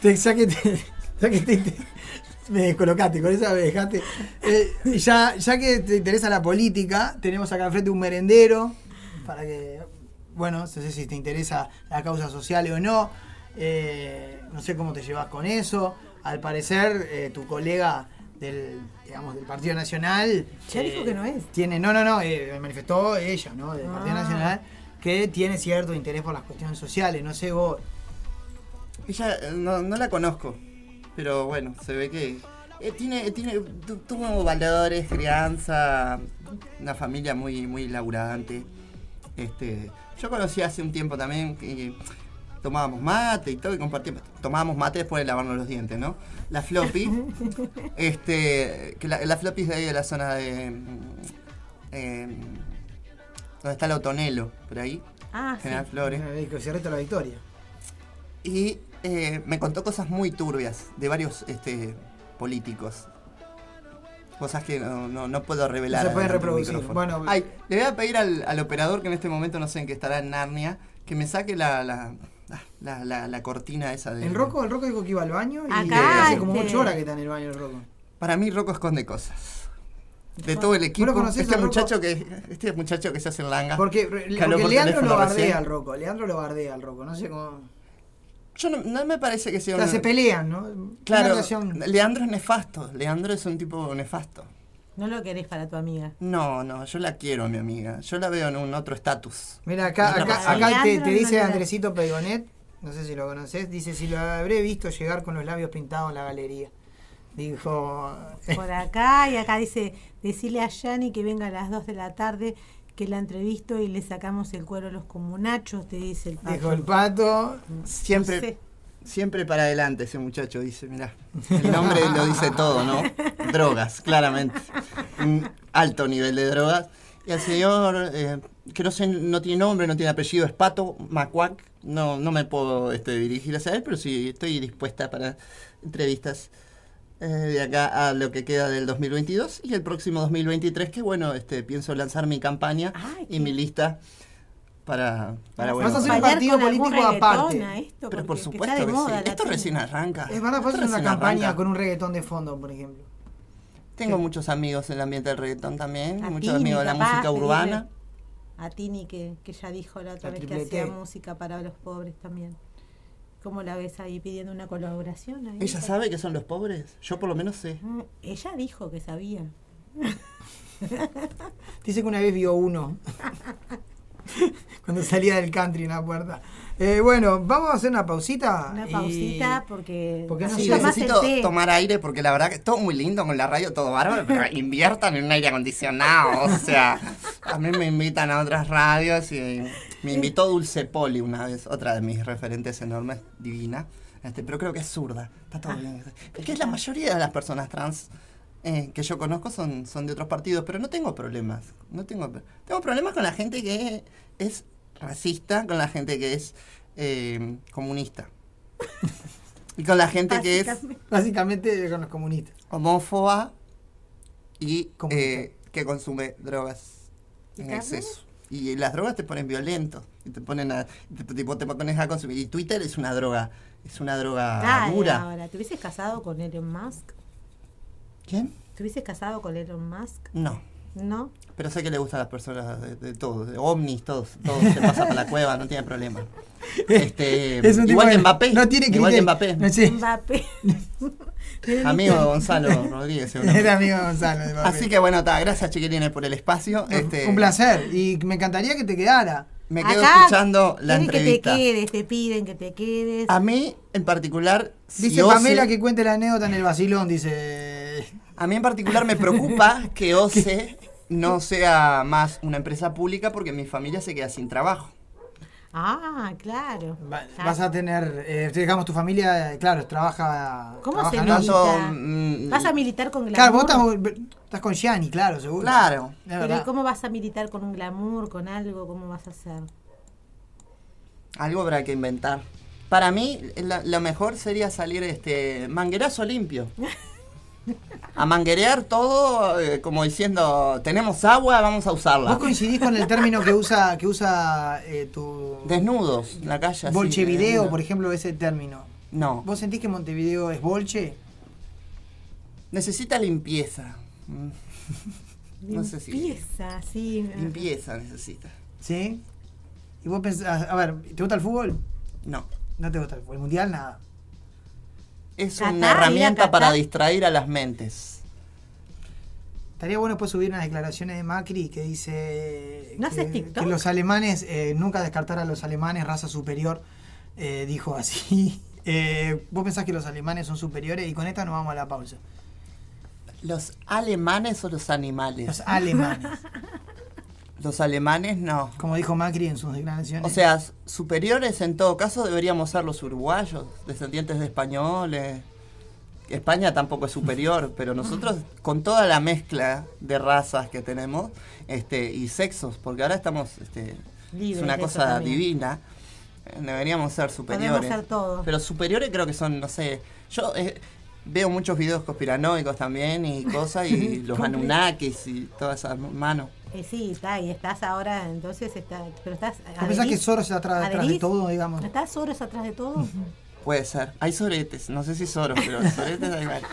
S9: Te, ya que te, ya que te- te- me descolocaste, con esa me dejaste. Eh, ya, ya que te interesa la política, tenemos acá enfrente un merendero para que, bueno, no sé si te interesa la causa social o no. Eh, no sé cómo te llevas con eso. Al parecer, eh, tu colega del, digamos, del Partido Nacional.
S10: Ya
S9: eh,
S10: dijo que no es.
S9: Tiene, no, no, no, manifestó ella, ¿no? Del Partido
S10: Ah.
S9: Nacional, que tiene cierto interés por las cuestiones sociales. No sé vos.
S8: Ella eh, no, no la conozco, pero bueno, se ve que eh, tiene, tiene, tu- tuvo valores, crianza, una familia muy, muy laburante. Este, yo conocí hace un tiempo también que tomábamos mate y todo y compartíamos. Tomábamos mate después de lavarnos los dientes, ¿no? La floppy, este, que la, la floppy es de ahí de la zona de. eh, donde está el Otonelo, por ahí.
S10: Ah, sí.
S8: General Flores.
S9: Eh, que Cierrito la victoria.
S8: Y eh, me contó cosas muy turbias de varios este, políticos. Cosas que no, no- no puedo revelar.
S9: No se pueden reproducir. Bueno,
S8: Ay, le voy a pedir al, al operador que en este momento no sé en qué estará en Narnia, que me saque la, la, ah, la, la- la cortina esa de.
S9: El Rocco, el Rocco dijo que iba al baño y
S10: Acá,
S9: hace como
S10: este-
S9: 8 horas que está en el baño el Rocco.
S8: Para mí Rocco esconde cosas. De todo el equipo. este muchacho que. Este muchacho que se hace en langa.
S9: Porque, Leandro lo bardea
S8: recién.
S9: al Rocco. Leandro lo bardea al Rocco. No sé cómo.
S8: Yo no, no me parece que sea
S9: O sea,
S8: un-
S9: se pelean, ¿no? Una
S8: Claro,
S9: relación-
S8: Leandro es nefasto. Leandro es un tipo nefasto.
S10: No lo querés para tu amiga.
S8: No, no, yo la quiero a mi amiga. Yo la veo en un otro estatus.
S9: Mira, acá, acá, acá te, te dice Andresito Pegonet, no sé si lo conoces, dice, si lo habré visto llegar con los labios pintados en la galería. Dijo...
S10: Por acá y acá dice, decirle a Yani que venga a las 2 de la tarde, que la entrevisto y le sacamos el cuero a los comunachos, te dice el pato.
S9: Dijo el pato.
S8: Siempre,
S10: No sé.
S8: siempre para adelante ese muchacho, dice, mirá. El nombre lo dice todo, ¿no? Drogas, claramente. Un alto nivel de drogas. Y al señor, eh, que no sé, no tiene nombre, no tiene apellido, es Pato Macuac. No, no me puedo este, dirigir hacia él, pero sí estoy dispuesta para entrevistas eh, de acá a lo que queda del 2022 y el próximo 2023, que bueno, este, pienso lanzar mi campaña y mi lista para, para
S9: Vas
S8: bueno,
S9: a hacer un partido político aparte.
S10: esto,
S8: pero por supuesto que,
S10: moda
S8: sí. Esto recién arranca.
S9: Es van a
S8: Esto
S9: hacer una campaña
S8: arranca.
S9: con un reggaetón de fondo, por ejemplo.
S8: Tengo muchos amigos en el ambiente del reggaetón también,
S10: A
S8: muchos
S10: Tini,
S8: amigos de la
S10: capaz,
S8: música urbana.
S10: A Tini, que, que ya dijo la otra
S9: La
S10: vez que hacía música para los pobres también. ¿Cómo la ves ahí pidiendo una colaboración? ahí?
S8: ¿Ella sabe que son los pobres? Yo por lo menos sé.
S10: Mm, Ella dijo que sabía.
S9: Dice que una vez vio uno. Cuando salía del country en la puerta. Eh, bueno, vamos a hacer una pausita.
S10: Una
S9: y-
S10: pausita porque...
S9: Porque no
S8: Sí, necesito tomar aire porque la verdad que todo muy lindo con la radio, todo bárbaro, pero inviertan en un aire acondicionado. O sea, a mí me invitan a otras radios y me invitó Dulce Poli una vez, otra de mis referentes enormes, divina. Este, pero creo que es zurda. Está todo bien. Es que la mayoría de las personas trans eh, que yo conozco son, son de otros partidos, pero no tengo problemas. No tengo, tengo problemas con la gente que es racista, con la gente que es eh, comunista. y con la gente que es
S9: Básicamente con los comunistas.
S8: homófoba y eh, que consume drogas en exceso. Y las drogas te ponen violento. Y te ponen a, te, tipo, te pones a consumir. Y Twitter es una droga. Es una droga
S10: Dale,
S8: dura.
S10: ahora, ¿te hubieses casado con Elon Musk?
S8: ¿Quién?
S10: ¿Te hubieses casado con Elon Musk?
S8: No.
S10: ¿No?
S8: Pero sé que le gustan a las personas de, de todo, de ovnis, todos, todos se pasa por la cueva, no tiene problema. Este,
S9: Es un tipo
S8: igual
S9: de-
S8: que Mbappé.
S9: no tiene
S8: igual que. Mbappé.
S9: No sé.
S10: Mbappé.
S8: Amigo de Gonzalo Rodríguez.
S9: Era amigo de Gonzalo. de.
S8: Así que bueno, ta, gracias chiquilines por el espacio. Este,
S9: Un placer. Y me encantaría que te quedara.
S8: Me quedo
S10: Acá
S8: escuchando la
S10: quieren que te
S8: entrevista.
S10: quedes, te piden que te quedes.
S8: A mí, en particular, si
S9: Dice
S8: Ose-
S9: Pamela que cuente la anécdota en el vacilón, dice.
S8: A mí en particular me preocupa que OCE no sea más una empresa pública porque mi familia se queda sin trabajo.
S10: Ah, claro.
S9: Vas a tener, eh, digamos, tu familia, eh, claro, trabaja.
S10: ¿Cómo
S9: trabaja,
S10: se
S9: ¿no?
S10: milita?
S8: mm,
S10: ¿Vas a militar con glamour?
S9: Claro, vos estás, estás con Gianni, claro, seguro.
S8: Claro.
S10: Pero ¿y cómo vas a militar con un glamour, con algo? ¿Cómo vas a hacer?
S8: Algo habrá que inventar. Para mí, la- lo mejor sería salir este manguerazo limpio. A manguerear todo eh, como diciendo, tenemos agua, vamos a usarla.
S9: ¿Vos coincidís con el término que usa, que usa eh, tu.
S8: Desnudos, en la calle.
S9: Bolchevideo, por ejemplo, ese término?
S8: No.
S9: ¿Vos sentís que Montevideo es bolche?
S8: Necesita limpieza. Mm. No sé si.
S10: Limpieza, sí.
S8: Limpieza necesita.
S9: ¿Sí? ¿Y vos pensás, a ver, ¿te gusta el fútbol?
S8: No.
S9: No te gusta el fútbol. ¿El mundial? Nada.
S8: Es una herramienta para distraer a las mentes.
S9: Estaría bueno después subir unas declaraciones de Macri que dice
S10: ¿No
S9: que,
S10: TikTok?
S9: que los alemanes, eh, nunca descartar a los alemanes, raza superior, eh, dijo así. Eh, ¿Vos pensás que los alemanes son superiores? Y con esta nos vamos a la pausa.
S8: ¿Los alemanes o los animales?
S9: Los alemanes.
S8: Los alemanes no.
S9: Como dijo Macri en sus declaraciones.
S8: O sea, superiores en todo caso deberíamos ser los uruguayos, descendientes de españoles. España tampoco es superior, pero nosotros con toda la mezcla de razas que tenemos este, y sexos, porque ahora estamos, este,
S10: Libres
S8: es una cosa divina, eh, deberíamos ser superiores.
S10: ser todo.
S8: Pero superiores creo que son, no sé, yo eh, veo muchos videos conspiranoicos también y cosas, y los Anunnakis y todas esas manos.
S10: Eh, sí, está, y estás ahora, entonces, está, pero estás...
S9: ¿Vos pensás que Soros está atrás, atrás de todo, digamos?
S10: ¿Estás Soros atrás de todo?
S8: Puede ser. Hay soretes, no sé si soros, pero soretes hay varios.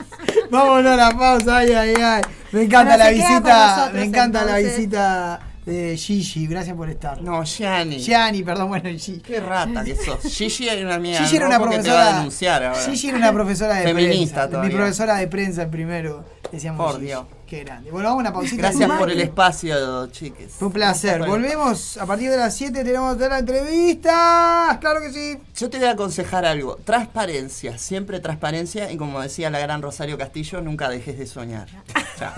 S9: Vámonos a la pausa, ay, ay, ay. Me encanta la visita,
S10: nosotros,
S9: me encanta la visita de Gigi, gracias por estar.
S8: No, Gianni.
S9: Gianni, perdón, bueno, Gigi.
S8: Qué rata que sos. Gigi era una amiga
S9: Gigi era una profesora.
S8: a denunciar ahora.
S9: Gigi era una profesora de
S8: Feminista
S9: prensa.
S8: todavía.
S9: Mi profesora de prensa el primero. Decíamos
S8: Por
S9: Gigi.
S8: Dios.
S9: Qué grande. Bueno, vamos a una pausita.
S8: Gracias por el espacio, chiques.
S9: Fue un placer. Volvemos a partir de las 7. Tenemos la entrevista. Claro que sí.
S8: Yo te voy a aconsejar algo. Transparencia, siempre transparencia. Y como decía la gran Rosario Castillo, nunca dejes de soñar. Chao.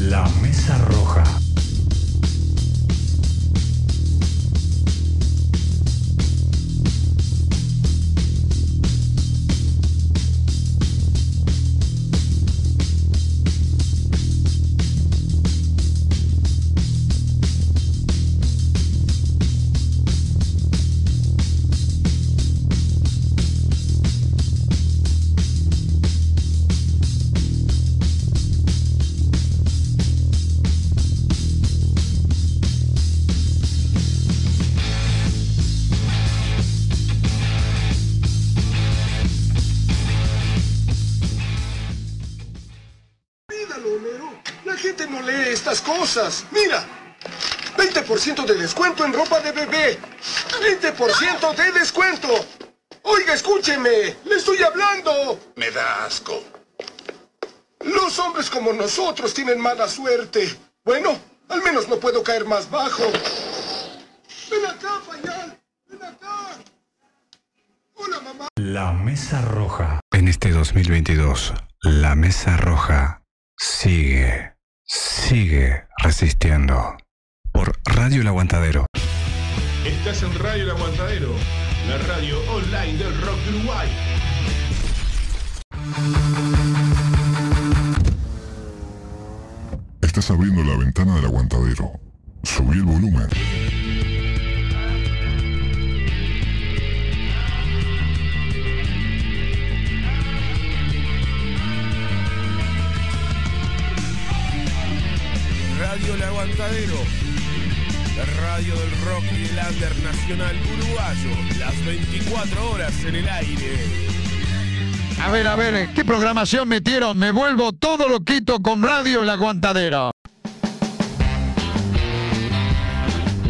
S33: La Mesa Roja.
S42: 20% de descuento. Oiga, escúcheme. Le estoy hablando. Me da asco. Los hombres como nosotros tienen mala suerte. Bueno, al menos no puedo caer más bajo. Ven acá, pañal. Ven acá. Hola, mamá.
S33: La Mesa Roja. En este 2022, la Mesa Roja sigue, sigue resistiendo. Por Radio El Aguantadero.
S6: Estás en Radio El Aguantadero.
S43: la radio online del rock de Uruguay.
S42: Estás abriendo la ventana del aguantadero. Subí el volumen.
S6: Radio El Aguantadero, radio del rock y del under nacional uruguayo, las 24 horas en el aire.
S44: A ver, a ver, ¿qué programación metieron? Me vuelvo todo loquito con Radio El Aguantadero.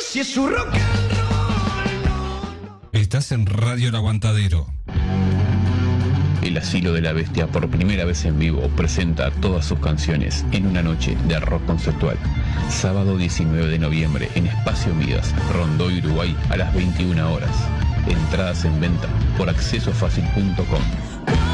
S45: Si es su rock and
S46: Estás en Radio El Aguantadero.
S34: El Asilo de la Bestia por primera vez en vivo presenta todas sus canciones en una noche de rock conceptual. Sábado 19 de noviembre en Espacio Midas, Rondoy, Uruguay a las 21 horas. Entradas en venta por accesofacil.com.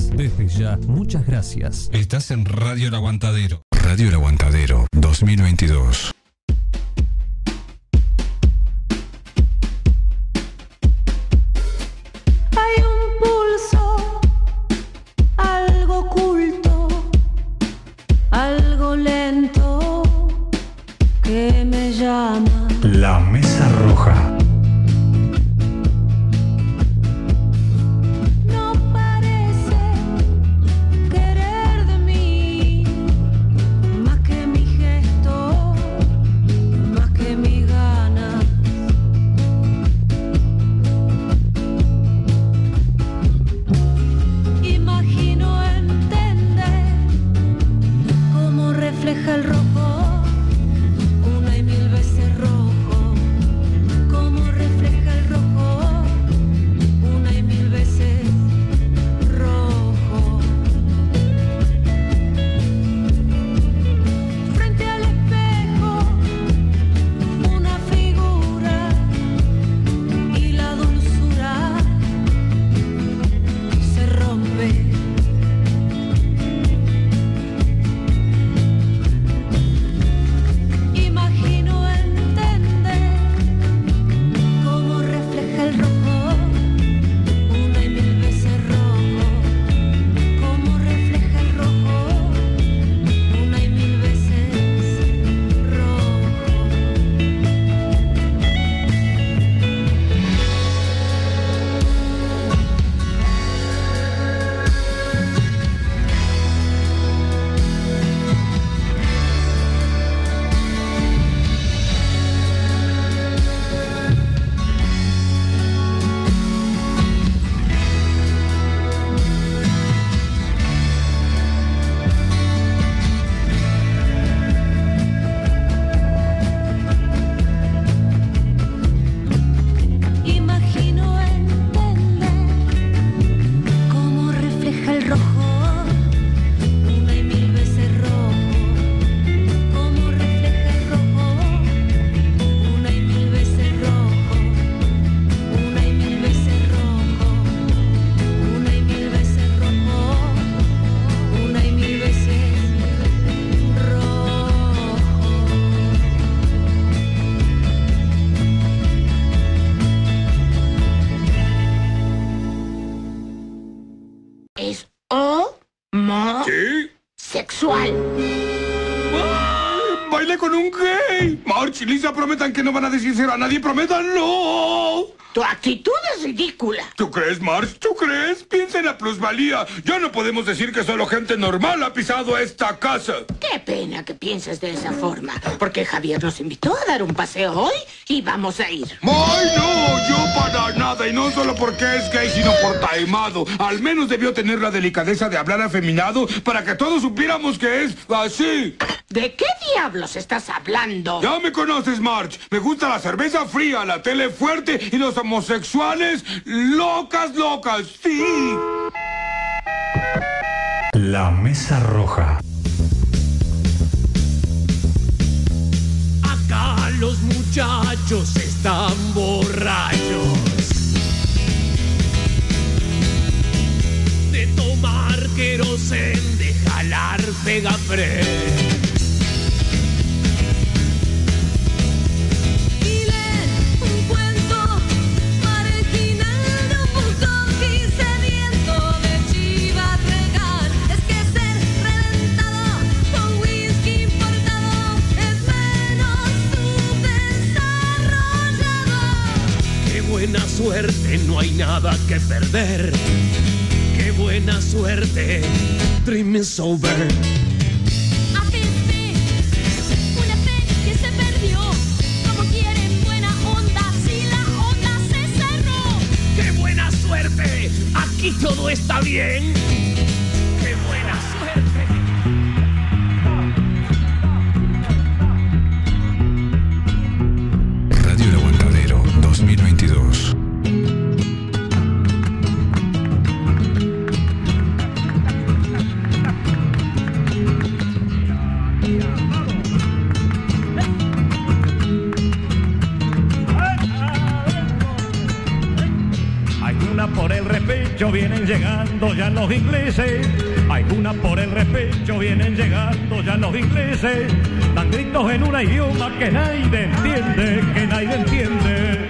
S35: Desde ya, muchas gracias.
S46: Estás en Radio El Aguantadero. Radio El Aguantadero 2022.
S6: Prometan que no van a decírselo a nadie, prométanlo.
S5: Tu actitud es ridícula.
S6: ¿Tú crees, March? ¿Tú crees? Piensa en la plusvalía. Ya no podemos decir que solo gente normal ha pisado esta casa.
S5: Pena que pienses de esa forma, porque Javier nos invitó a dar un paseo hoy y vamos a ir.
S6: ¡Ay, no! Yo para nada. Y no solo porque es gay, sino por taimado. Al menos debió tener la delicadeza de hablar afeminado para que todos supiéramos que es así.
S5: ¿De qué diablos estás hablando?
S6: Ya me conoces, March. Me gusta la cerveza fría, la tele fuerte y los homosexuales locas, locas. Sí.
S7: La Mesa Roja.
S47: Los muchachos están borrachos. De tomar querosen, de jalar pegafre. Suerte, no hay nada que perder. Qué buena suerte, dream is over.
S48: APP, una P
S46: ya los ingleses. Hay una por el repecho, vienen llegando ya los ingleses. Dan gritos en un idioma que nadie entiende, que nadie entiende.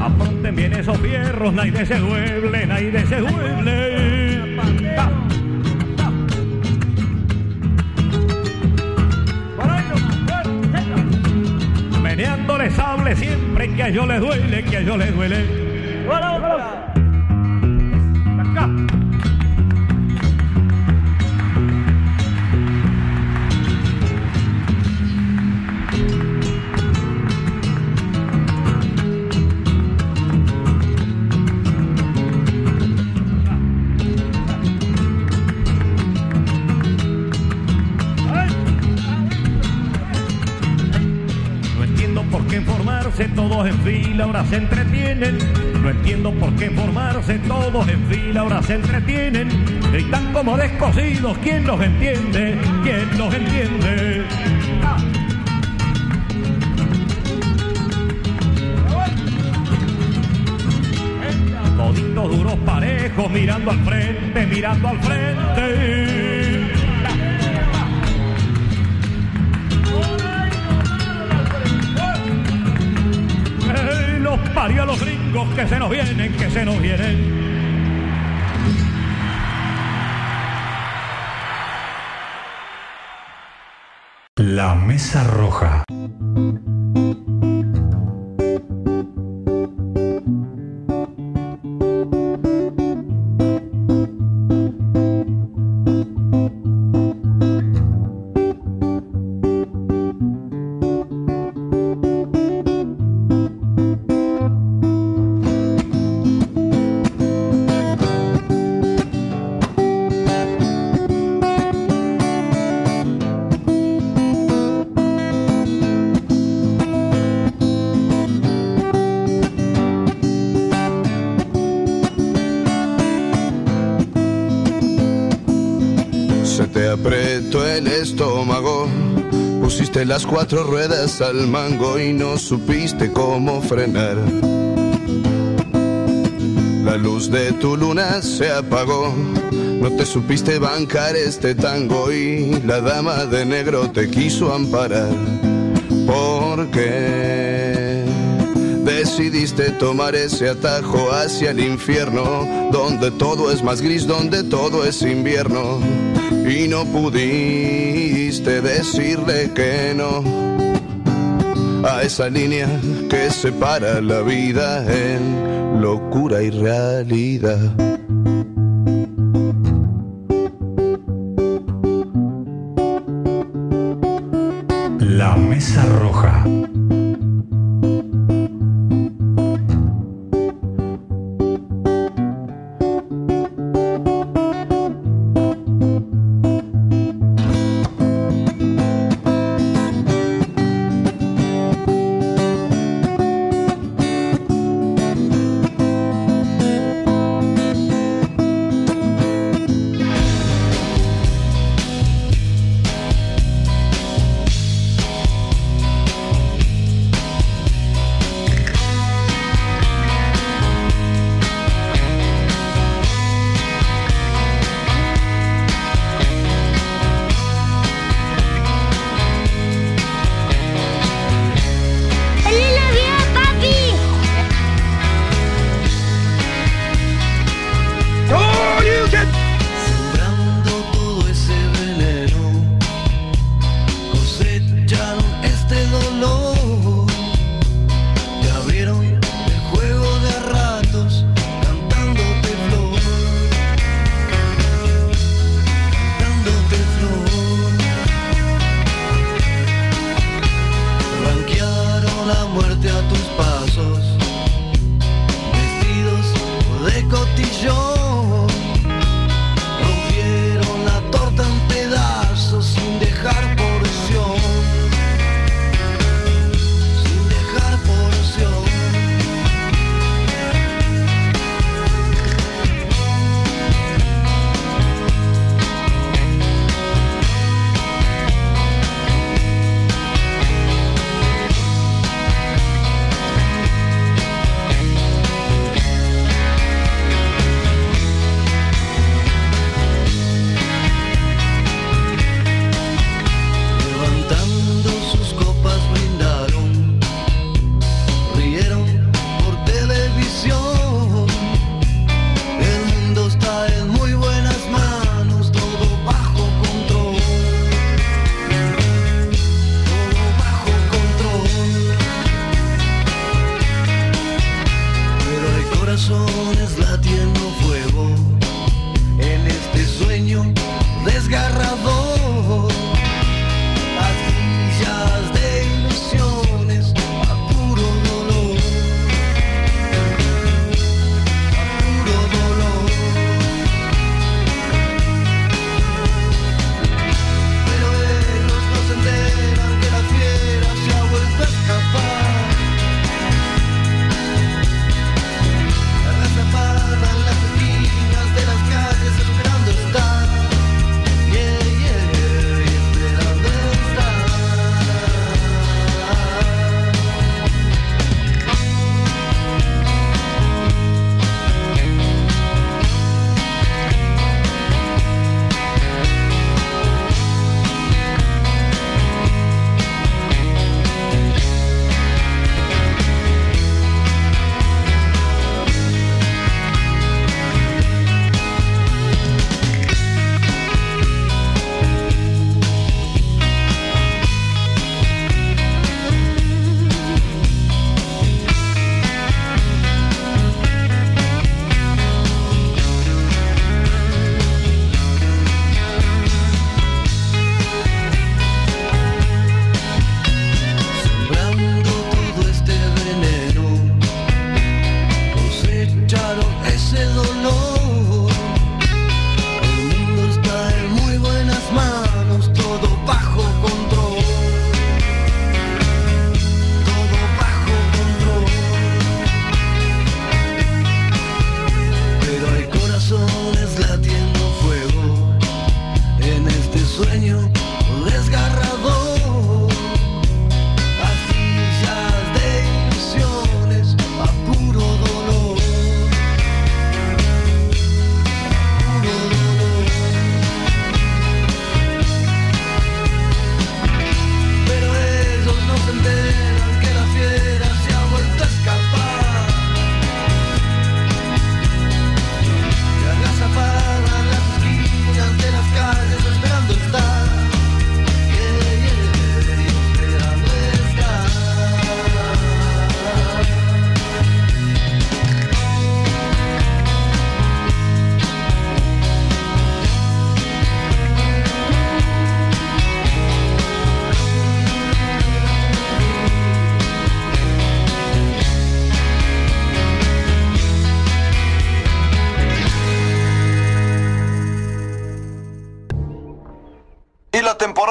S46: Apronten bien esos fierros, nadie se duele, nadie se duele. Meneándole sable siempre que a ellos les duele, que a ellos les duele. Fila, ahora se entretienen. No entiendo por qué formarse todos en fila, ahora se entretienen. Gritan como descosidos, ¿quién los entiende? ¿Quién los entiende? Toditos duros parejos, mirando al frente, mirando al frente. Parió a los gringos que se nos vienen, que se nos vienen!
S7: La Mesa Roja.
S49: Las cuatro ruedas al mango y no supiste cómo frenar. La luz de tu luna se apagó, no te supiste bancar este tango y la dama de negro te quiso amparar. Porque Decidiste tomar ese atajo hacia el infierno, donde todo es más gris, donde todo es invierno. Y no pudiste decirle que no a esa línea que separa la vida en locura y realidad.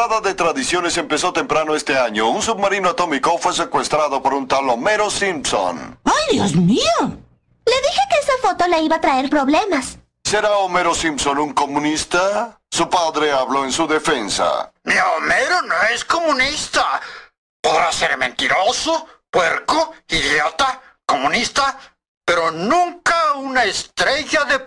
S50: Temporada de tradiciones empezó temprano este año. Un submarino atómico fue secuestrado por un tal Homero Simpson.
S5: ¡Ay, Dios mío!
S4: Le dije que esa foto le iba a traer problemas.
S50: ¿Será Homero Simpson un comunista? Su padre habló en su defensa.
S17: Mi Homero no es comunista. Podrá ser mentiroso, puerco, idiota, comunista, pero nunca una estrella de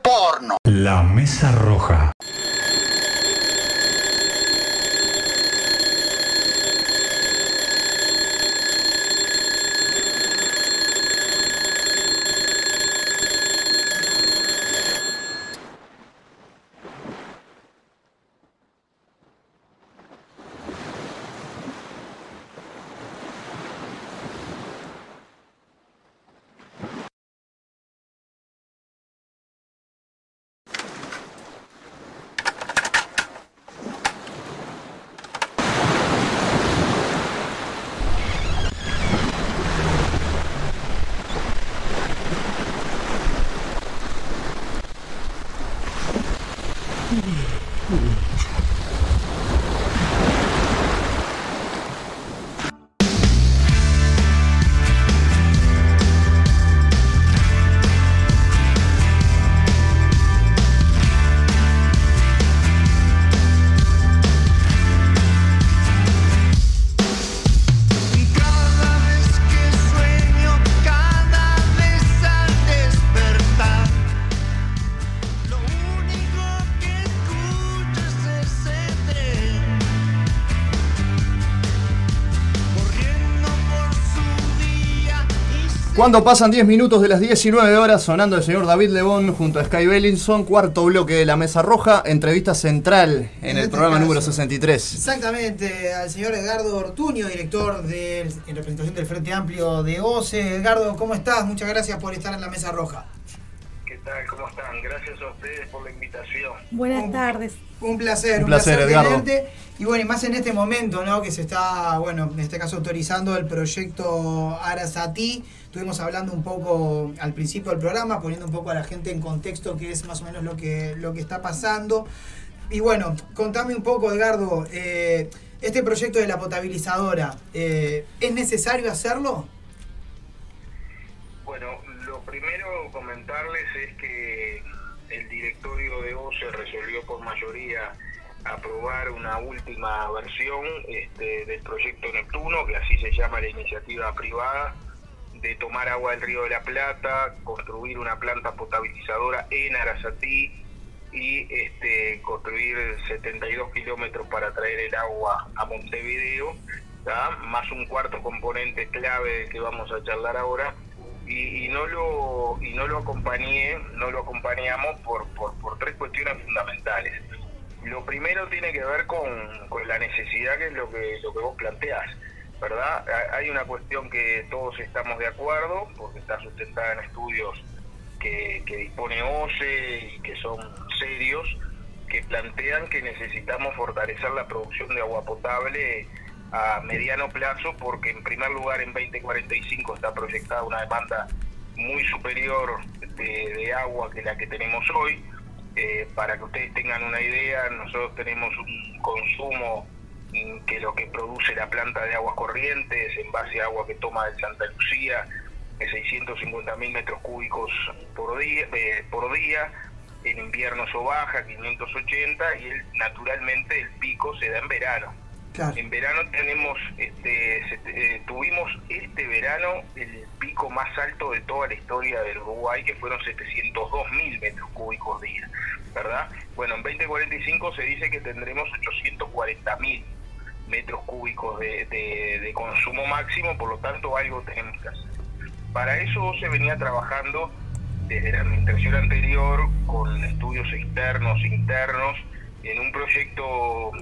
S8: Cuando pasan 10 minutos de las 19 horas, sonando el señor David Lebón junto a Sky Bellinson, cuarto bloque de la Mesa Roja, entrevista central en, el
S9: este
S8: programa
S9: caso.
S8: número 63.
S9: Exactamente, al señor Edgardo Ortuño, director de, en representación del Frente Amplio de OCE. Edgardo, ¿cómo estás? Muchas gracias por estar en la Mesa Roja.
S51: ¿Qué tal? ¿Cómo están? Gracias a ustedes por la invitación.
S10: Buenas tardes.
S9: Un placer,
S8: Un
S9: un
S8: placer, Edgardo.
S9: tenerte. Y bueno, y más en este momento, ¿no? Que se está, bueno, en este caso autorizando el proyecto Arasati. Estuvimos hablando un poco al principio del programa, poniendo un poco a la gente en contexto qué es más o menos lo que, lo que está pasando. Y bueno, contame un poco, Edgardo, eh, este proyecto de la potabilizadora, eh, ¿es necesario hacerlo?
S51: Bueno, lo primero comentarles es que el directorio de OCE resolvió por mayoría aprobar una última versión este, del proyecto Neptuno, que así se llama la iniciativa privada, de tomar agua del río de la Plata, construir una planta potabilizadora en Arasatí y este, construir 72 kilómetros para traer el agua a Montevideo, más un cuarto componente clave que vamos a charlar ahora, y, no lo y no lo acompañé, no lo acompañamos por, por, por tres cuestiones fundamentales. Lo primero tiene que ver con, con la necesidad que es lo que lo que vos planteás, ¿verdad? Ha- Hay una cuestión que todos estamos de acuerdo, porque está sustentada en estudios que, que dispone OCE y que son serios, que plantean que necesitamos fortalecer la producción de agua potable a mediano plazo, porque en primer lugar en 2045 está proyectada una demanda muy superior de, de agua que la que tenemos hoy. Eh, para que ustedes tengan una idea, nosotros tenemos un consumo que lo que produce la planta de aguas corrientes en base a agua que toma de Santa Lucía de 650 mil metros cúbicos por día, eh, por día. En invierno eso baja, 580, y el- naturalmente el pico se da en verano. En verano tenemos, este, eh, tuvimos este verano el pico más alto de toda la historia del Uruguay, que fueron 702 mil metros cúbicos día, ¿verdad? Bueno, en 2045 se dice que tendremos 840 mil metros cúbicos de, consumo máximo, por lo tanto algo tenemos que hacer. Para eso se venía trabajando desde la administración anterior con estudios externos, internos, en un proyecto,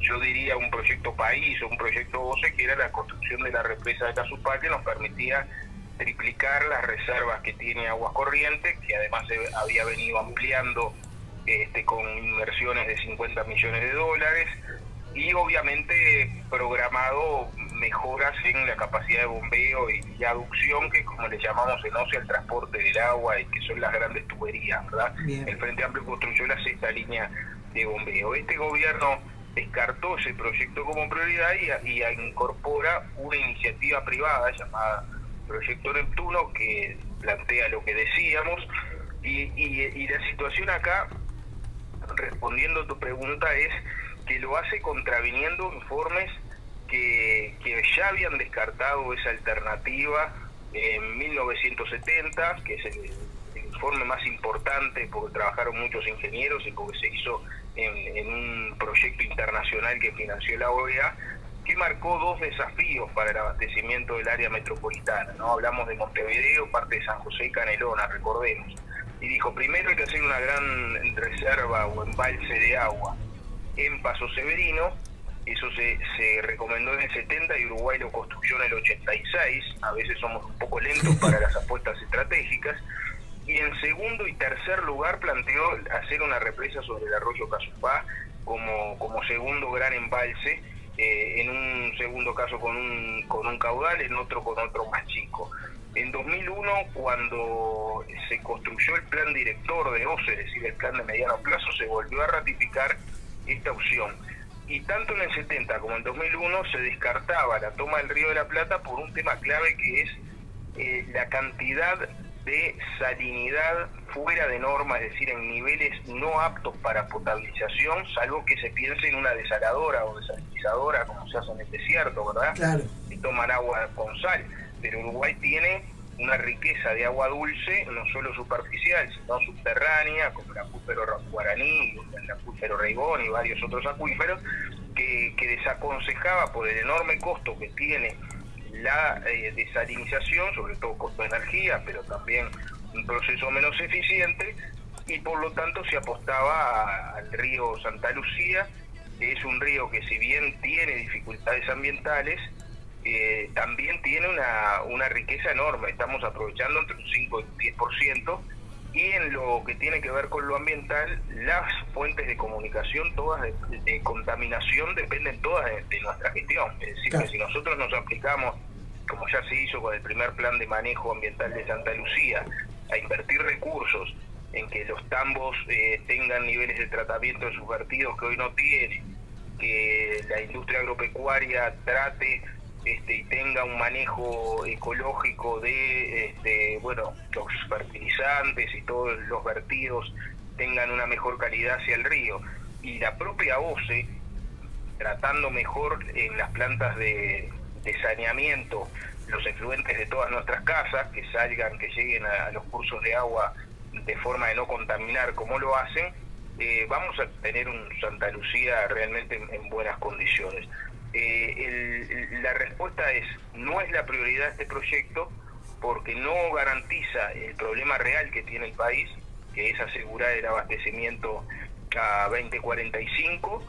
S51: yo diría un proyecto país o un proyecto OCE, que era la construcción de la represa de Casupá, que nos permitía triplicar las reservas que tiene Aguas Corrientes, que además se había venido ampliando este, con inversiones de 50 millones de dólares y obviamente programado mejoras en la capacidad de bombeo y, y aducción, que como le llamamos en OCE, el transporte del agua y que son las grandes tuberías, ¿verdad?
S9: Bien.
S51: El Frente Amplio construyó la sexta línea de bombeo. Este gobierno descartó ese proyecto como prioridad y, y incorpora una iniciativa privada llamada Proyecto Neptuno que plantea lo que decíamos y, y- y la situación acá, respondiendo a tu pregunta, es que lo hace contraviniendo informes que, que ya habían descartado esa alternativa en 1970, que es el, informe más importante porque trabajaron muchos ingenieros y porque se hizo en, en un proyecto internacional que financió la OEA, que marcó dos desafíos para el abastecimiento del área metropolitana. ¿no? Hablamos de Montevideo, parte de San José y Canelona, recordemos. Y dijo, primero hay que hacer una gran reserva o embalse de agua en Paso Severino, eso se, se recomendó en el 70 y Uruguay lo construyó en el 86, a veces somos un poco lentos para las apuestas estratégicas, y en segundo y tercer lugar planteó hacer una represa sobre el arroyo Casupá como, como segundo gran embalse, eh, en un segundo caso con un, con un caudal, en otro con otro más chico. En 2001, cuando se construyó el plan director de OCE, es decir, el plan de mediano plazo, se volvió a ratificar esta opción. Y tanto en el 70 como en 2001 se descartaba la toma del Río de la Plata por un tema clave que es eh, la cantidad de salinidad fuera de norma, es decir, en niveles no aptos para potabilización, salvo que se piense en una desaladora o desalinizadora, como se hace en el desierto, ¿verdad?
S52: Claro.
S51: Y toman agua con sal. Pero Uruguay tiene una riqueza de agua dulce, no solo superficial, sino subterránea, como el acuífero Guaraní, el acuífero Reigón y varios otros acuíferos, que, que desaconsejaba por el enorme costo que tiene la eh, desalinización, sobre todo costo de energía, pero también un proceso menos eficiente, y por lo tanto se apostaba al río Santa Lucía, que es un río que si bien tiene dificultades ambientales, eh, también tiene una, una riqueza enorme, estamos aprovechando entre un 5 y un 10%, y en lo que tiene que ver con lo ambiental, las fuentes de comunicación, todas de, de contaminación, dependen todas de, de nuestra gestión. Es decir, que si nosotros nos aplicamos, como ya se hizo con el primer plan de manejo ambiental de Santa Lucía, a invertir recursos en que los tambos eh, tengan niveles de tratamiento de sus vertidos que hoy no tienen, que la industria agropecuaria trate este, y tenga un manejo ecológico de este, bueno los fertilizantes y todos los vertidos tengan una mejor calidad hacia el río y la propia OCE tratando mejor en las plantas de, saneamiento los efluentes de todas nuestras casas que salgan que lleguen a, los cursos de agua de forma de no contaminar como lo hacen eh, vamos a tener un Santa Lucía realmente en, en buenas condiciones. Eh, el- la respuesta es, no es la prioridad este proyecto porque no garantiza el problema real que tiene el país, que es asegurar el abastecimiento a 2045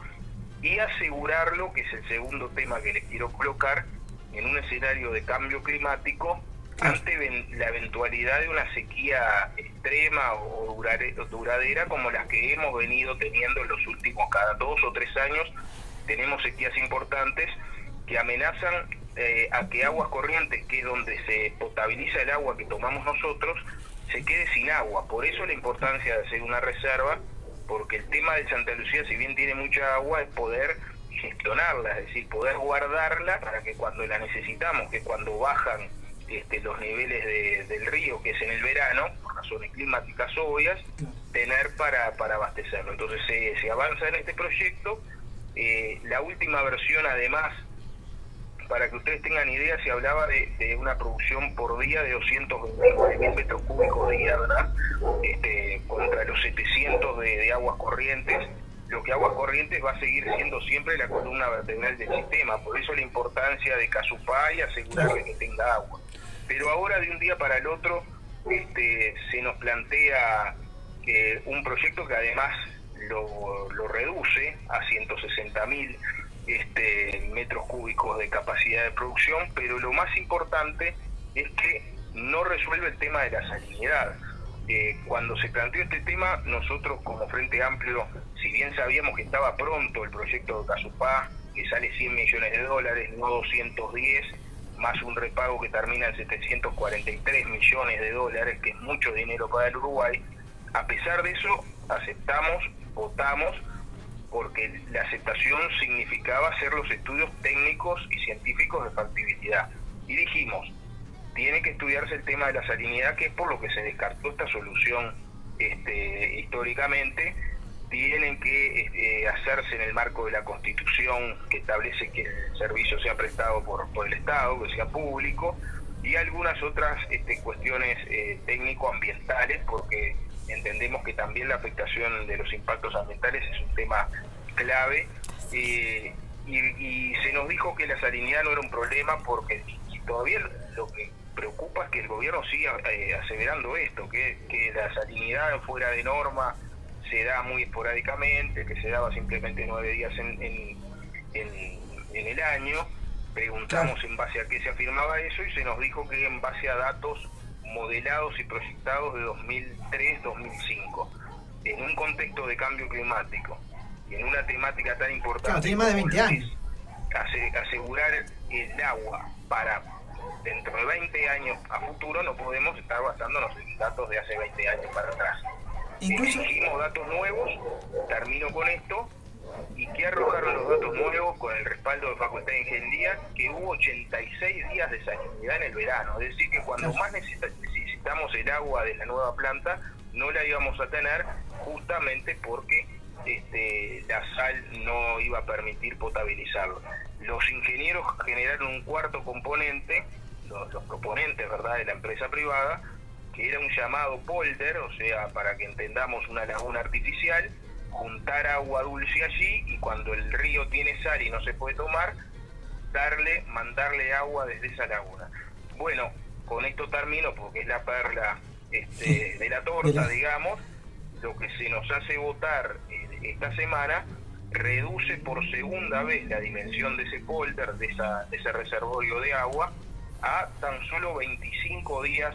S51: y asegurarlo, que es el segundo tema que les quiero colocar, en un escenario de cambio climático ante ven- la eventualidad de una sequía extrema o duradera como las que hemos venido teniendo en los últimos cada dos o tres años, tenemos sequías importantes que amenazan eh, a que aguas corrientes, que es donde se potabiliza el agua que tomamos nosotros, se quede sin agua. Por eso la importancia de hacer una reserva, porque el tema de Santa Lucía, si bien tiene mucha agua, es poder gestionarla, es decir, poder guardarla para que cuando la necesitamos, que cuando bajan este, los niveles de- del río, que es en el verano, por razones climáticas obvias, tener para, para abastecerlo. Entonces se, se avanza en este proyecto. Eh, la última versión, además, para que ustedes tengan idea, se hablaba de, de una producción por día de 229 mil metros cúbicos día, ¿verdad? Este, contra los 700 de, de aguas corrientes. Lo que aguas corrientes va a seguir siendo siempre la columna vertebral del sistema. Por eso la importancia de Casupá y asegurarle que tenga agua. Pero ahora, de un día para el otro, este, se nos plantea eh, un proyecto que además lo, reduce a 160 mil este, metros cúbicos de capacidad de producción, pero lo más importante es que no resuelve el tema de la salinidad. Eh, cuando se planteó este tema, nosotros como Frente Amplio, si bien sabíamos que estaba pronto el proyecto de Casupá, que sale 100 millones de dólares, no 210, más un repago que termina en 743 millones de dólares, que es mucho dinero para el Uruguay, a pesar de eso, aceptamos, votamos porque la aceptación significaba hacer los estudios técnicos y científicos de factibilidad. Y dijimos, tiene que estudiarse el tema de la salinidad, que es por lo que se descartó esta solución este, históricamente, tienen que este, hacerse en el marco de la Constitución que establece que el servicio sea prestado por, por el Estado, que sea público, y algunas otras este, cuestiones eh, técnico-ambientales, porque entendemos que también la afectación de los impactos ambientales es un tema clave. eh, y, y se nos dijo que la salinidad no era un problema porque y todavía lo que preocupa es que el gobierno siga eh, aseverando esto, que, que la salinidad fuera de norma se da muy esporádicamente, que se daba simplemente nueve días en, en, en- en el año. Preguntamos en base a qué se afirmaba eso y se nos dijo que en base a datos modelados y proyectados de 2003-2005, en un contexto de cambio climático y en una temática tan importante.
S52: Claro, tiene más de
S51: como
S52: 20
S51: lo
S52: años.
S51: asegurar el agua para dentro de 20 años a futuro, no podemos estar basándonos en datos de hace 20 años para atrás.
S52: Incluso-
S51: Exigimos datos nuevos, termino con esto, y que arrojaron los datos nuevos con el respaldo de Facultad de Ingeniería, que hubo 86 días de salinidad en el verano. Es decir, que cuando más necesita- necesitamos el agua de la nueva planta, no la íbamos a tener justamente porque este, la sal no iba a permitir potabilizarlo. Los ingenieros generaron un cuarto componente, los, los proponentes ¿verdad? de la empresa privada, que era un llamado polder, o sea, para que entendamos una laguna artificial, juntar agua dulce allí y cuando el río tiene sal y no se puede tomar, darle, mandarle agua desde esa laguna. Bueno, con esto termino porque es la perla este, de la torta, digamos, lo que se nos hace votar eh, esta semana reduce por segunda vez la dimensión de ese polder, de, esa, de ese reservorio de agua, a tan solo 25 días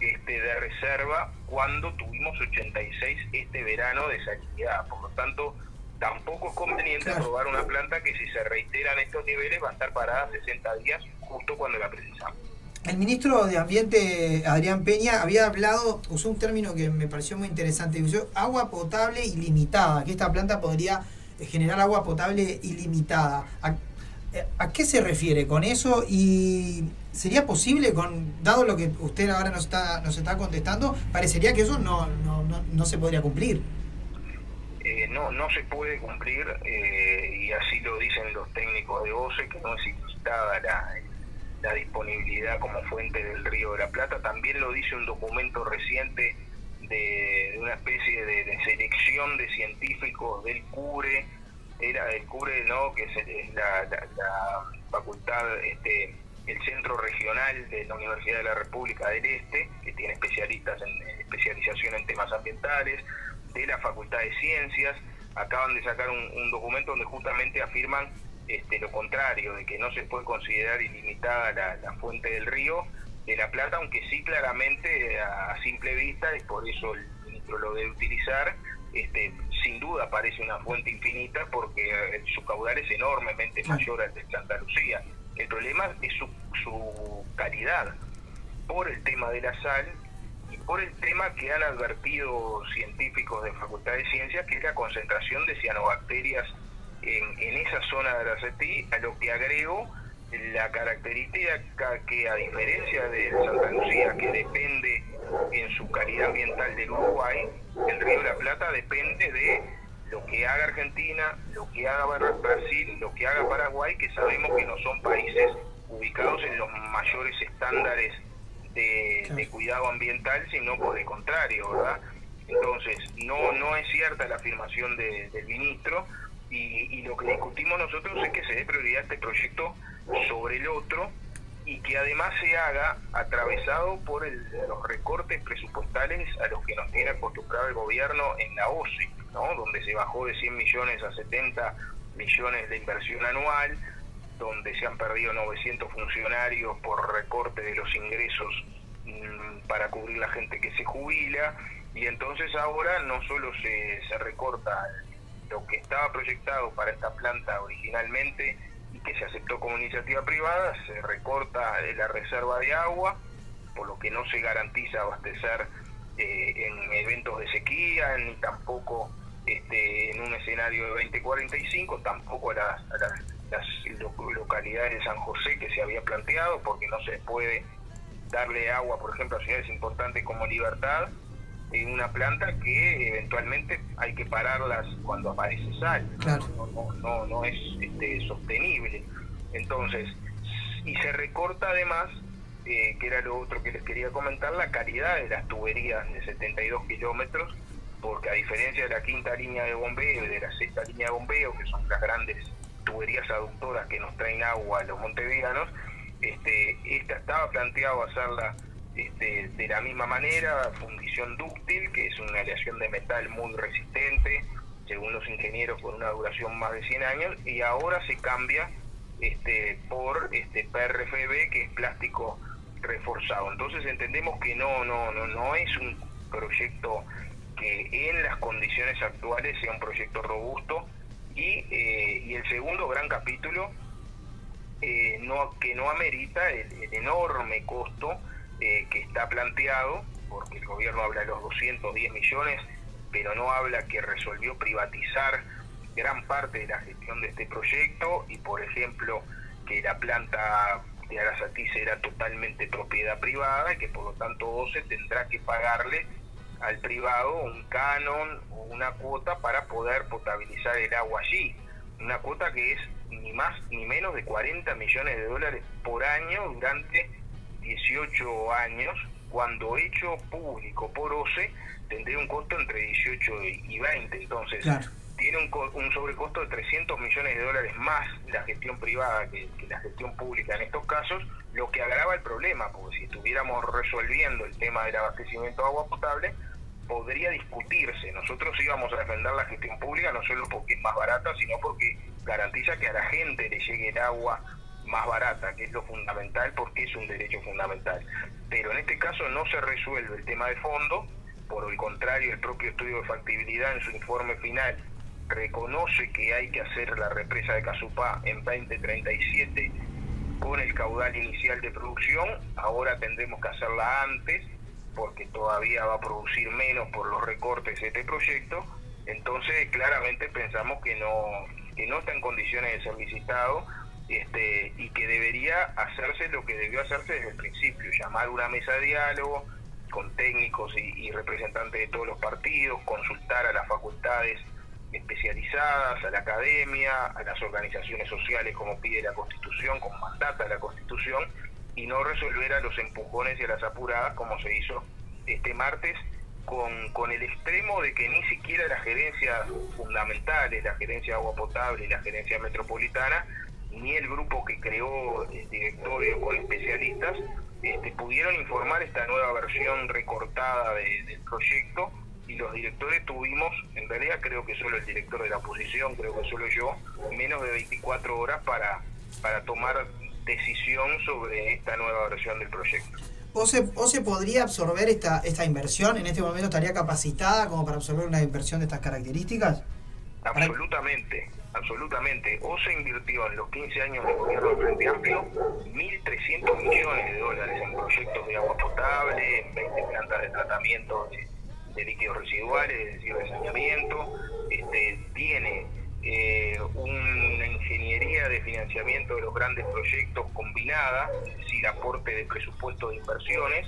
S51: este, de reserva cuando tuvimos 86 este verano de salinidad. Por lo tanto, tampoco es conveniente aprobar una planta que si se reiteran estos niveles va a estar parada 60 días justo cuando la precisamos.
S52: El ministro de Ambiente, Adrián Peña, había hablado, usó un término que me pareció muy interesante, usó agua potable ilimitada, que esta planta podría generar agua potable ilimitada. ¿A, qué se refiere con eso? ¿Y sería posible, con dado lo que usted ahora nos está, nos está contestando, parecería que eso no, no, no, no se podría cumplir?
S51: Eh, no, no se puede cumplir eh, y así lo dicen los técnicos de OCE, que no es ilimitada la, la disponibilidad como fuente del Río de la Plata. También lo dice un documento reciente de, de una especie de, de selección de científicos del CURE, era el CURE, ¿no? que es, la, facultad, este, el centro regional de la Universidad de la República del Este, que tiene especialistas en, en especialización en temas ambientales, de la Facultad de Ciencias, acaban de sacar un, documento donde justamente afirman este, lo contrario, de que no se puede considerar ilimitada la, fuente del río de la Plata, aunque sí claramente a, a simple vista, y por eso el ministro lo debe utilizar, este, sin duda parece una fuente infinita porque eh, su caudal es enormemente mayor al de Santa Lucía. El problema es su, su calidad por el tema de la sal y por el tema que han advertido científicos de Facultad de Ciencias, que es la concentración de cianobacterias en, en esa zona de la CETI, a lo que agrego la característica que a diferencia de Santa Lucía, que depende en su calidad ambiental del Uruguay, el Río de la Plata depende de lo que haga Argentina, lo que haga Brasil, lo que haga Paraguay, que sabemos que no son países ubicados en los mayores estándares de, de cuidado ambiental, sino por el contrario, ¿verdad? Entonces, no, no es cierta la afirmación de- del ministro y, y lo que discutimos nosotros es que se dé prioridad a este proyecto sobre el otro y que además se haga atravesado por el- los recortes presupuestales a los que nos tiene acostumbrado el gobierno en la OCE, ¿no? donde se bajó de 100 millones a 70 millones de inversión anual, donde se han perdido 900 funcionarios por recorte de los ingresos mm, para cubrir la gente que se jubila, y entonces ahora no solo se, se recorta lo que estaba proyectado para esta planta originalmente que se aceptó como iniciativa privada, se recorta la reserva de agua, por lo que no se garantiza abastecer eh, en eventos de sequía, ni tampoco este, en un escenario de 2045, tampoco a a las- las lo- localidades de San José que se había planteado, porque no se puede darle agua, por ejemplo, a ciudades importantes como Libertad, en una planta que eventualmente hay que pararlas cuando aparece sal.
S52: Claro.
S51: No, no, no, no es este, sostenible. Entonces, y se recorta además, eh, que era lo otro que les quería comentar, la calidad de las tuberías de 72 kilómetros, porque a diferencia de la quinta línea de bombeo y de la sexta línea de bombeo, que son las grandes tuberías aductoras que nos traen agua a los montevideanos, este, esta estaba planteado hacerla este, de la misma manera, fundición dúctil, que es una aleación de metal muy resistente, según los ingenieros, con una duración más de 100 años, y ahora se cambia este, por este PRFB, que es plástico reforzado. Entonces entendemos que no, no, no, no es un proyecto que en las condiciones actuales sea un proyecto robusto. Y, eh, y el segundo gran capítulo eh, no, que no amerita el, el enorme costo eh, que está planteado, porque el gobierno habla de los 210 millones, pero no habla que resolvió privatizar gran parte de la gestión de este proyecto y, por ejemplo, que la planta de Arasatí será totalmente propiedad privada y que por lo tanto OCE tendrá que pagarle al privado un canon o una cuota para poder potabilizar el agua allí. Una cuota que es ni más ni menos de 40 millones de dólares por año durante 18 años, cuando hecho público por OCE tendría un costo entre 18 y 20. Entonces, tiene un, co- un sobrecosto de 300 millones de dólares más la gestión privada que, que la gestión pública en estos casos, lo que agrava el problema, porque si estuviéramos resolviendo el tema del abastecimiento de agua potable, podría discutirse. Nosotros íbamos a defender la gestión pública no solo porque es más barata, sino porque garantiza que a la gente le llegue el agua más barata, que es lo fundamental porque es un derecho fundamental. Pero en este caso no se resuelve el tema de fondo, por el contrario, el propio estudio de factibilidad en su informe final reconoce que hay que hacer la represa de Casupá en 2037 con el caudal inicial de producción, ahora tendremos que hacerla antes porque todavía va a producir menos por los recortes de este proyecto, entonces claramente pensamos que no, que no está en condiciones de ser visitado este, y que debería hacerse lo que debió hacerse desde el principio, llamar una mesa de diálogo con técnicos y, representantes de todos los partidos, consultar a las facultades especializadas, a la academia, a las organizaciones sociales como pide la Constitución, como mandata la Constitución, y no resolver a los empujones y a las apuradas como se hizo este martes con, con el extremo de que ni siquiera las gerencias fundamentales, la gerencia de agua potable y la gerencia metropolitana, ni el grupo que creó el directorio con especialistas, este, pudieron informar esta nueva versión recortada de- del proyecto y los directores tuvimos, en realidad creo que solo el director de la oposición, creo que solo yo, menos de 24 horas para, para tomar decisión sobre esta nueva versión del proyecto.
S52: ¿OCE, OCE podría absorber esta, esta inversión? ¿En este momento estaría capacitada como para absorber una inversión de estas características?
S51: Absolutamente, absolutamente. OSE invirtió en los 15 años de gobierno del Frente Amplio 1.300 millones de dólares en proyectos de agua potable, en 20 plantas de tratamiento de, líquidos residuales, es decir, de saneamiento. Este, tiene eh, una ingeniería de financiamiento de los grandes proyectos combinada, es decir, aporte de presupuesto de inversiones,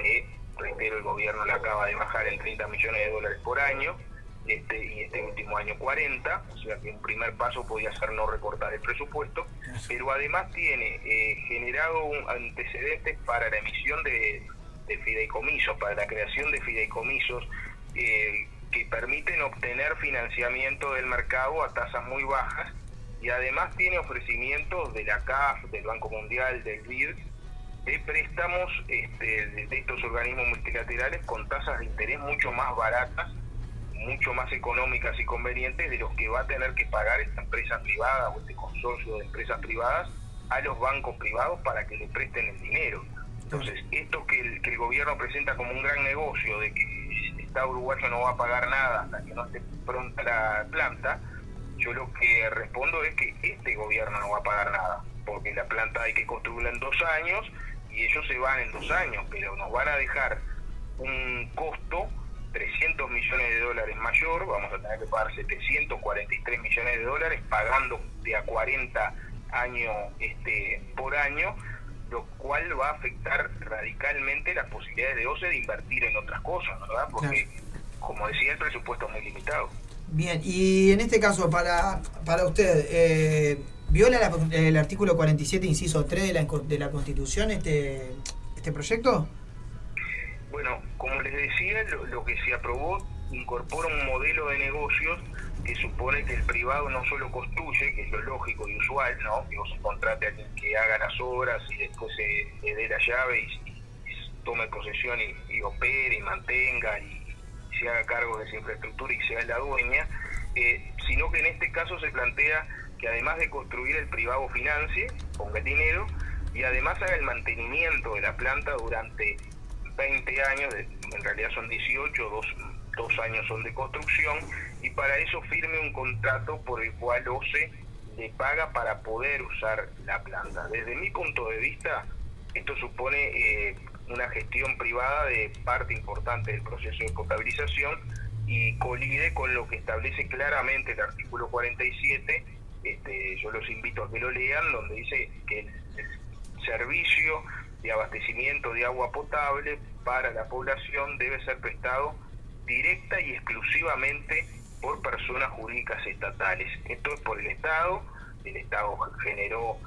S51: que, reitero, el gobierno le acaba de bajar en 30 millones de dólares por año este, y este último año 40, o sea que un primer paso podía ser no recortar el presupuesto, pero además tiene eh, generado un antecedentes para la emisión de, de fideicomisos, para la creación de fideicomisos eh, que permiten obtener financiamiento del mercado a tasas muy bajas y además tiene ofrecimientos de la CAF, del Banco Mundial, del BID, de préstamos este, de estos organismos multilaterales con tasas de interés mucho más baratas mucho más económicas y convenientes de los que va a tener que pagar esta empresa privada o este consorcio de empresas privadas a los bancos privados para que le presten el dinero. Entonces, esto que el, que el gobierno presenta como un gran negocio de que el Estado uruguayo no va a pagar nada hasta que no esté pronta la planta, yo lo que respondo es que este gobierno no va a pagar nada, porque la planta hay que construirla en dos años y ellos se van en dos años, pero nos van a dejar un costo 300 millones de dólares mayor, vamos a tener que pagar 743 millones de dólares, pagando de a 40 años este, por año, lo cual va a afectar radicalmente las posibilidades de OCE de invertir en otras cosas, ¿verdad? Porque, como decía, el presupuesto es muy limitado.
S52: Bien, y en este caso, para, para usted, eh, ¿viola la- el artículo 47, inciso 3 de la, de la Constitución este, este proyecto?
S51: Bueno, como les decía, lo, lo que se aprobó incorpora un modelo de negocios que supone que el privado no solo construye, que es lo lógico y usual, ¿no? Que vos contrate a alguien que haga las obras y después se le dé la llave y, tome posesión y, y opere y mantenga y, se haga cargo de esa infraestructura y sea la dueña, eh, sino que en este caso se plantea que además de construir el privado financie, ponga el dinero, y además haga el mantenimiento de la planta durante 20 años, en realidad son 18, dos, dos años son de construcción, y para eso firme un contrato por el cual OCE le paga para poder usar la planta. Desde mi punto de vista, esto supone eh, una gestión privada de parte importante del proceso de potabilización y colide con lo que establece claramente el artículo 47. Este, yo los invito a que lo lean, donde dice que el servicio de abastecimiento de agua potable para la población debe ser prestado directa y exclusivamente por personas jurídicas estatales. Esto es por el Estado. El Estado generó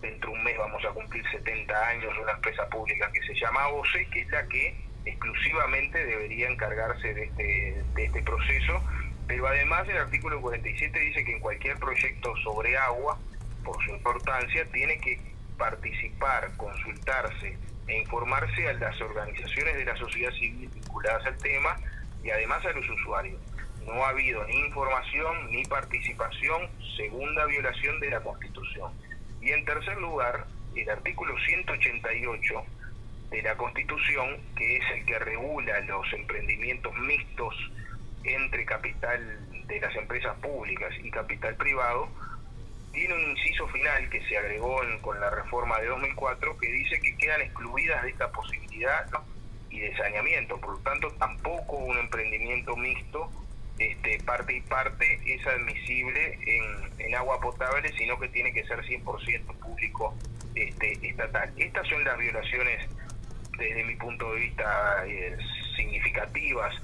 S51: dentro de un mes vamos a cumplir 70 años una empresa pública que se llama OCE, que es la que exclusivamente debería encargarse de este, de este proceso, pero además el artículo 47 dice que en cualquier proyecto sobre agua, por su importancia, tiene que participar, consultarse e informarse a las organizaciones de la sociedad civil vinculadas al tema y además a los usuarios. No ha habido ni información ni participación, segunda violación de la Constitución. Y en tercer lugar, el artículo 188 de la Constitución, que es el que regula los emprendimientos mixtos entre capital de las empresas públicas y capital privado, tiene un inciso final que se agregó con la reforma de 2004 que dice que quedan excluidas de esta posibilidad y de saneamiento. Por lo tanto, tampoco un emprendimiento mixto, este, parte y parte, es admisible en, en agua potable, sino que tiene que ser 100% público este, estatal. Estas son las violaciones, desde mi punto de vista, eh, significativas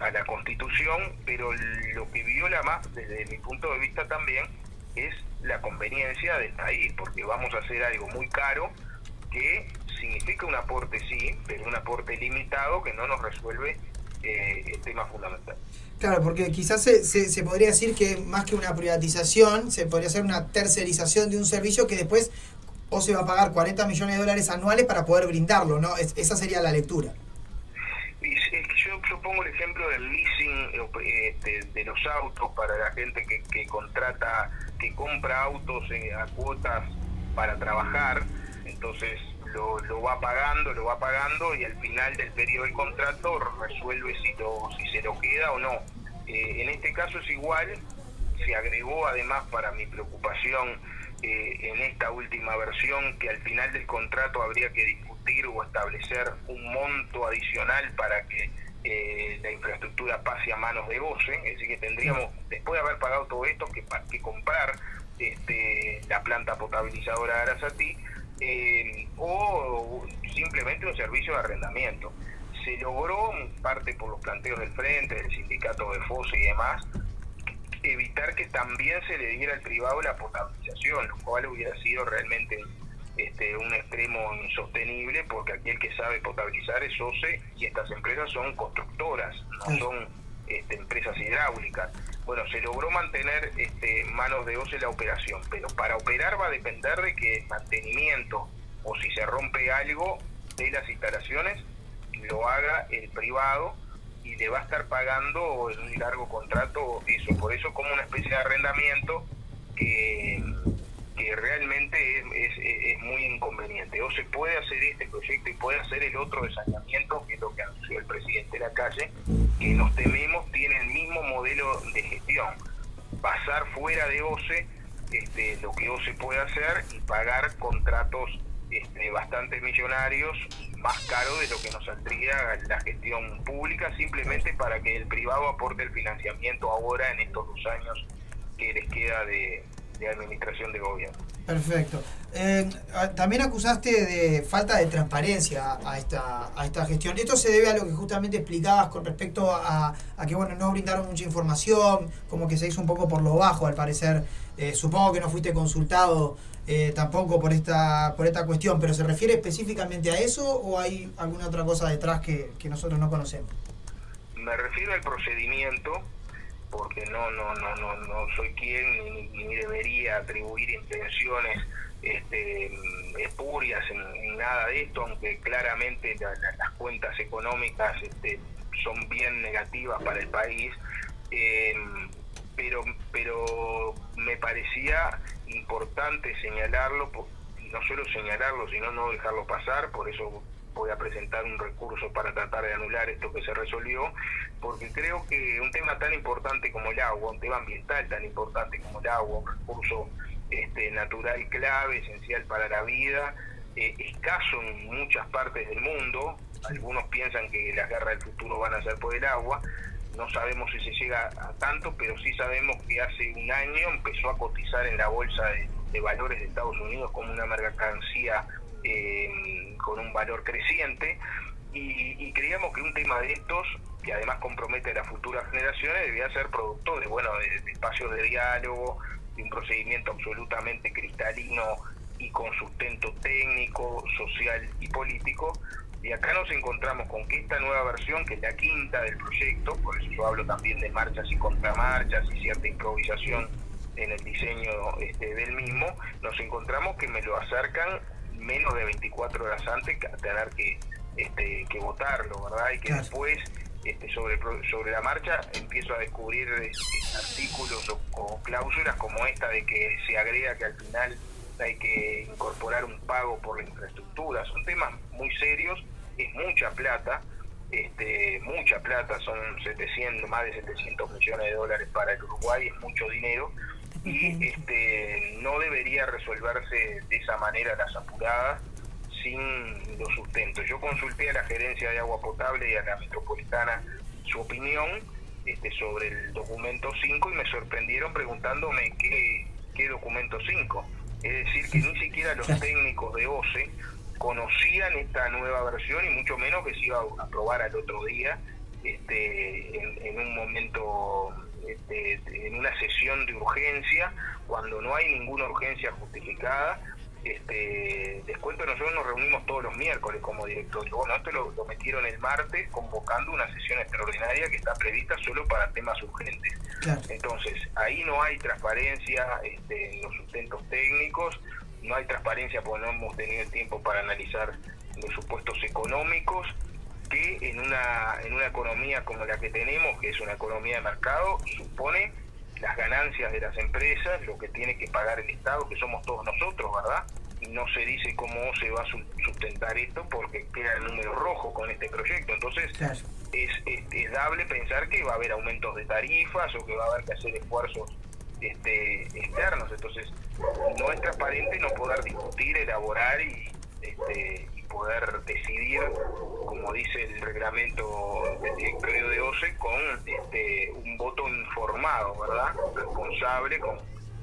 S51: a la Constitución, pero lo que viola más, desde mi punto de vista también, es la conveniencia de estar ahí, porque vamos a hacer algo muy caro que significa un aporte sí, pero un aporte limitado que no nos resuelve eh, el tema fundamental.
S52: Claro, porque quizás se, se, se podría decir que más que una privatización, se podría hacer una tercerización de un servicio que después o se va a pagar 40 millones de dólares anuales para poder brindarlo, ¿no? Es- esa sería la lectura.
S51: Yo, yo pongo el ejemplo del leasing eh, este, de los autos para la gente que, contrata, que compra autos eh, a cuotas para trabajar, entonces lo, lo va pagando, lo va pagando y al final del periodo del contrato resuelve si, lo, si se lo queda o no. Eh, en este caso es igual, se agregó además para mi preocupación en esta última versión que al final del contrato habría que discutir o establecer un monto adicional para que eh, la infraestructura pase a manos de goce, es decir que tendríamos, después de haber pagado todo esto, que, comprar este, la planta potabilizadora de Arasati eh, o simplemente un servicio de arrendamiento. Se logró, en parte por los planteos del Frente, del sindicato de FOSE y demás, evitar que también se le diera al privado la potabilización, lo cual hubiera sido realmente este, un extremo insostenible, porque aquí el que sabe potabilizar es OCE y estas empresas son constructoras, no son este, empresas hidráulicas. Bueno, se logró mantener este, manos de OCE la operación, pero para operar va a depender de que el mantenimiento o si se rompe algo de las instalaciones lo haga el privado y le va a estar pagando en un largo contrato eso, por eso como una especie de arrendamiento que, que realmente es, muy inconveniente. O se puede hacer este proyecto y puede hacer el otro de saneamiento, que es lo que anunció el presidente de la calle, que nos tememos tiene el mismo modelo de gestión. Pasar fuera de OCE este, lo que OCE puede hacer y pagar contratos este, bastante millonarios, más caro de lo que nos saldría la gestión pública, simplemente para que el privado aporte el financiamiento ahora en estos dos años que les queda de, de administración de gobierno.
S52: Perfecto. Eh, a- también acusaste de falta de transparencia a esta, a esta gestión. Esto se debe a lo que justamente explicabas con respecto a, a que bueno no brindaron mucha información, como que se hizo un poco por lo bajo al parecer. Eh, supongo que no fuiste consultado eh, tampoco por esta, por esta cuestión, pero ¿se refiere específicamente a eso o hay alguna otra cosa detrás que, que nosotros no conocemos?
S51: Me refiero al procedimiento, porque no no no no, no soy quien ni, ni debería atribuir intenciones este, espurias en, nada de esto, aunque claramente la- la- las cuentas económicas este, son bien negativas para el país. eh, pero pero me parecía importante señalarlo y no solo señalarlo sino no dejarlo pasar por eso voy a presentar un recurso para tratar de anular esto que se resolvió porque creo que un tema tan importante como el agua un tema ambiental tan importante como el agua un recurso este, natural clave esencial para la vida eh, escaso en muchas partes del mundo algunos piensan que las guerras del futuro van a ser por el agua no sabemos si se llega a tanto, pero sí sabemos que hace un año empezó a cotizar en la bolsa de valores de Estados Unidos como una mercancía eh, con un valor creciente. Y, y creíamos que un tema de estos, que además compromete a las futuras generaciones, debía ser producto de, bueno, de, espacios de diálogo, de un procedimiento absolutamente cristalino y con sustento técnico, social y político, y acá nos encontramos con que esta nueva versión, que es la quinta del proyecto, por eso yo hablo también de marchas y contramarchas y cierta improvisación en el diseño este, del mismo, nos encontramos que me lo acercan menos de 24 horas antes tener que, este, que votarlo, ¿verdad? Y que después, este, sobre, sobre la marcha, empiezo a descubrir este, artículos o, o cláusulas como esta de que se agrega que al final hay que incorporar un pago por la infraestructura. Son temas muy serios, es mucha plata, este, mucha plata, son 700, más de 700 millones de dólares para el Uruguay, es mucho dinero y este, no debería resolverse de esa manera las apuradas sin los sustentos. Yo consulté a la gerencia de agua potable y a la metropolitana su opinión este, sobre el documento 5 y me sorprendieron preguntándome qué, qué documento 5. Es decir, que ni siquiera los técnicos de OCE conocían esta nueva versión y mucho menos que se iba a aprobar al otro día este, en, en un momento, este, en una sesión de urgencia, cuando no hay ninguna urgencia justificada. Este, les cuento, nosotros nos reunimos todos los miércoles como directorio. Bueno, esto lo, lo metieron el martes convocando una sesión extraordinaria que está prevista solo para temas urgentes. Entonces, ahí no hay transparencia este, en los sustentos técnicos, no hay transparencia porque no hemos tenido el tiempo para analizar los supuestos económicos, que en una, en una economía como la que tenemos, que es una economía de mercado, supone las ganancias de las empresas, lo que tiene que pagar el Estado, que somos todos nosotros, ¿verdad? Y no se dice cómo se va a su- sustentar esto porque queda el número rojo con este proyecto. Entonces, es, es, es dable pensar que va a haber aumentos de tarifas o que va a haber que hacer esfuerzos este, externos. Entonces, no es transparente no poder discutir, elaborar y, este, y poder decidir, como dice el reglamento del directorio de OCE, con este, un voto informado, ¿verdad? Responsable con,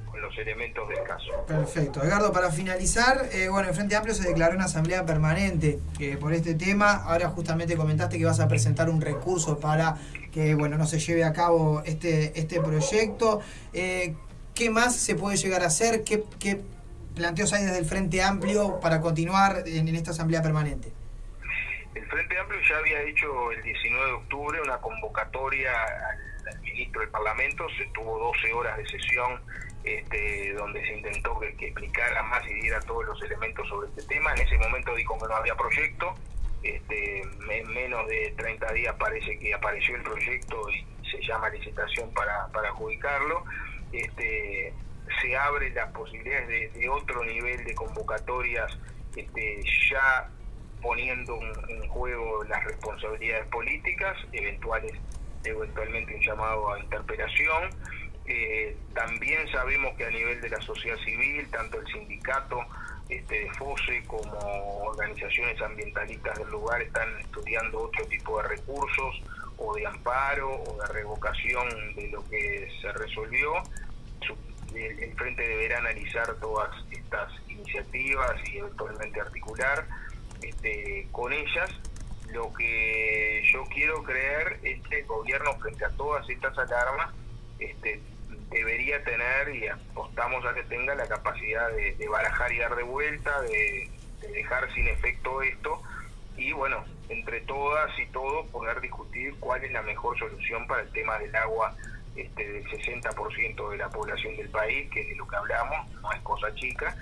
S51: con los elementos del caso.
S52: Perfecto. Edgardo, para finalizar, eh, bueno, el Frente Amplio se declaró una asamblea permanente eh, por este tema. Ahora justamente comentaste que vas a presentar un recurso para que, bueno, no se lleve a cabo este, este proyecto. Eh, ¿Qué más se puede llegar a hacer? ¿Qué, qué planteos hay desde el Frente Amplio para continuar en, esta asamblea permanente?
S51: El Frente Amplio ya había hecho el 19 de octubre una convocatoria al, ministro del Parlamento, se tuvo 12 horas de sesión este, donde se intentó que, que explicara más y diera todos los elementos sobre este tema. En ese momento dijo que no había proyecto, este, en menos de 30 días parece que apareció el proyecto y se llama licitación para, para adjudicarlo. Este, se abre las posibilidades de, otro nivel de convocatorias este, ya poniendo en, en juego las responsabilidades políticas, eventuales, eventualmente un llamado a interpelación. Eh, también sabemos que a nivel de la sociedad civil, tanto el sindicato este, de FOSE como organizaciones ambientalistas del lugar están estudiando otro tipo de recursos o de amparo o de revocación de lo que se resolvió. El, el Frente deberá analizar todas estas iniciativas y eventualmente articular este, con ellas. Lo que yo quiero creer es que el gobierno frente a todas estas alarmas este, debería tener y apostamos a que tenga la capacidad de, de barajar y dar de vuelta, de, de dejar sin efecto esto y bueno, entre todas y todos poder discutir cuál es la mejor solución para el tema del agua este, del 60% de la población del país, que es de lo que hablamos, no es cosa chica,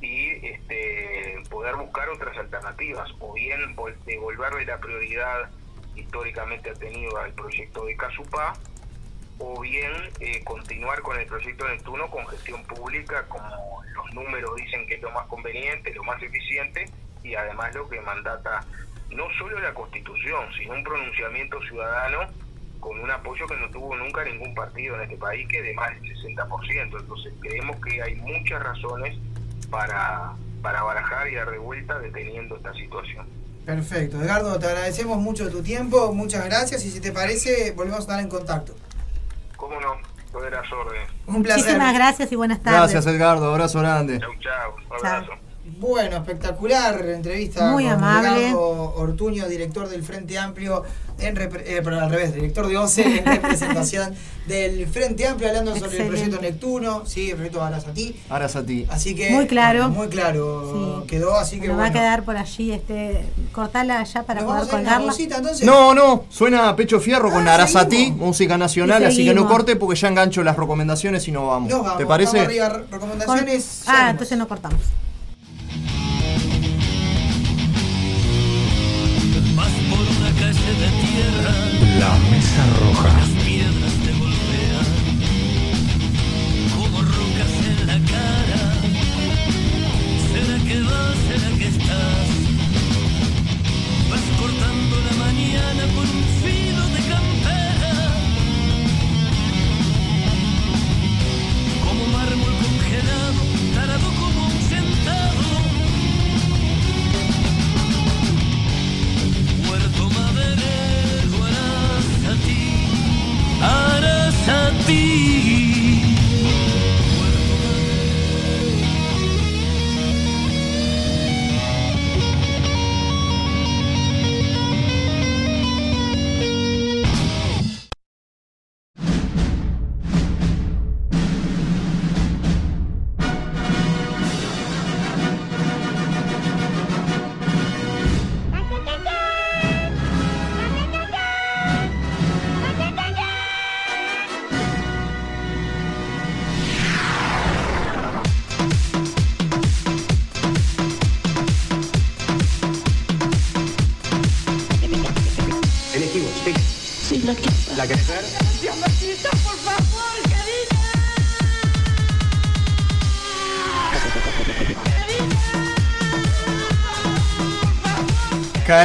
S51: y este, poder buscar otras alternativas, o bien vol- devolverle la prioridad históricamente ha tenido al proyecto de Casupá, o bien eh, continuar con el proyecto Neptuno con gestión pública, como los números dicen que es lo más conveniente, lo más eficiente, y además lo que mandata no solo la Constitución, sino un pronunciamiento ciudadano con un apoyo que no tuvo nunca ningún partido en este país, que es de más del 60%. Entonces creemos que hay muchas razones para, para barajar y dar de vuelta deteniendo esta situación.
S52: Perfecto. Edgardo, te agradecemos mucho tu tiempo, muchas gracias y si te parece, volvemos a estar en contacto.
S51: ¿Cómo no? Todas las órdenes.
S52: Un placer.
S2: Muchísimas gracias y buenas tardes.
S8: Gracias, Edgardo. Abrazo grande.
S51: Chau, chau. Un abrazo.
S52: Bueno, espectacular entrevista
S2: Muy
S52: con
S2: amable.
S52: Ortuño, director del Frente Amplio, en eh, perdón, al revés, director de OCE en representación del Frente Amplio, hablando sobre el proyecto Neptuno, sí, el proyecto Arasatí.
S8: Ahora a ti.
S52: Así que
S2: Muy claro.
S52: muy claro quedó, así que
S2: Nos va a
S52: bueno.
S2: quedar por allí, este, cortarla ya para poder colgarla.
S52: pausita, entonces.
S8: No, no, suena a pecho fierro con
S52: Ah,
S8: Arasatí,
S52: seguimos.
S8: música nacional, así que no corte porque ya engancho las recomendaciones y no vamos.
S52: Vamos,
S8: ¿Te parece?
S52: vamos arriba, recomendaciones. ya
S2: Ah, entonces no cortamos.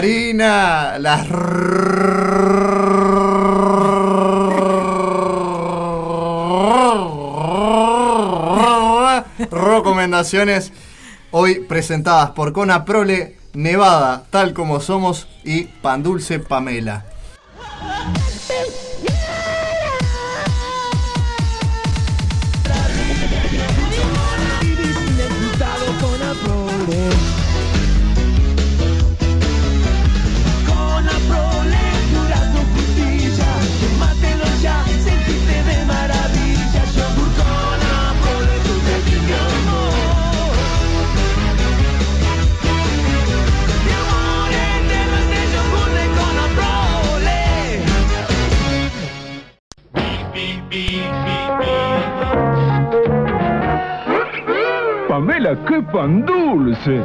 S8: Karina, las recomendaciones hoy presentadas por Cona Prole, Nevada, tal como somos, y Pan Dulce Pamela.
S7: Qué pan dulce.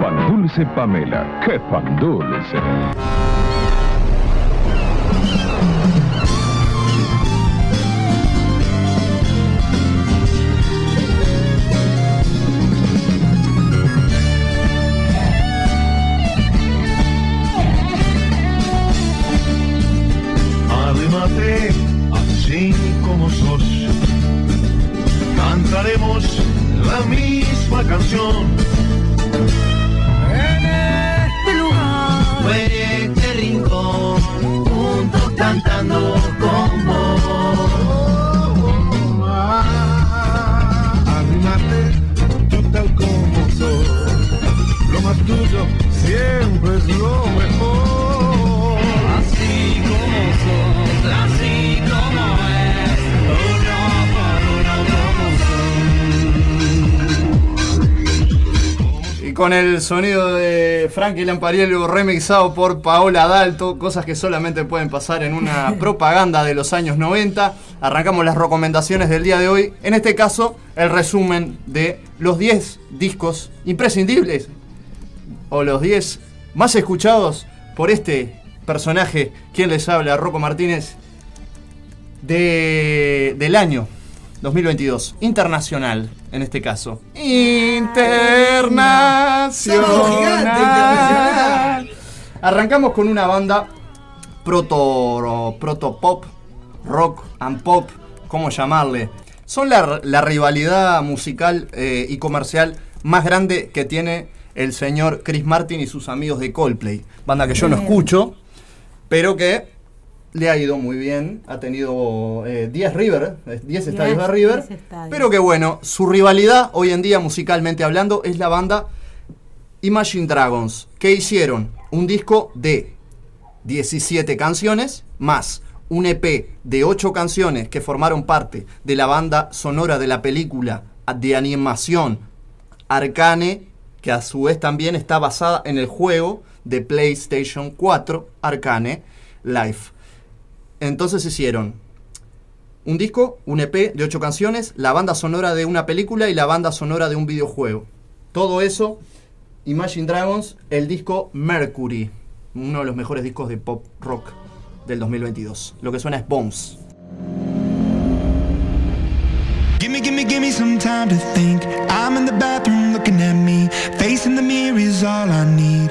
S7: Pan dulce Pamela, qué pan dulce.
S48: Con
S8: el sonido de Frankie Lampariello remixado por Paola Dalto, cosas que solamente pueden pasar en una propaganda de los años 90. Arrancamos las recomendaciones del día de hoy. En este caso, el resumen de los 10 discos imprescindibles o los 10 más escuchados por este personaje, quien les habla, Rocco Martínez, de, del año 2022, internacional en este caso. Internacional. Arrancamos con una banda proto, proto pop, rock and pop, ¿cómo llamarle? Son la, la rivalidad musical eh, y comercial más grande que tiene el señor Chris Martin y sus amigos de Coldplay. Banda que yo no escucho, pero que le ha ido muy bien. Ha tenido eh, 10 River, eh, 10 estadios de River.
S2: 10 estadios.
S8: Pero que bueno, su rivalidad hoy en día musicalmente hablando es la banda Imagine Dragons, que hicieron un disco de 17 canciones más un EP de 8 canciones que formaron parte de la banda sonora de la película de animación Arcane, que a su vez también está basada en el juego de PlayStation 4 Arcane Life. Entonces hicieron un disco, un EP de 8 canciones, la banda sonora de una película y la banda sonora de un videojuego. Todo eso, Imagine Dragons, el disco Mercury, uno de los mejores discos de pop rock del 2022. Lo que suena es
S53: gimme some time to think. I'm in the bathroom looking at me. The mirror is all I need.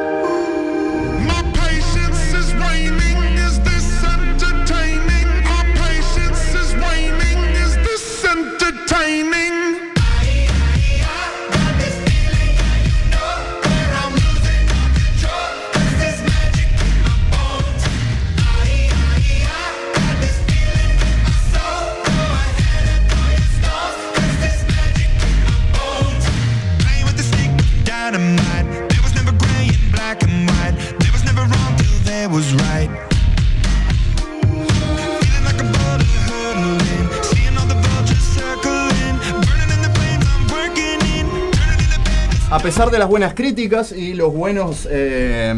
S53: A
S8: pesar de las buenas críticas y los buenos, eh,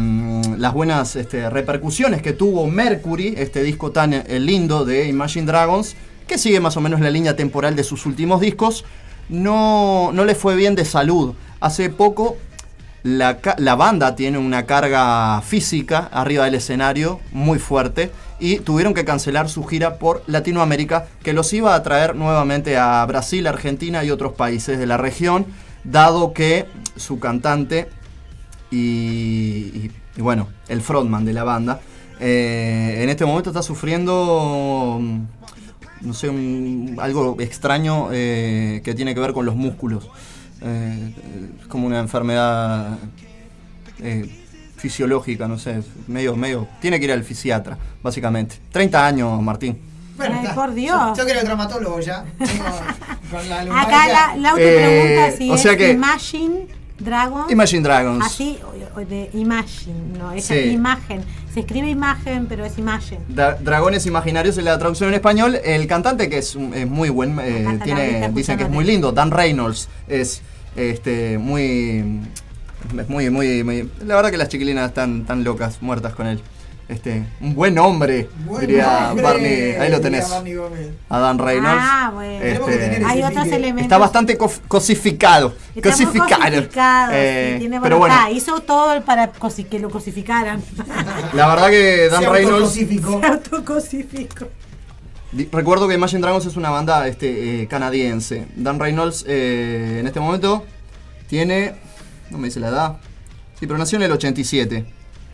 S8: las buenas este, repercusiones que tuvo Mercury, este disco tan eh, lindo de Imagine Dragons, que sigue más o menos la línea temporal de sus últimos discos, no, no le fue bien de salud. Hace poco la, la banda tiene una carga física arriba del escenario muy fuerte y tuvieron que cancelar su gira por Latinoamérica que los iba a traer nuevamente a Brasil, Argentina y otros países de la región, dado que su cantante y, bueno, el frontman de la banda, eh, en este momento está sufriendo, mm, no sé, algo extraño eh, que tiene que ver con los músculos. Eh, es como una enfermedad eh, fisiológica, no sé, medio, medio. Tiene que ir al fisiatra, básicamente. 30 años, Martín.
S52: Bueno,
S2: Ay, por Dios.
S52: Yo, yo quiero el traumatólogo ya. Tengo con la
S2: Acá la, Lau te
S8: Eh,
S2: pregunta si
S8: o
S2: es
S8: sea que-
S2: Imagine Dragons.
S8: Imagine Dragons.
S2: Así, o- o de Imagine, no, es
S8: Sí.
S2: imagen. Se escribe imagen, pero es imagen.
S8: Dra- Dragones Imaginarios es la traducción en español. El cantante, que es, es muy buen, eh, tiene, dicen que es muy lindo. Dan Reynolds es este muy, muy, muy, muy- La verdad que las chiquilinas están tan locas, muertas con él. Este, un buen hombre,
S52: Buen
S8: diría
S52: hombre,
S8: Barney. Ahí lo tenés.
S52: Barney Gómez.
S8: A Dan Reynolds.
S2: Ah, bueno.
S52: Ese
S2: Hay otros elementos.
S8: Está bastante cosificado.
S2: Está
S8: cosificado. Eh,
S2: tiene
S8: pero bueno,
S2: Ah, hizo todo para que lo cosificaran.
S8: la verdad que Dan
S52: Se
S8: Reynolds.
S52: autocosificó.
S2: Se autocosificó.
S8: Recuerdo que Imagine Dragons es una banda este, eh, canadiense. Dan Reynolds eh, en este momento tiene. No me dice la edad. Sí, pero nació en el 87.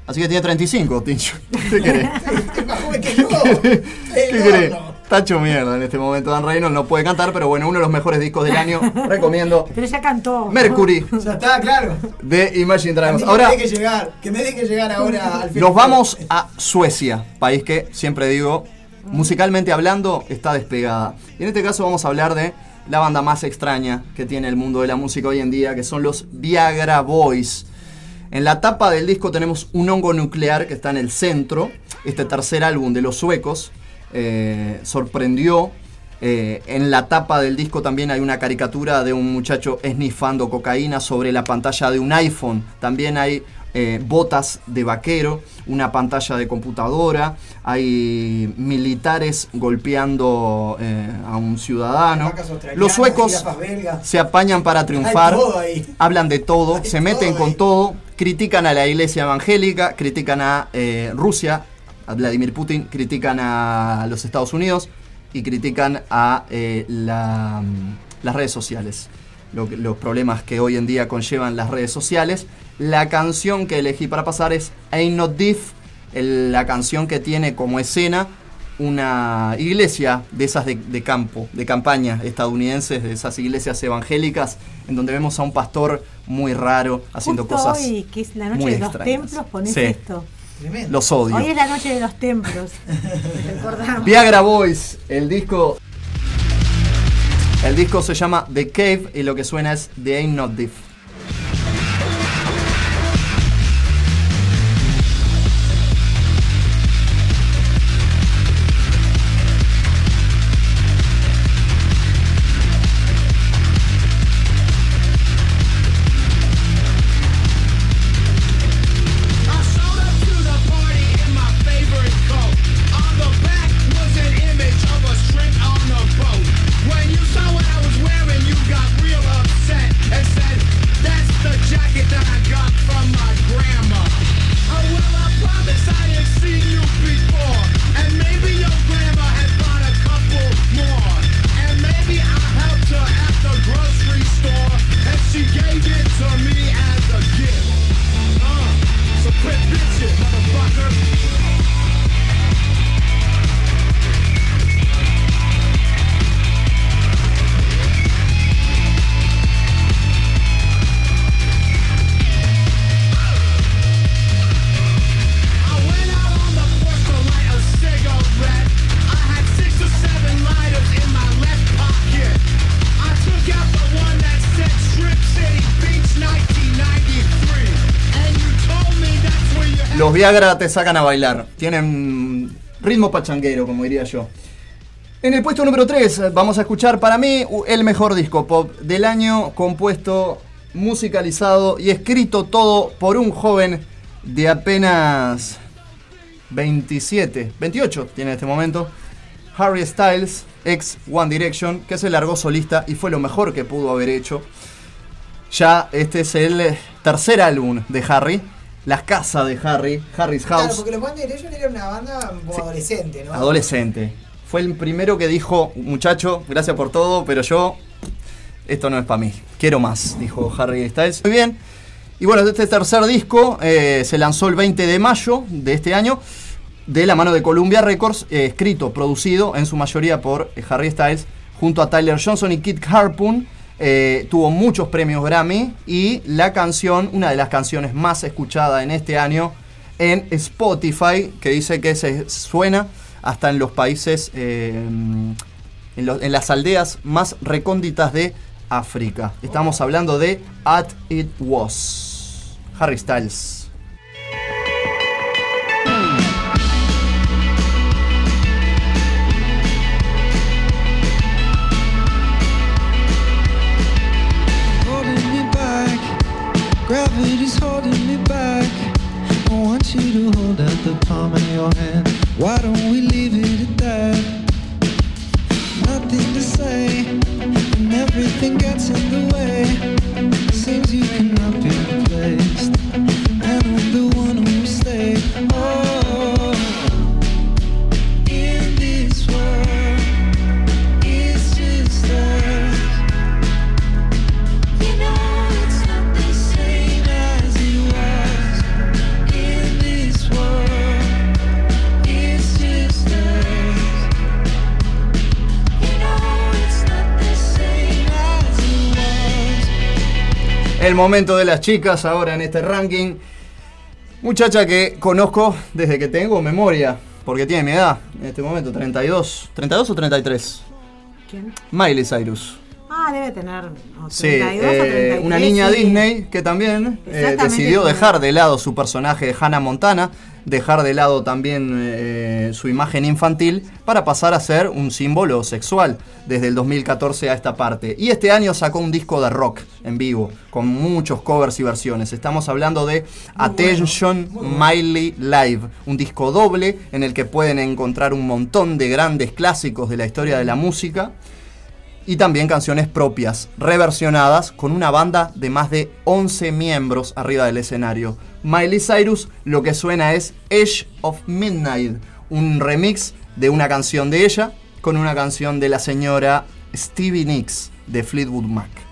S8: Así que tiene 35, Tincho. ¿Qué querés?
S9: Es más joven que yo.
S8: ¿Qué querés? hecho mierda en este momento. Dan Reynolds no puede cantar, pero bueno, uno de los mejores discos del año. Recomiendo
S10: Pero ya cantó.
S8: Mercury
S9: Ya está, claro.
S8: de Imagine Dragons.
S9: mí que
S8: Ahora
S9: me deje llegar. Que me deje llegar ahora al
S8: nos
S9: festival.
S8: vamos a Suecia, país que siempre digo, musicalmente hablando, está despegada. Y en este caso vamos a hablar de la banda más extraña que tiene el mundo de la música hoy en día, que son los Viagra Boys. En la tapa del disco tenemos un hongo nuclear que está en el centro. Este tercer álbum de los suecos eh, sorprendió. Eh, en la tapa del disco también hay una caricatura de un muchacho esnifando cocaína sobre la pantalla de un iPhone. También hay eh, botas de vaquero, una pantalla de computadora, hay militares golpeando eh, a un ciudadano. Los suecos se apañan para triunfar, hablan de todo, se meten con todo, critican a la iglesia evangélica, critican a eh, Rusia, a Vladimir Putin, critican a los Estados Unidos y critican a la, mm, las redes sociales. Lo los problemas que hoy en día conllevan las redes sociales. La canción que elegí para pasar es Ain't Not Diff, la canción que tiene como escena una iglesia de esas de, de campo, de campaña estadounidenses, de esas iglesias evangélicas, en donde vemos a un pastor muy raro haciendo
S10: Justo
S8: cosas.
S10: hoy, que es la noche
S8: muy
S10: de los
S8: extrañas.
S10: templos, ponés
S8: Sí.
S10: esto.
S8: Los odio.
S10: Hoy es la noche de los templos. Recordamos.
S8: Viagra Boys, el disco. El disco se llama The Cave y lo que suena es The Ain't Not Diff. Te sacan a bailar. Tienen ritmo pachanguero, como diría yo. En el puesto número 3 vamos a escuchar para mí u- el mejor disco pop del año, compuesto, musicalizado y escrito todo por un joven de apenas 27, 28 tiene en este momento, Harry Styles, ex One Direction, que se largó solista y fue lo mejor que pudo haber hecho. Ya este es el eh, tercer álbum de Harry, La Casa de Harry, Harry's
S9: Claro,
S8: House.
S9: porque los One Direction era una banda adolescente, ¿no?
S8: Adolescente. Fue el primero que dijo, muchacho, gracias por todo, pero yo, esto no es para mí. Quiero más, dijo Harry Styles. Muy bien. Y bueno, este tercer disco eh, se lanzó el 20 de mayo de este año, de la mano de Columbia Records, eh, escrito, producido en su mayoría por eh, Harry Styles, junto a Tyler Johnson y Kit Harpoon. Eh, tuvo muchos premios Grammy y la canción, una de las canciones más escuchadas en este año en Spotify, que dice que se suena hasta en los países, eh, en, las aldeas más recónditas de África. Estamos hablando de At It Was. Harry Styles.
S17: Gravity's holding me back. I want you to hold out the palm of your hand. Why don't
S8: El momento de las chicas ahora en este ranking. Muchacha que conozco desde que tengo memoria, porque tiene mi edad, en este momento, 32. ¿32 o 33?
S10: ¿Quién?
S8: Miley Cyrus.
S10: Ah, debe tener o
S8: Sí,
S10: 32 o
S8: eh,
S10: 33.
S8: una niña
S10: sí.
S8: Disney que también eh, decidió dejar de lado su personaje de Hannah Montana, dejar de lado también eh, su imagen infantil para pasar a ser un símbolo sexual desde el 2014 a esta parte. Y este año sacó un disco de rock en vivo con muchos covers y versiones. Estamos hablando de Attention Miley Live, un disco doble en el que pueden encontrar un montón de grandes clásicos de la historia de la música y también canciones propias, reversionadas con una banda de más de 11 miembros arriba del escenario. Miley Cyrus lo que suena es Edge of Midnight, un remix de una canción de ella con una canción de la señora Stevie Nicks de Fleetwood Mac.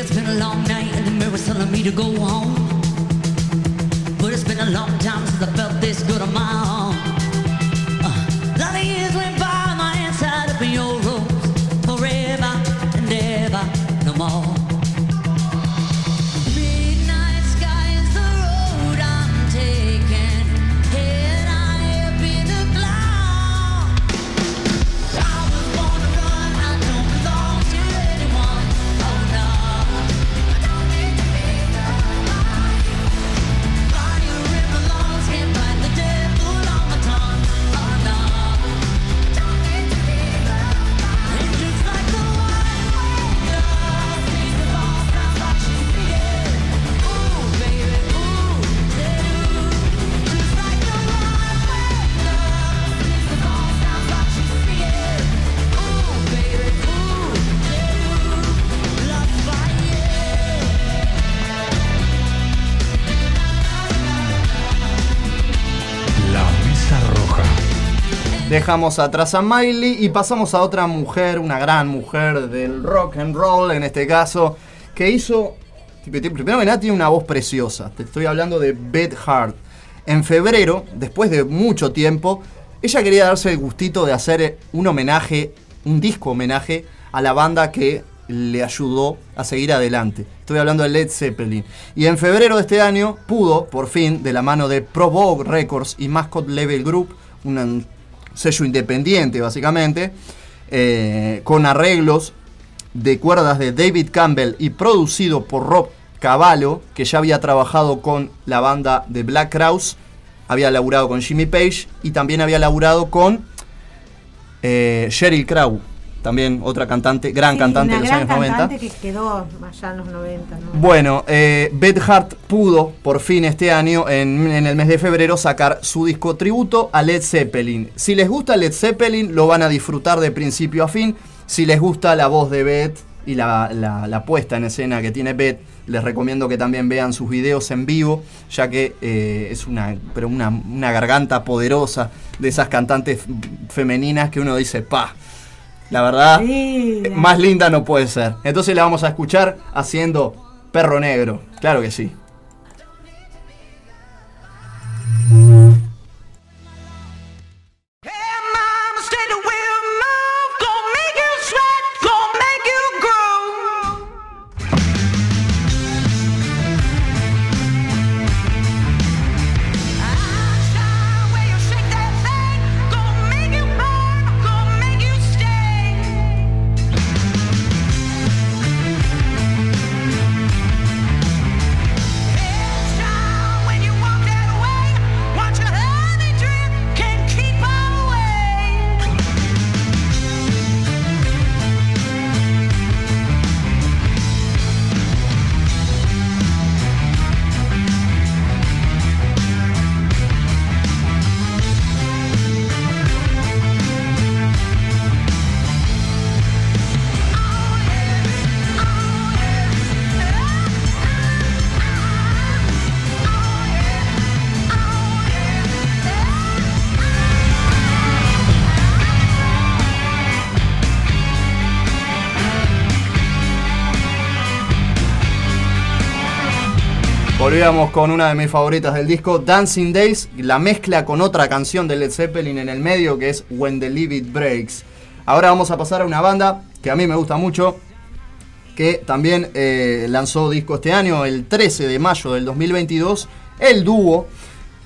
S54: It's been a long night and the mirror's telling me to go home. But it's been a long time since I felt this good on my own.
S8: Dejamos atrás a Miley y pasamos a otra mujer, una gran mujer del rock and roll en este caso, que hizo, primero que nada tiene una voz preciosa, te estoy hablando de Beth Hart. En febrero, después de mucho tiempo, ella quería darse el gustito de hacer un homenaje, un disco homenaje a la banda que le ayudó a seguir adelante. Estoy hablando de Led Zeppelin. Y en febrero de este año pudo, por fin, de la mano de Pro Vogue Records y Mascot Level Group, un sello independiente básicamente, eh, con arreglos de cuerdas de David Campbell y producido por Rob Cavallo, que ya había trabajado con la banda de Black Crowes, había laburado con Jimmy Page y también había laburado con eh, Sheryl Crow, también otra cantante, gran
S10: Sí,
S8: cantante de los
S10: gran
S8: años 90.
S10: cantante que quedó allá en los 90, ¿no?
S8: Bueno, eh, Beth Hart pudo por fin este año, en, en el mes de febrero, sacar su disco tributo a Led Zeppelin. Si les gusta Led Zeppelin, lo van a disfrutar de principio a fin. Si les gusta la voz de Beth y la, la- la puesta en escena que tiene Beth, les recomiendo que también vean sus videos en vivo, ya que eh, es una, pero una, una garganta poderosa de esas cantantes femeninas que uno dice, pa, la verdad, más linda no puede ser. Entonces la vamos a escuchar haciendo Perro Negro. Claro que sí. Con una de mis favoritas del disco, Dancing Days, la mezcla con otra canción de Led Zeppelin en el medio que es When the Leave It Breaks. Ahora vamos a pasar a una banda que a mí me gusta mucho, que también eh, lanzó disco este año, el 13 de mayo del 2022, el dúo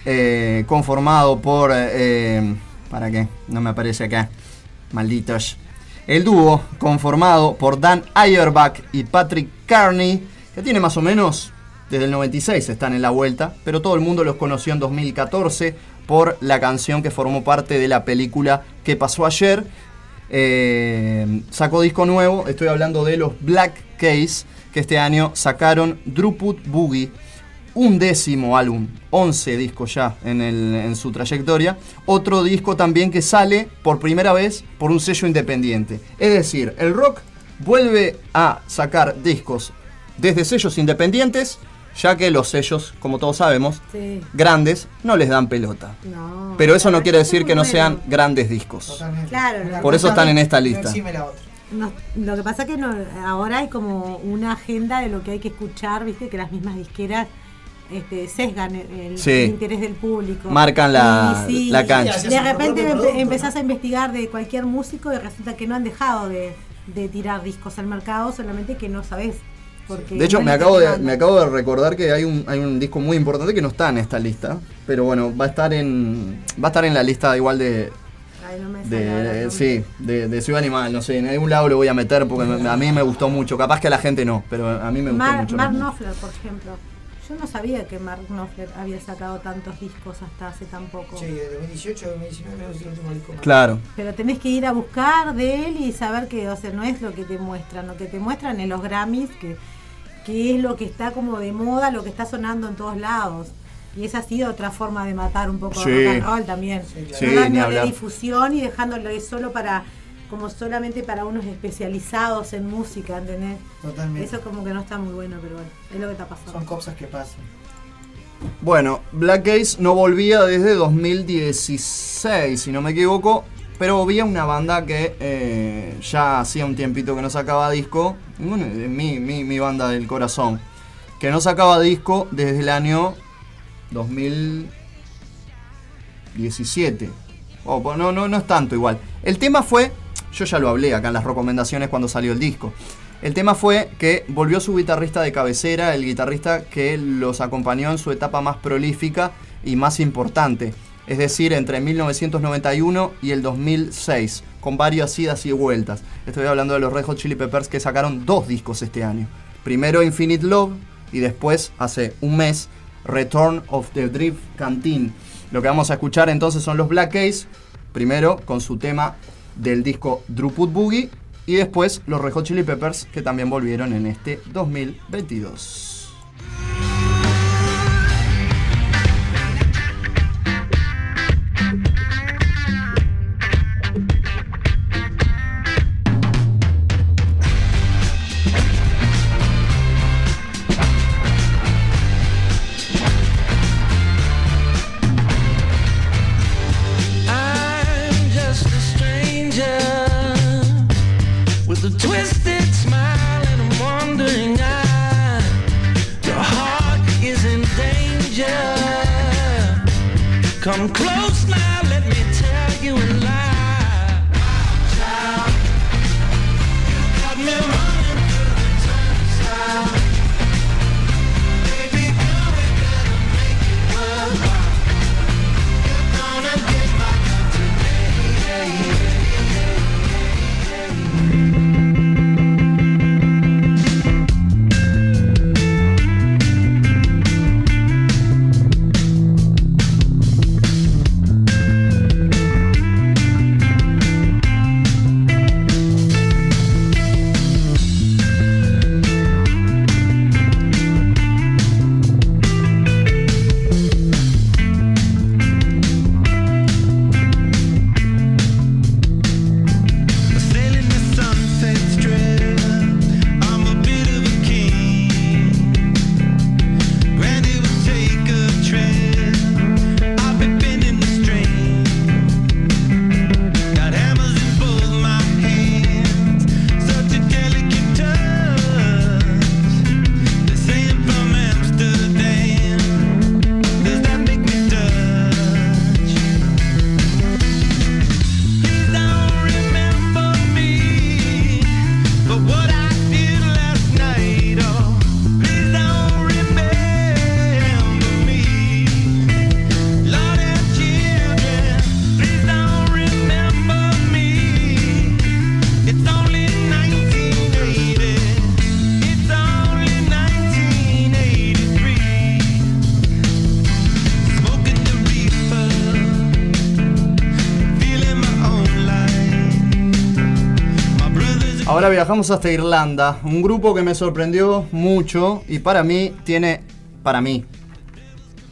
S8: eh, conformado por... eh, ¿Para qué? No me aparece acá. Malditos. El dúo conformado por Dan Ayerbach y Patrick Carney, que tiene más o menos desde el 96 están en la vuelta, pero todo el mundo los conoció en 2014 por la canción que formó parte de la película que pasó ayer. Eh, sacó disco nuevo, estoy hablando de los Black Case, que este año sacaron Druput Boogie, un décimo álbum, 11 discos ya en, su trayectoria. Otro disco también que sale por primera vez por un sello independiente. Es decir, el rock vuelve a sacar discos desde sellos independientes, ya que los sellos, como todos sabemos,
S10: Sí.
S8: grandes, no les dan pelota.
S10: No.
S8: Pero eso no quiere decir que no
S10: bueno.
S8: sean grandes discos.
S10: Claro, lo
S8: Por eso están en esta lista.
S10: No, lo que pasa es que no- ahora hay como una agenda de lo que hay que escuchar, viste, que las mismas disqueras este, sesgan el, el
S8: Sí.
S10: interés del público.
S8: Marcan la-
S10: Y
S8: la cancha.
S10: De repente empe- empezás a investigar de cualquier músico y resulta que no han dejado de, de tirar discos al mercado, solamente que no sabes. Porque
S8: De hecho, me acabo, de, me acabo de recordar que hay un, hay un disco muy importante que no está en esta lista. Pero bueno, va a estar en. Va a estar en la lista igual de.
S10: Ay, no me
S8: de sí, de, de Ciudad Animal, no sé, en algún lado lo voy a meter porque me- a mí me gustó mucho. Capaz que a la gente no, pero a mí me gustó
S10: Mar,
S8: mucho.
S10: Mark Knopfler, por ejemplo. Yo no sabía que Mark Knopfler había sacado tantos discos hasta hace tan poco.
S9: Sí, de 2018 a 2019 es el último disco. más.
S8: Claro.
S10: Pero tenés que ir a buscar de él y saber que, o sea, no es lo que te muestran, lo que te muestran en los Grammys, que, que es lo que está como de moda, lo que está sonando en todos lados. Y esa ha sido otra forma de matar un poco
S8: Sí.
S10: el rock and roll también.
S8: Sí,
S10: dándole
S8: hablar.
S10: difusión y dejándolo solo para, como solamente para unos especializados en música, ¿entendés?
S9: Totalmente.
S10: Eso como que no está muy bueno, pero bueno, es lo que está pasando.
S9: Son cosas que pasan.
S8: Bueno, Black Gaze no volvía desde 2016, si no me equivoco, pero había una banda que eh, ya hacía un tiempito que no sacaba disco, mi, mi, mi banda del corazón, que no sacaba disco desde el año 2017. Oh, pues no, no, no es tanto igual. El tema fue, yo ya lo hablé acá en las recomendaciones cuando salió el disco. El tema fue que volvió su guitarrista de cabecera, el guitarrista que los acompañó en su etapa más prolífica y más importante, es decir, entre 1991 y el 2006, con varias idas y vueltas. Estoy hablando de los Red Hot Chili Peppers que sacaron dos discos este año. Primero Infinite Love y después, hace un mes, Return of the Drift Canteen. Lo que vamos a escuchar entonces son los Black Case, primero con su tema del disco Druput Boogie y después los Red Hot Chili Peppers que también volvieron en este 2022.
S17: and.
S8: Viajamos hasta Irlanda, un grupo que me sorprendió mucho y para mí tiene, para mí,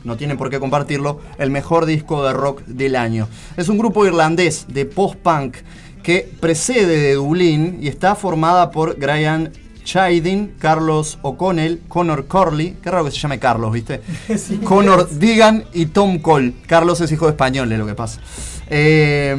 S8: no tienen por qué compartirlo, el mejor disco de rock del año. Es un grupo irlandés de post-punk que precede de Dublín y está formada por Brian Chidin, Carlos O'Connell, Connor Corley, qué raro que se llame Carlos, ¿viste? Connor Digan y Tom Cole. Carlos es hijo de español, es lo que pasa. Eh,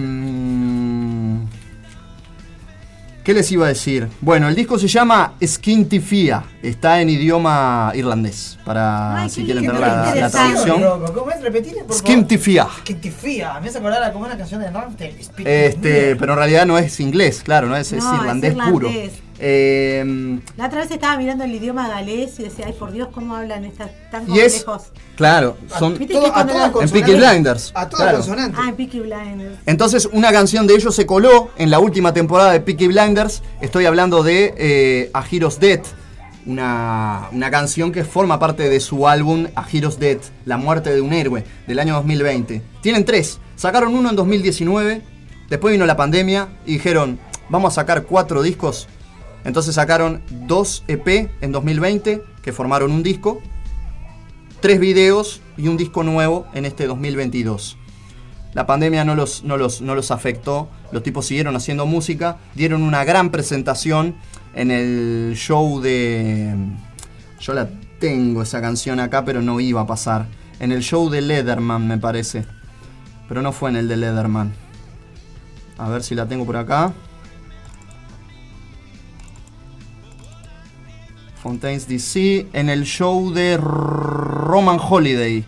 S8: ¿Qué les iba a decir? Bueno, el disco se llama Skintifia. Está en idioma irlandés. Para si quieren tener la, la traducción.
S9: ¿Cómo es? Favor.
S8: Skintifia.
S9: Skintifia. Me hace acordar a como una canción de Rammstein. Speak
S8: Este, pero en realidad no es inglés, claro, no es, es
S10: No, es
S8: irlandés puro. Eh,
S10: La otra vez estaba mirando el idioma galés y decía, ay por Dios, ¿cómo hablan estas tan
S8: es,
S10: complejos?
S8: claro, son en Peaky Blinders.
S9: A toda
S8: claro.
S9: consonante.
S10: Ah, en Peaky Blinders.
S8: Entonces, una canción de ellos se coló en la última temporada de Peaky Blinders. Estoy hablando de eh, A Hero's Death, una, una canción que forma parte de su álbum A Hero's Death, La muerte de un héroe, del año 2020. Tienen tres. Sacaron uno en 2019, después vino la pandemia y dijeron, vamos a sacar cuatro discos. Entonces sacaron dos EP en 2020, que formaron un disco, tres videos y un disco nuevo en este 2022. La pandemia no los, no los, no los afectó, los tipos siguieron haciendo música, dieron una gran presentación en el show de... Yo la tengo esa canción acá, pero no iba a pasar. En el show de Leatherman, me parece. Pero no fue en el de Leatherman. A ver si la tengo por acá. Fontaines DC. En el show de Roman Holiday.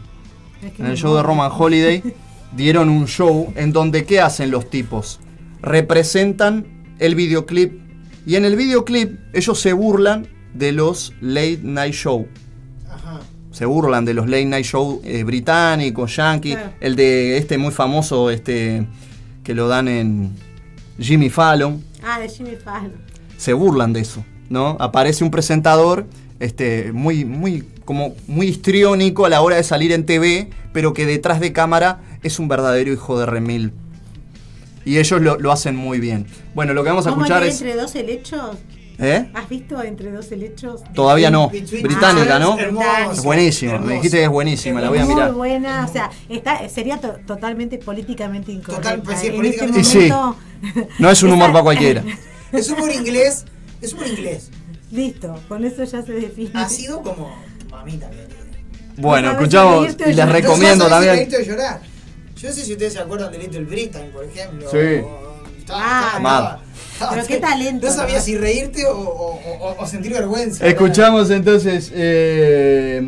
S8: En el show de Roman Holiday dieron un show en donde ¿qué hacen los tipos? Representan el videoclip y en el videoclip ellos se burlan de los late night show. Se burlan de los late night show eh, británicos, yankee,
S10: Claro.
S8: el de este muy famoso este que lo dan en Jimmy Fallon
S10: Ah, de Jimmy Fallon.
S8: se burlan de eso, ¿no? Aparece un presentador este, muy, muy, como muy histriónico a la hora de salir en TV, pero que detrás de cámara es un verdadero hijo de remil. Y ellos lo, lo hacen muy bien. Bueno, lo que vamos a
S10: ¿Cómo
S8: escuchar es...
S10: entre dos helechos?
S8: ¿Eh?
S10: ¿Has visto entre dos helechos?
S8: Todavía no.
S10: Between-
S8: Británica,
S10: Ah,
S8: ¿no? Es buenísima. Me dijiste que es buenísima, la voy a
S10: Muy
S8: mirar.
S10: buena, o sea, está, sería to- totalmente políticamente incorrecta.
S9: pues sí,
S10: en
S9: políticamente-
S10: este
S8: Y sí.
S10: momento,
S8: No es un humor para cualquiera.
S9: Es humor inglés. Es humor inglés.
S10: listo, con eso ya se define.
S9: Ha sido como mamita.
S8: Bueno,
S9: No sabes si
S8: escuchamos y les recomiendo también.
S9: llorar. Yo no sé si ustedes se acuerdan de Little Britain, por ejemplo.
S8: Sí.
S10: Ah, Pero qué talento,
S9: No sabía si reírte o, o- o- o sentir vergüenza.
S8: Escuchamos entonces eh,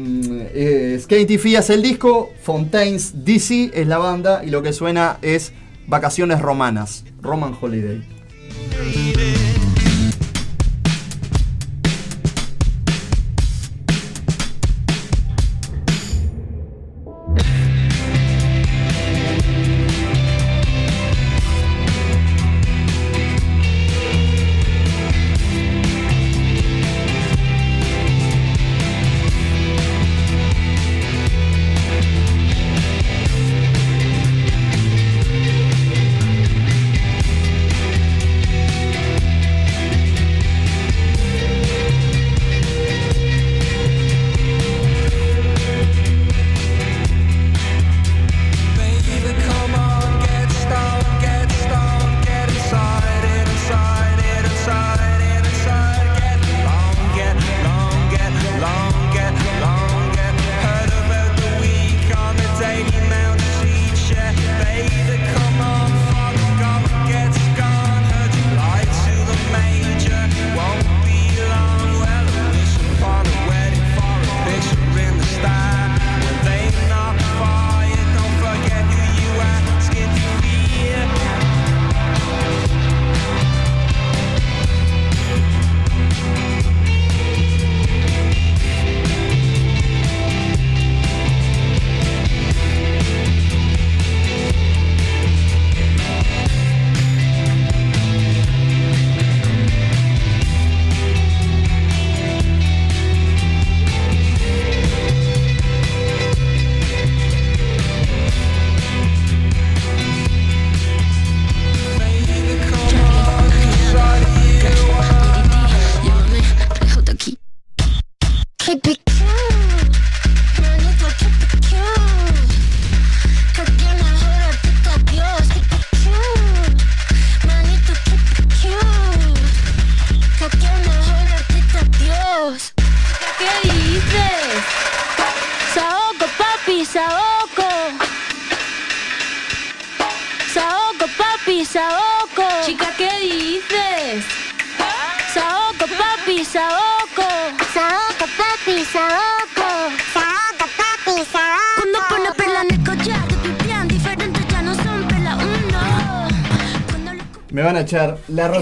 S8: eh, Skatey Fias el disco, Fontaines DC es la banda y lo que suena es Vacaciones Romanas, Roman Holiday.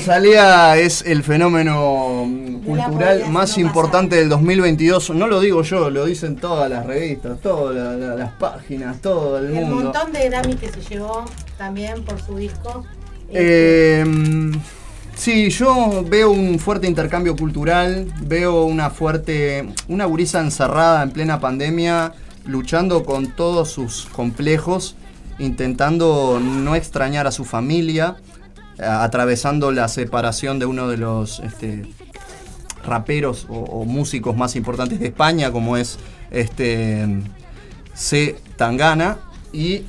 S8: Rosalía es el fenómeno mm, cultural más importante del 2022. No lo digo yo, lo dicen todas las revistas, todas la- la- las páginas, todo el
S2: El
S8: mundo.
S2: montón de Grammy que se llevó también por su disco.
S8: Eh, sí, yo veo un fuerte intercambio cultural, veo una fuerte, una gurisa encerrada en plena pandemia, luchando con todos sus complejos, intentando no extrañar a su familia, atravesando la separación de uno de los este, raperos o, músicos más importantes de España, como es este C. Tangana, y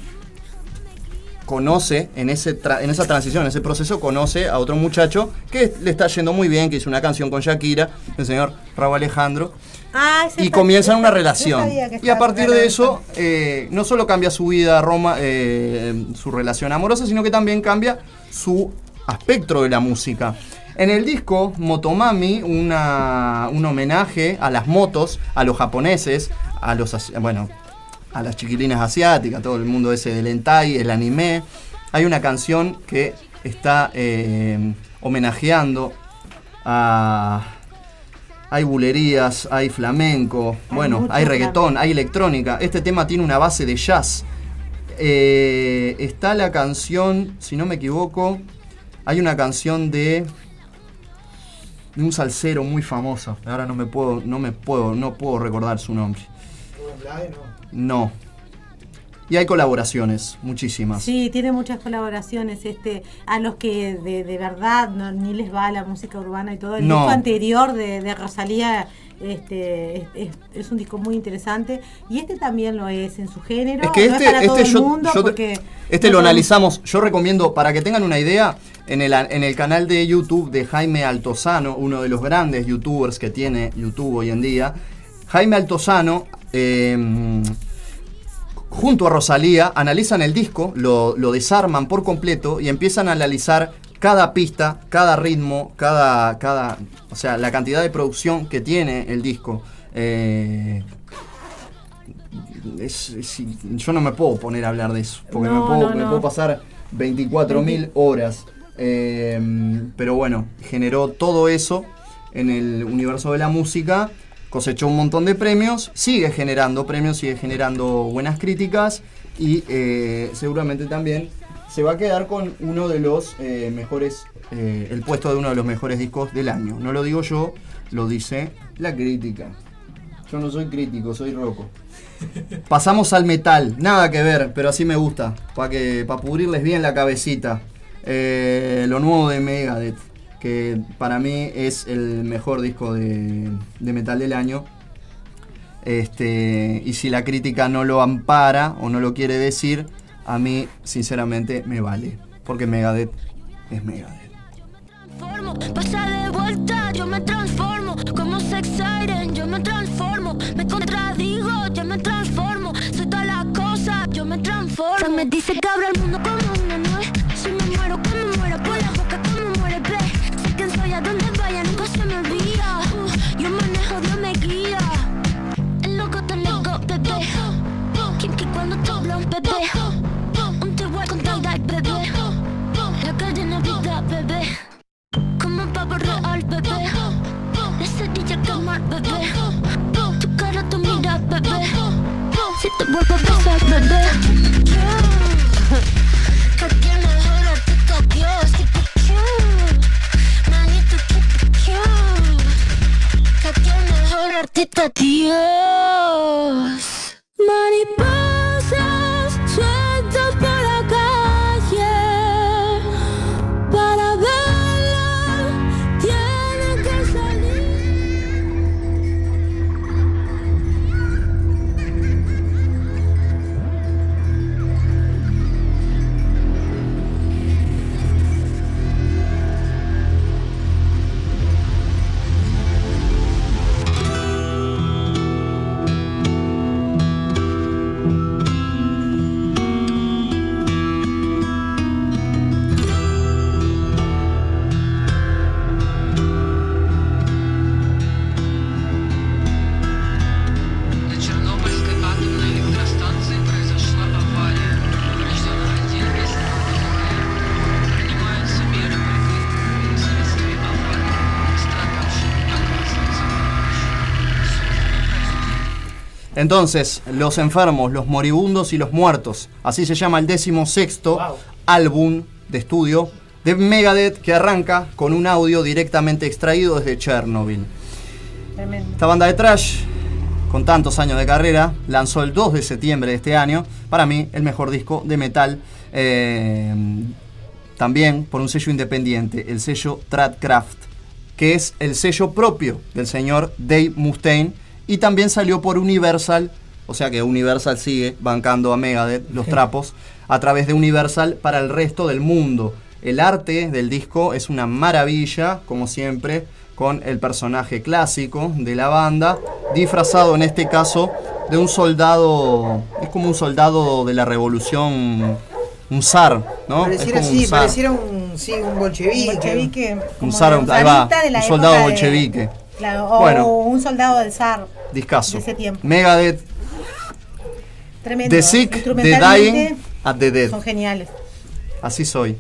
S8: conoce en, ese en esa transición, en ese proceso, conoce a otro muchacho que le está yendo muy bien, que hizo una canción con Shakira, el señor Raúl Alejandro,
S2: Ah,
S8: y comienzan una relación. Y a partir de eso, eh, no solo cambia su vida Roma, eh, su relación amorosa, sino que también cambia su aspecto de la música. En el disco Motomami, una, un homenaje a las motos, a los japoneses, a los, bueno, a las chiquilinas asiáticas, todo el mundo ese del hentai, el anime. Hay una canción que está eh, homenajeando a... Hay bulerías, hay flamenco, bueno, hay reggaetón, hay electrónica. Este tema tiene una base de jazz. Eh, está la canción, si no me equivoco, hay una canción de de un salsero muy famoso. Ahora no me puedo, no me puedo, no puedo recordar su nombre. No. Y hay colaboraciones, muchísimas.
S2: Sí, tiene muchas colaboraciones. Este, a los que de, de verdad no, ni les va la música urbana y todo. El
S8: No.
S2: disco anterior de, de Rosalía este, es, es- es un disco muy interesante. Y este también lo es en su género.
S8: Es que
S2: no
S8: este,
S2: es para todo
S8: este
S2: el
S8: yo,
S2: mundo
S8: yo-
S2: porque
S8: este lo
S2: todo-
S8: analizamos. Yo recomiendo, para que tengan una idea, en el, en el canal de YouTube de Jaime Altozano, uno de los grandes youtubers que tiene YouTube hoy en día, Jaime Altozano, eh, junto a Rosalía, analizan el disco, lo, lo desarman por completo y empiezan a analizar cada pista, cada ritmo, cada, cada, o sea, la cantidad de producción que tiene el disco. Eh, es- es- yo no me puedo poner a hablar de eso, porque me, puedo,
S2: no,
S8: me
S2: no.
S8: puedo pasar 24.000 horas. Eh, pero bueno, generó todo eso en el universo de la música, cosechó un montón de premios, sigue generando premios, sigue generando buenas críticas y eh, seguramente también se va a quedar con uno de los eh, mejores, eh, el puesto de uno de los mejores discos del año. No lo digo yo, lo dice la crítica. Yo no soy crítico, soy roco. Pasamos al metal, nada que ver, pero así me gusta, para que para pudrirles bien la cabecita. Lo nuevo de Megadeth, que para mí es el mejor disco de, de metal del año. Este, y si la crítica no lo ampara o no lo quiere decir, a mí sinceramente me vale, porque Megadeth es Megadeth.
S55: transformo, pasa de vuelta, yo me transformo, como sex siren, yo me transformo, me contradigo, yo me transformo, soy todas las cosas, yo me transformo. Se me dice que abro el mundo como real, bebé La cerilla quemar, bebé Tu cara, tu mira, bebé Si te vuelvo a besar, bebé Que quien mejor artista Dios Keep it cute Manito, keep it cute Que quien mejor artista Dios Mariposas
S8: Entonces, Los Enfermos, Los Moribundos y Los Muertos. Así se llama el décimo sexto álbum de estudio de Megadeth que arranca con un audio directamente extraído desde Chernobyl.
S2: Tremendo.
S8: Esta banda de trash, con tantos años de carrera, lanzó el 2 de septiembre de este año, para mí, el mejor disco de metal, eh, también por un sello independiente, el sello Tradcraft, que es el sello propio del señor Dave Mustaine, y también salió por Universal, o sea que Universal sigue bancando a Megadeth los trapos, a través de Universal para el resto del mundo. El arte del disco es una maravilla, como siempre, con el personaje clásico de la banda, disfrazado en este caso de un soldado, es como un soldado de la revolución, un zar, ¿no?
S52: Pareciera,
S8: es como un
S52: sí,
S8: zar.
S52: pareciera un, sí, un bolchevique.
S2: Un bolchevique.
S8: Un zar, ahí va, un soldado
S2: de-
S8: bolchevique.
S2: Claro, o
S8: Bueno.
S2: un soldado del zar.
S8: Discaso.
S2: de ese tiempo.
S8: Megadeth,
S2: Tremendo.
S8: The Sick, The Dying, at the Dead.
S2: Son geniales.
S8: Así soy.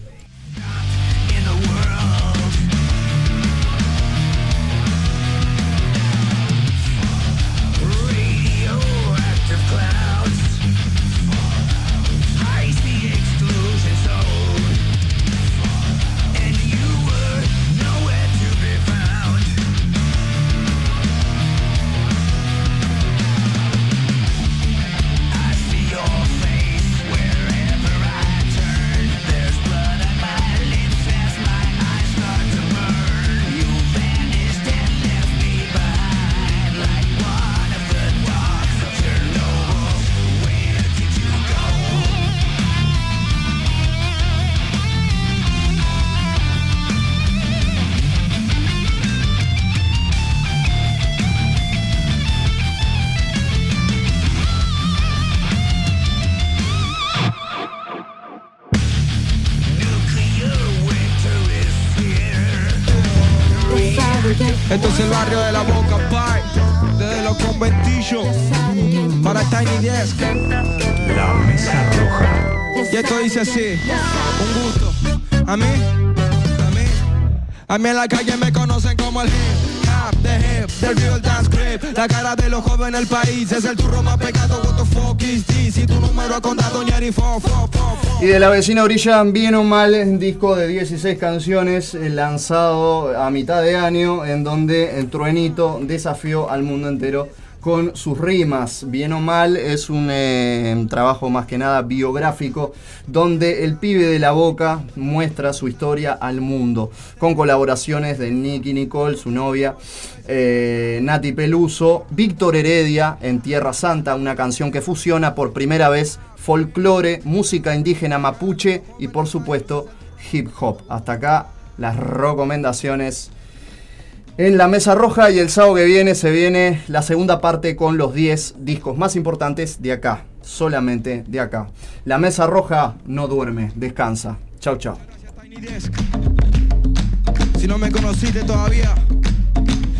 S56: Barrio de la Boca Pie, desde los conventillos para Tiny Desk.
S7: La Mesa Roja.
S56: Y esto dice así, un gusto. A mí, a mí en la calle me conocen como el hip hop, the hip, the real dance crib. La cara de los jóvenes del país es el turro más pegado. What the fuck is this? Y tu número contado Ñeri fo, fo.
S8: Y de la vecina orilla, bien o mal, disco de 16 canciones eh, lanzado a mitad de año, en donde el truenito desafió al mundo entero con sus rimas. Bien o mal es un eh, trabajo más que nada biográfico, donde el pibe de la boca muestra su historia al mundo, con colaboraciones de Nicky Nicole, su novia, eh, Nati Peluso, Víctor Heredia en Tierra Santa, una canción que fusiona por primera vez folclore, música indígena mapuche y por supuesto hip hop. Hasta acá las recomendaciones en la mesa roja y el sábado que viene se viene la segunda parte con los 10 discos más importantes de acá, solamente de acá. La mesa roja no duerme, descansa. Chau, chau.
S56: Si no me conociste todavía,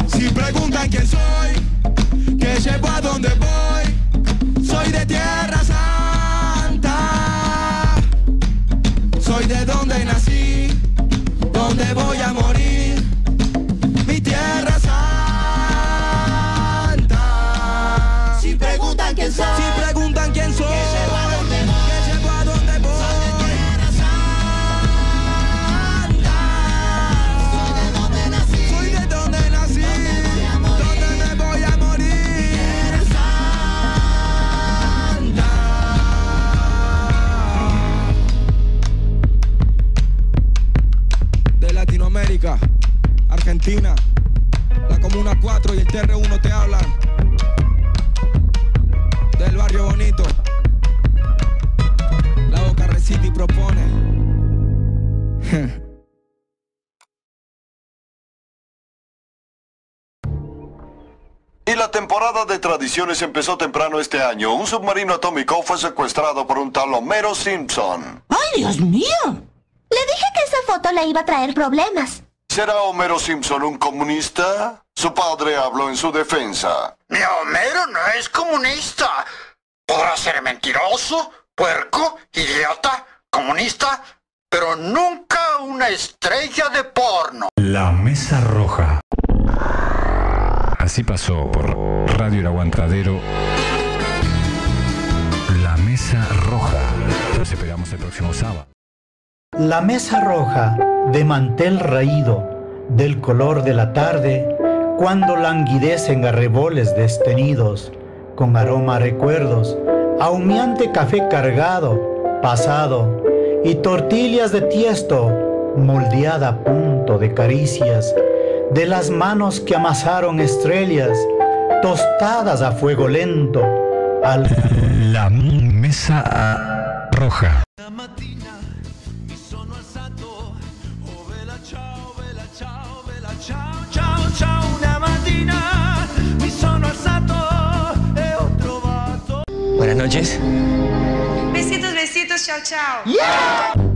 S56: si preguntan quién soy, que llevo a dónde voy, soy de Tierra Santa, soy de donde nací, donde voy a morir, Argentina, la Comuna 4 y el TR1 te hablan. Del barrio bonito, la Boca Recita y propone.
S50: Y la temporada de tradiciones empezó temprano este año. Un submarino atómico fue secuestrado por un tal Homero Simpson.
S57: ¡Ay, Dios mío! Le dije que esa foto le iba a traer problemas.
S50: ¿Será Homero Simpson un comunista? Su padre habló en su defensa.
S58: Mi Homero no es comunista. Podrá ser mentiroso, puerco, idiota, comunista, pero nunca una estrella de porno.
S7: La Mesa Roja. Así pasó por Radio El Aguantadero
S2: Mesa Roja. Los esperamos el próximo sábado.
S59: La mesa roja de mantel raído, del color de la tarde, cuando languidecen arreboles destenidos, con aroma a recuerdos, a humeante café cargado, pasado, y tortillas de tiesto, moldeada a punto de caricias, de las manos que amasaron estrellas, tostadas a fuego lento, al...
S2: La Mesa Roja.
S60: Buenas noches.
S61: Besitos, besitos, chao, chao.
S6: ¡Hey,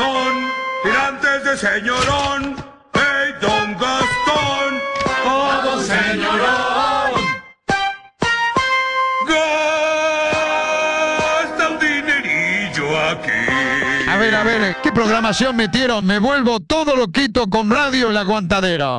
S6: bastón! ¡Tirantes de señorón! ¡Hey, don Gastón! ¡Vamos, señorón! ¡Gasta dinerillo aquí!
S62: A ver, a ver, ¿qué programación metieron? Me vuelvo todo loquito con Radio El Aguantadero.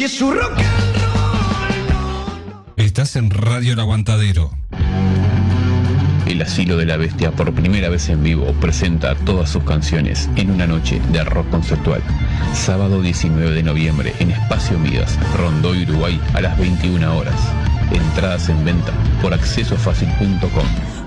S63: Si es su rock and
S2: Estás en Radio El Aguantadero.
S34: El Asilo de la Bestia por primera vez en vivo presenta todas sus canciones en una noche de rock conceptual. Sábado 19 de noviembre en Espacio Midas, Rondoy, Uruguay a las 21 horas. Entradas en venta por accesofacil.com.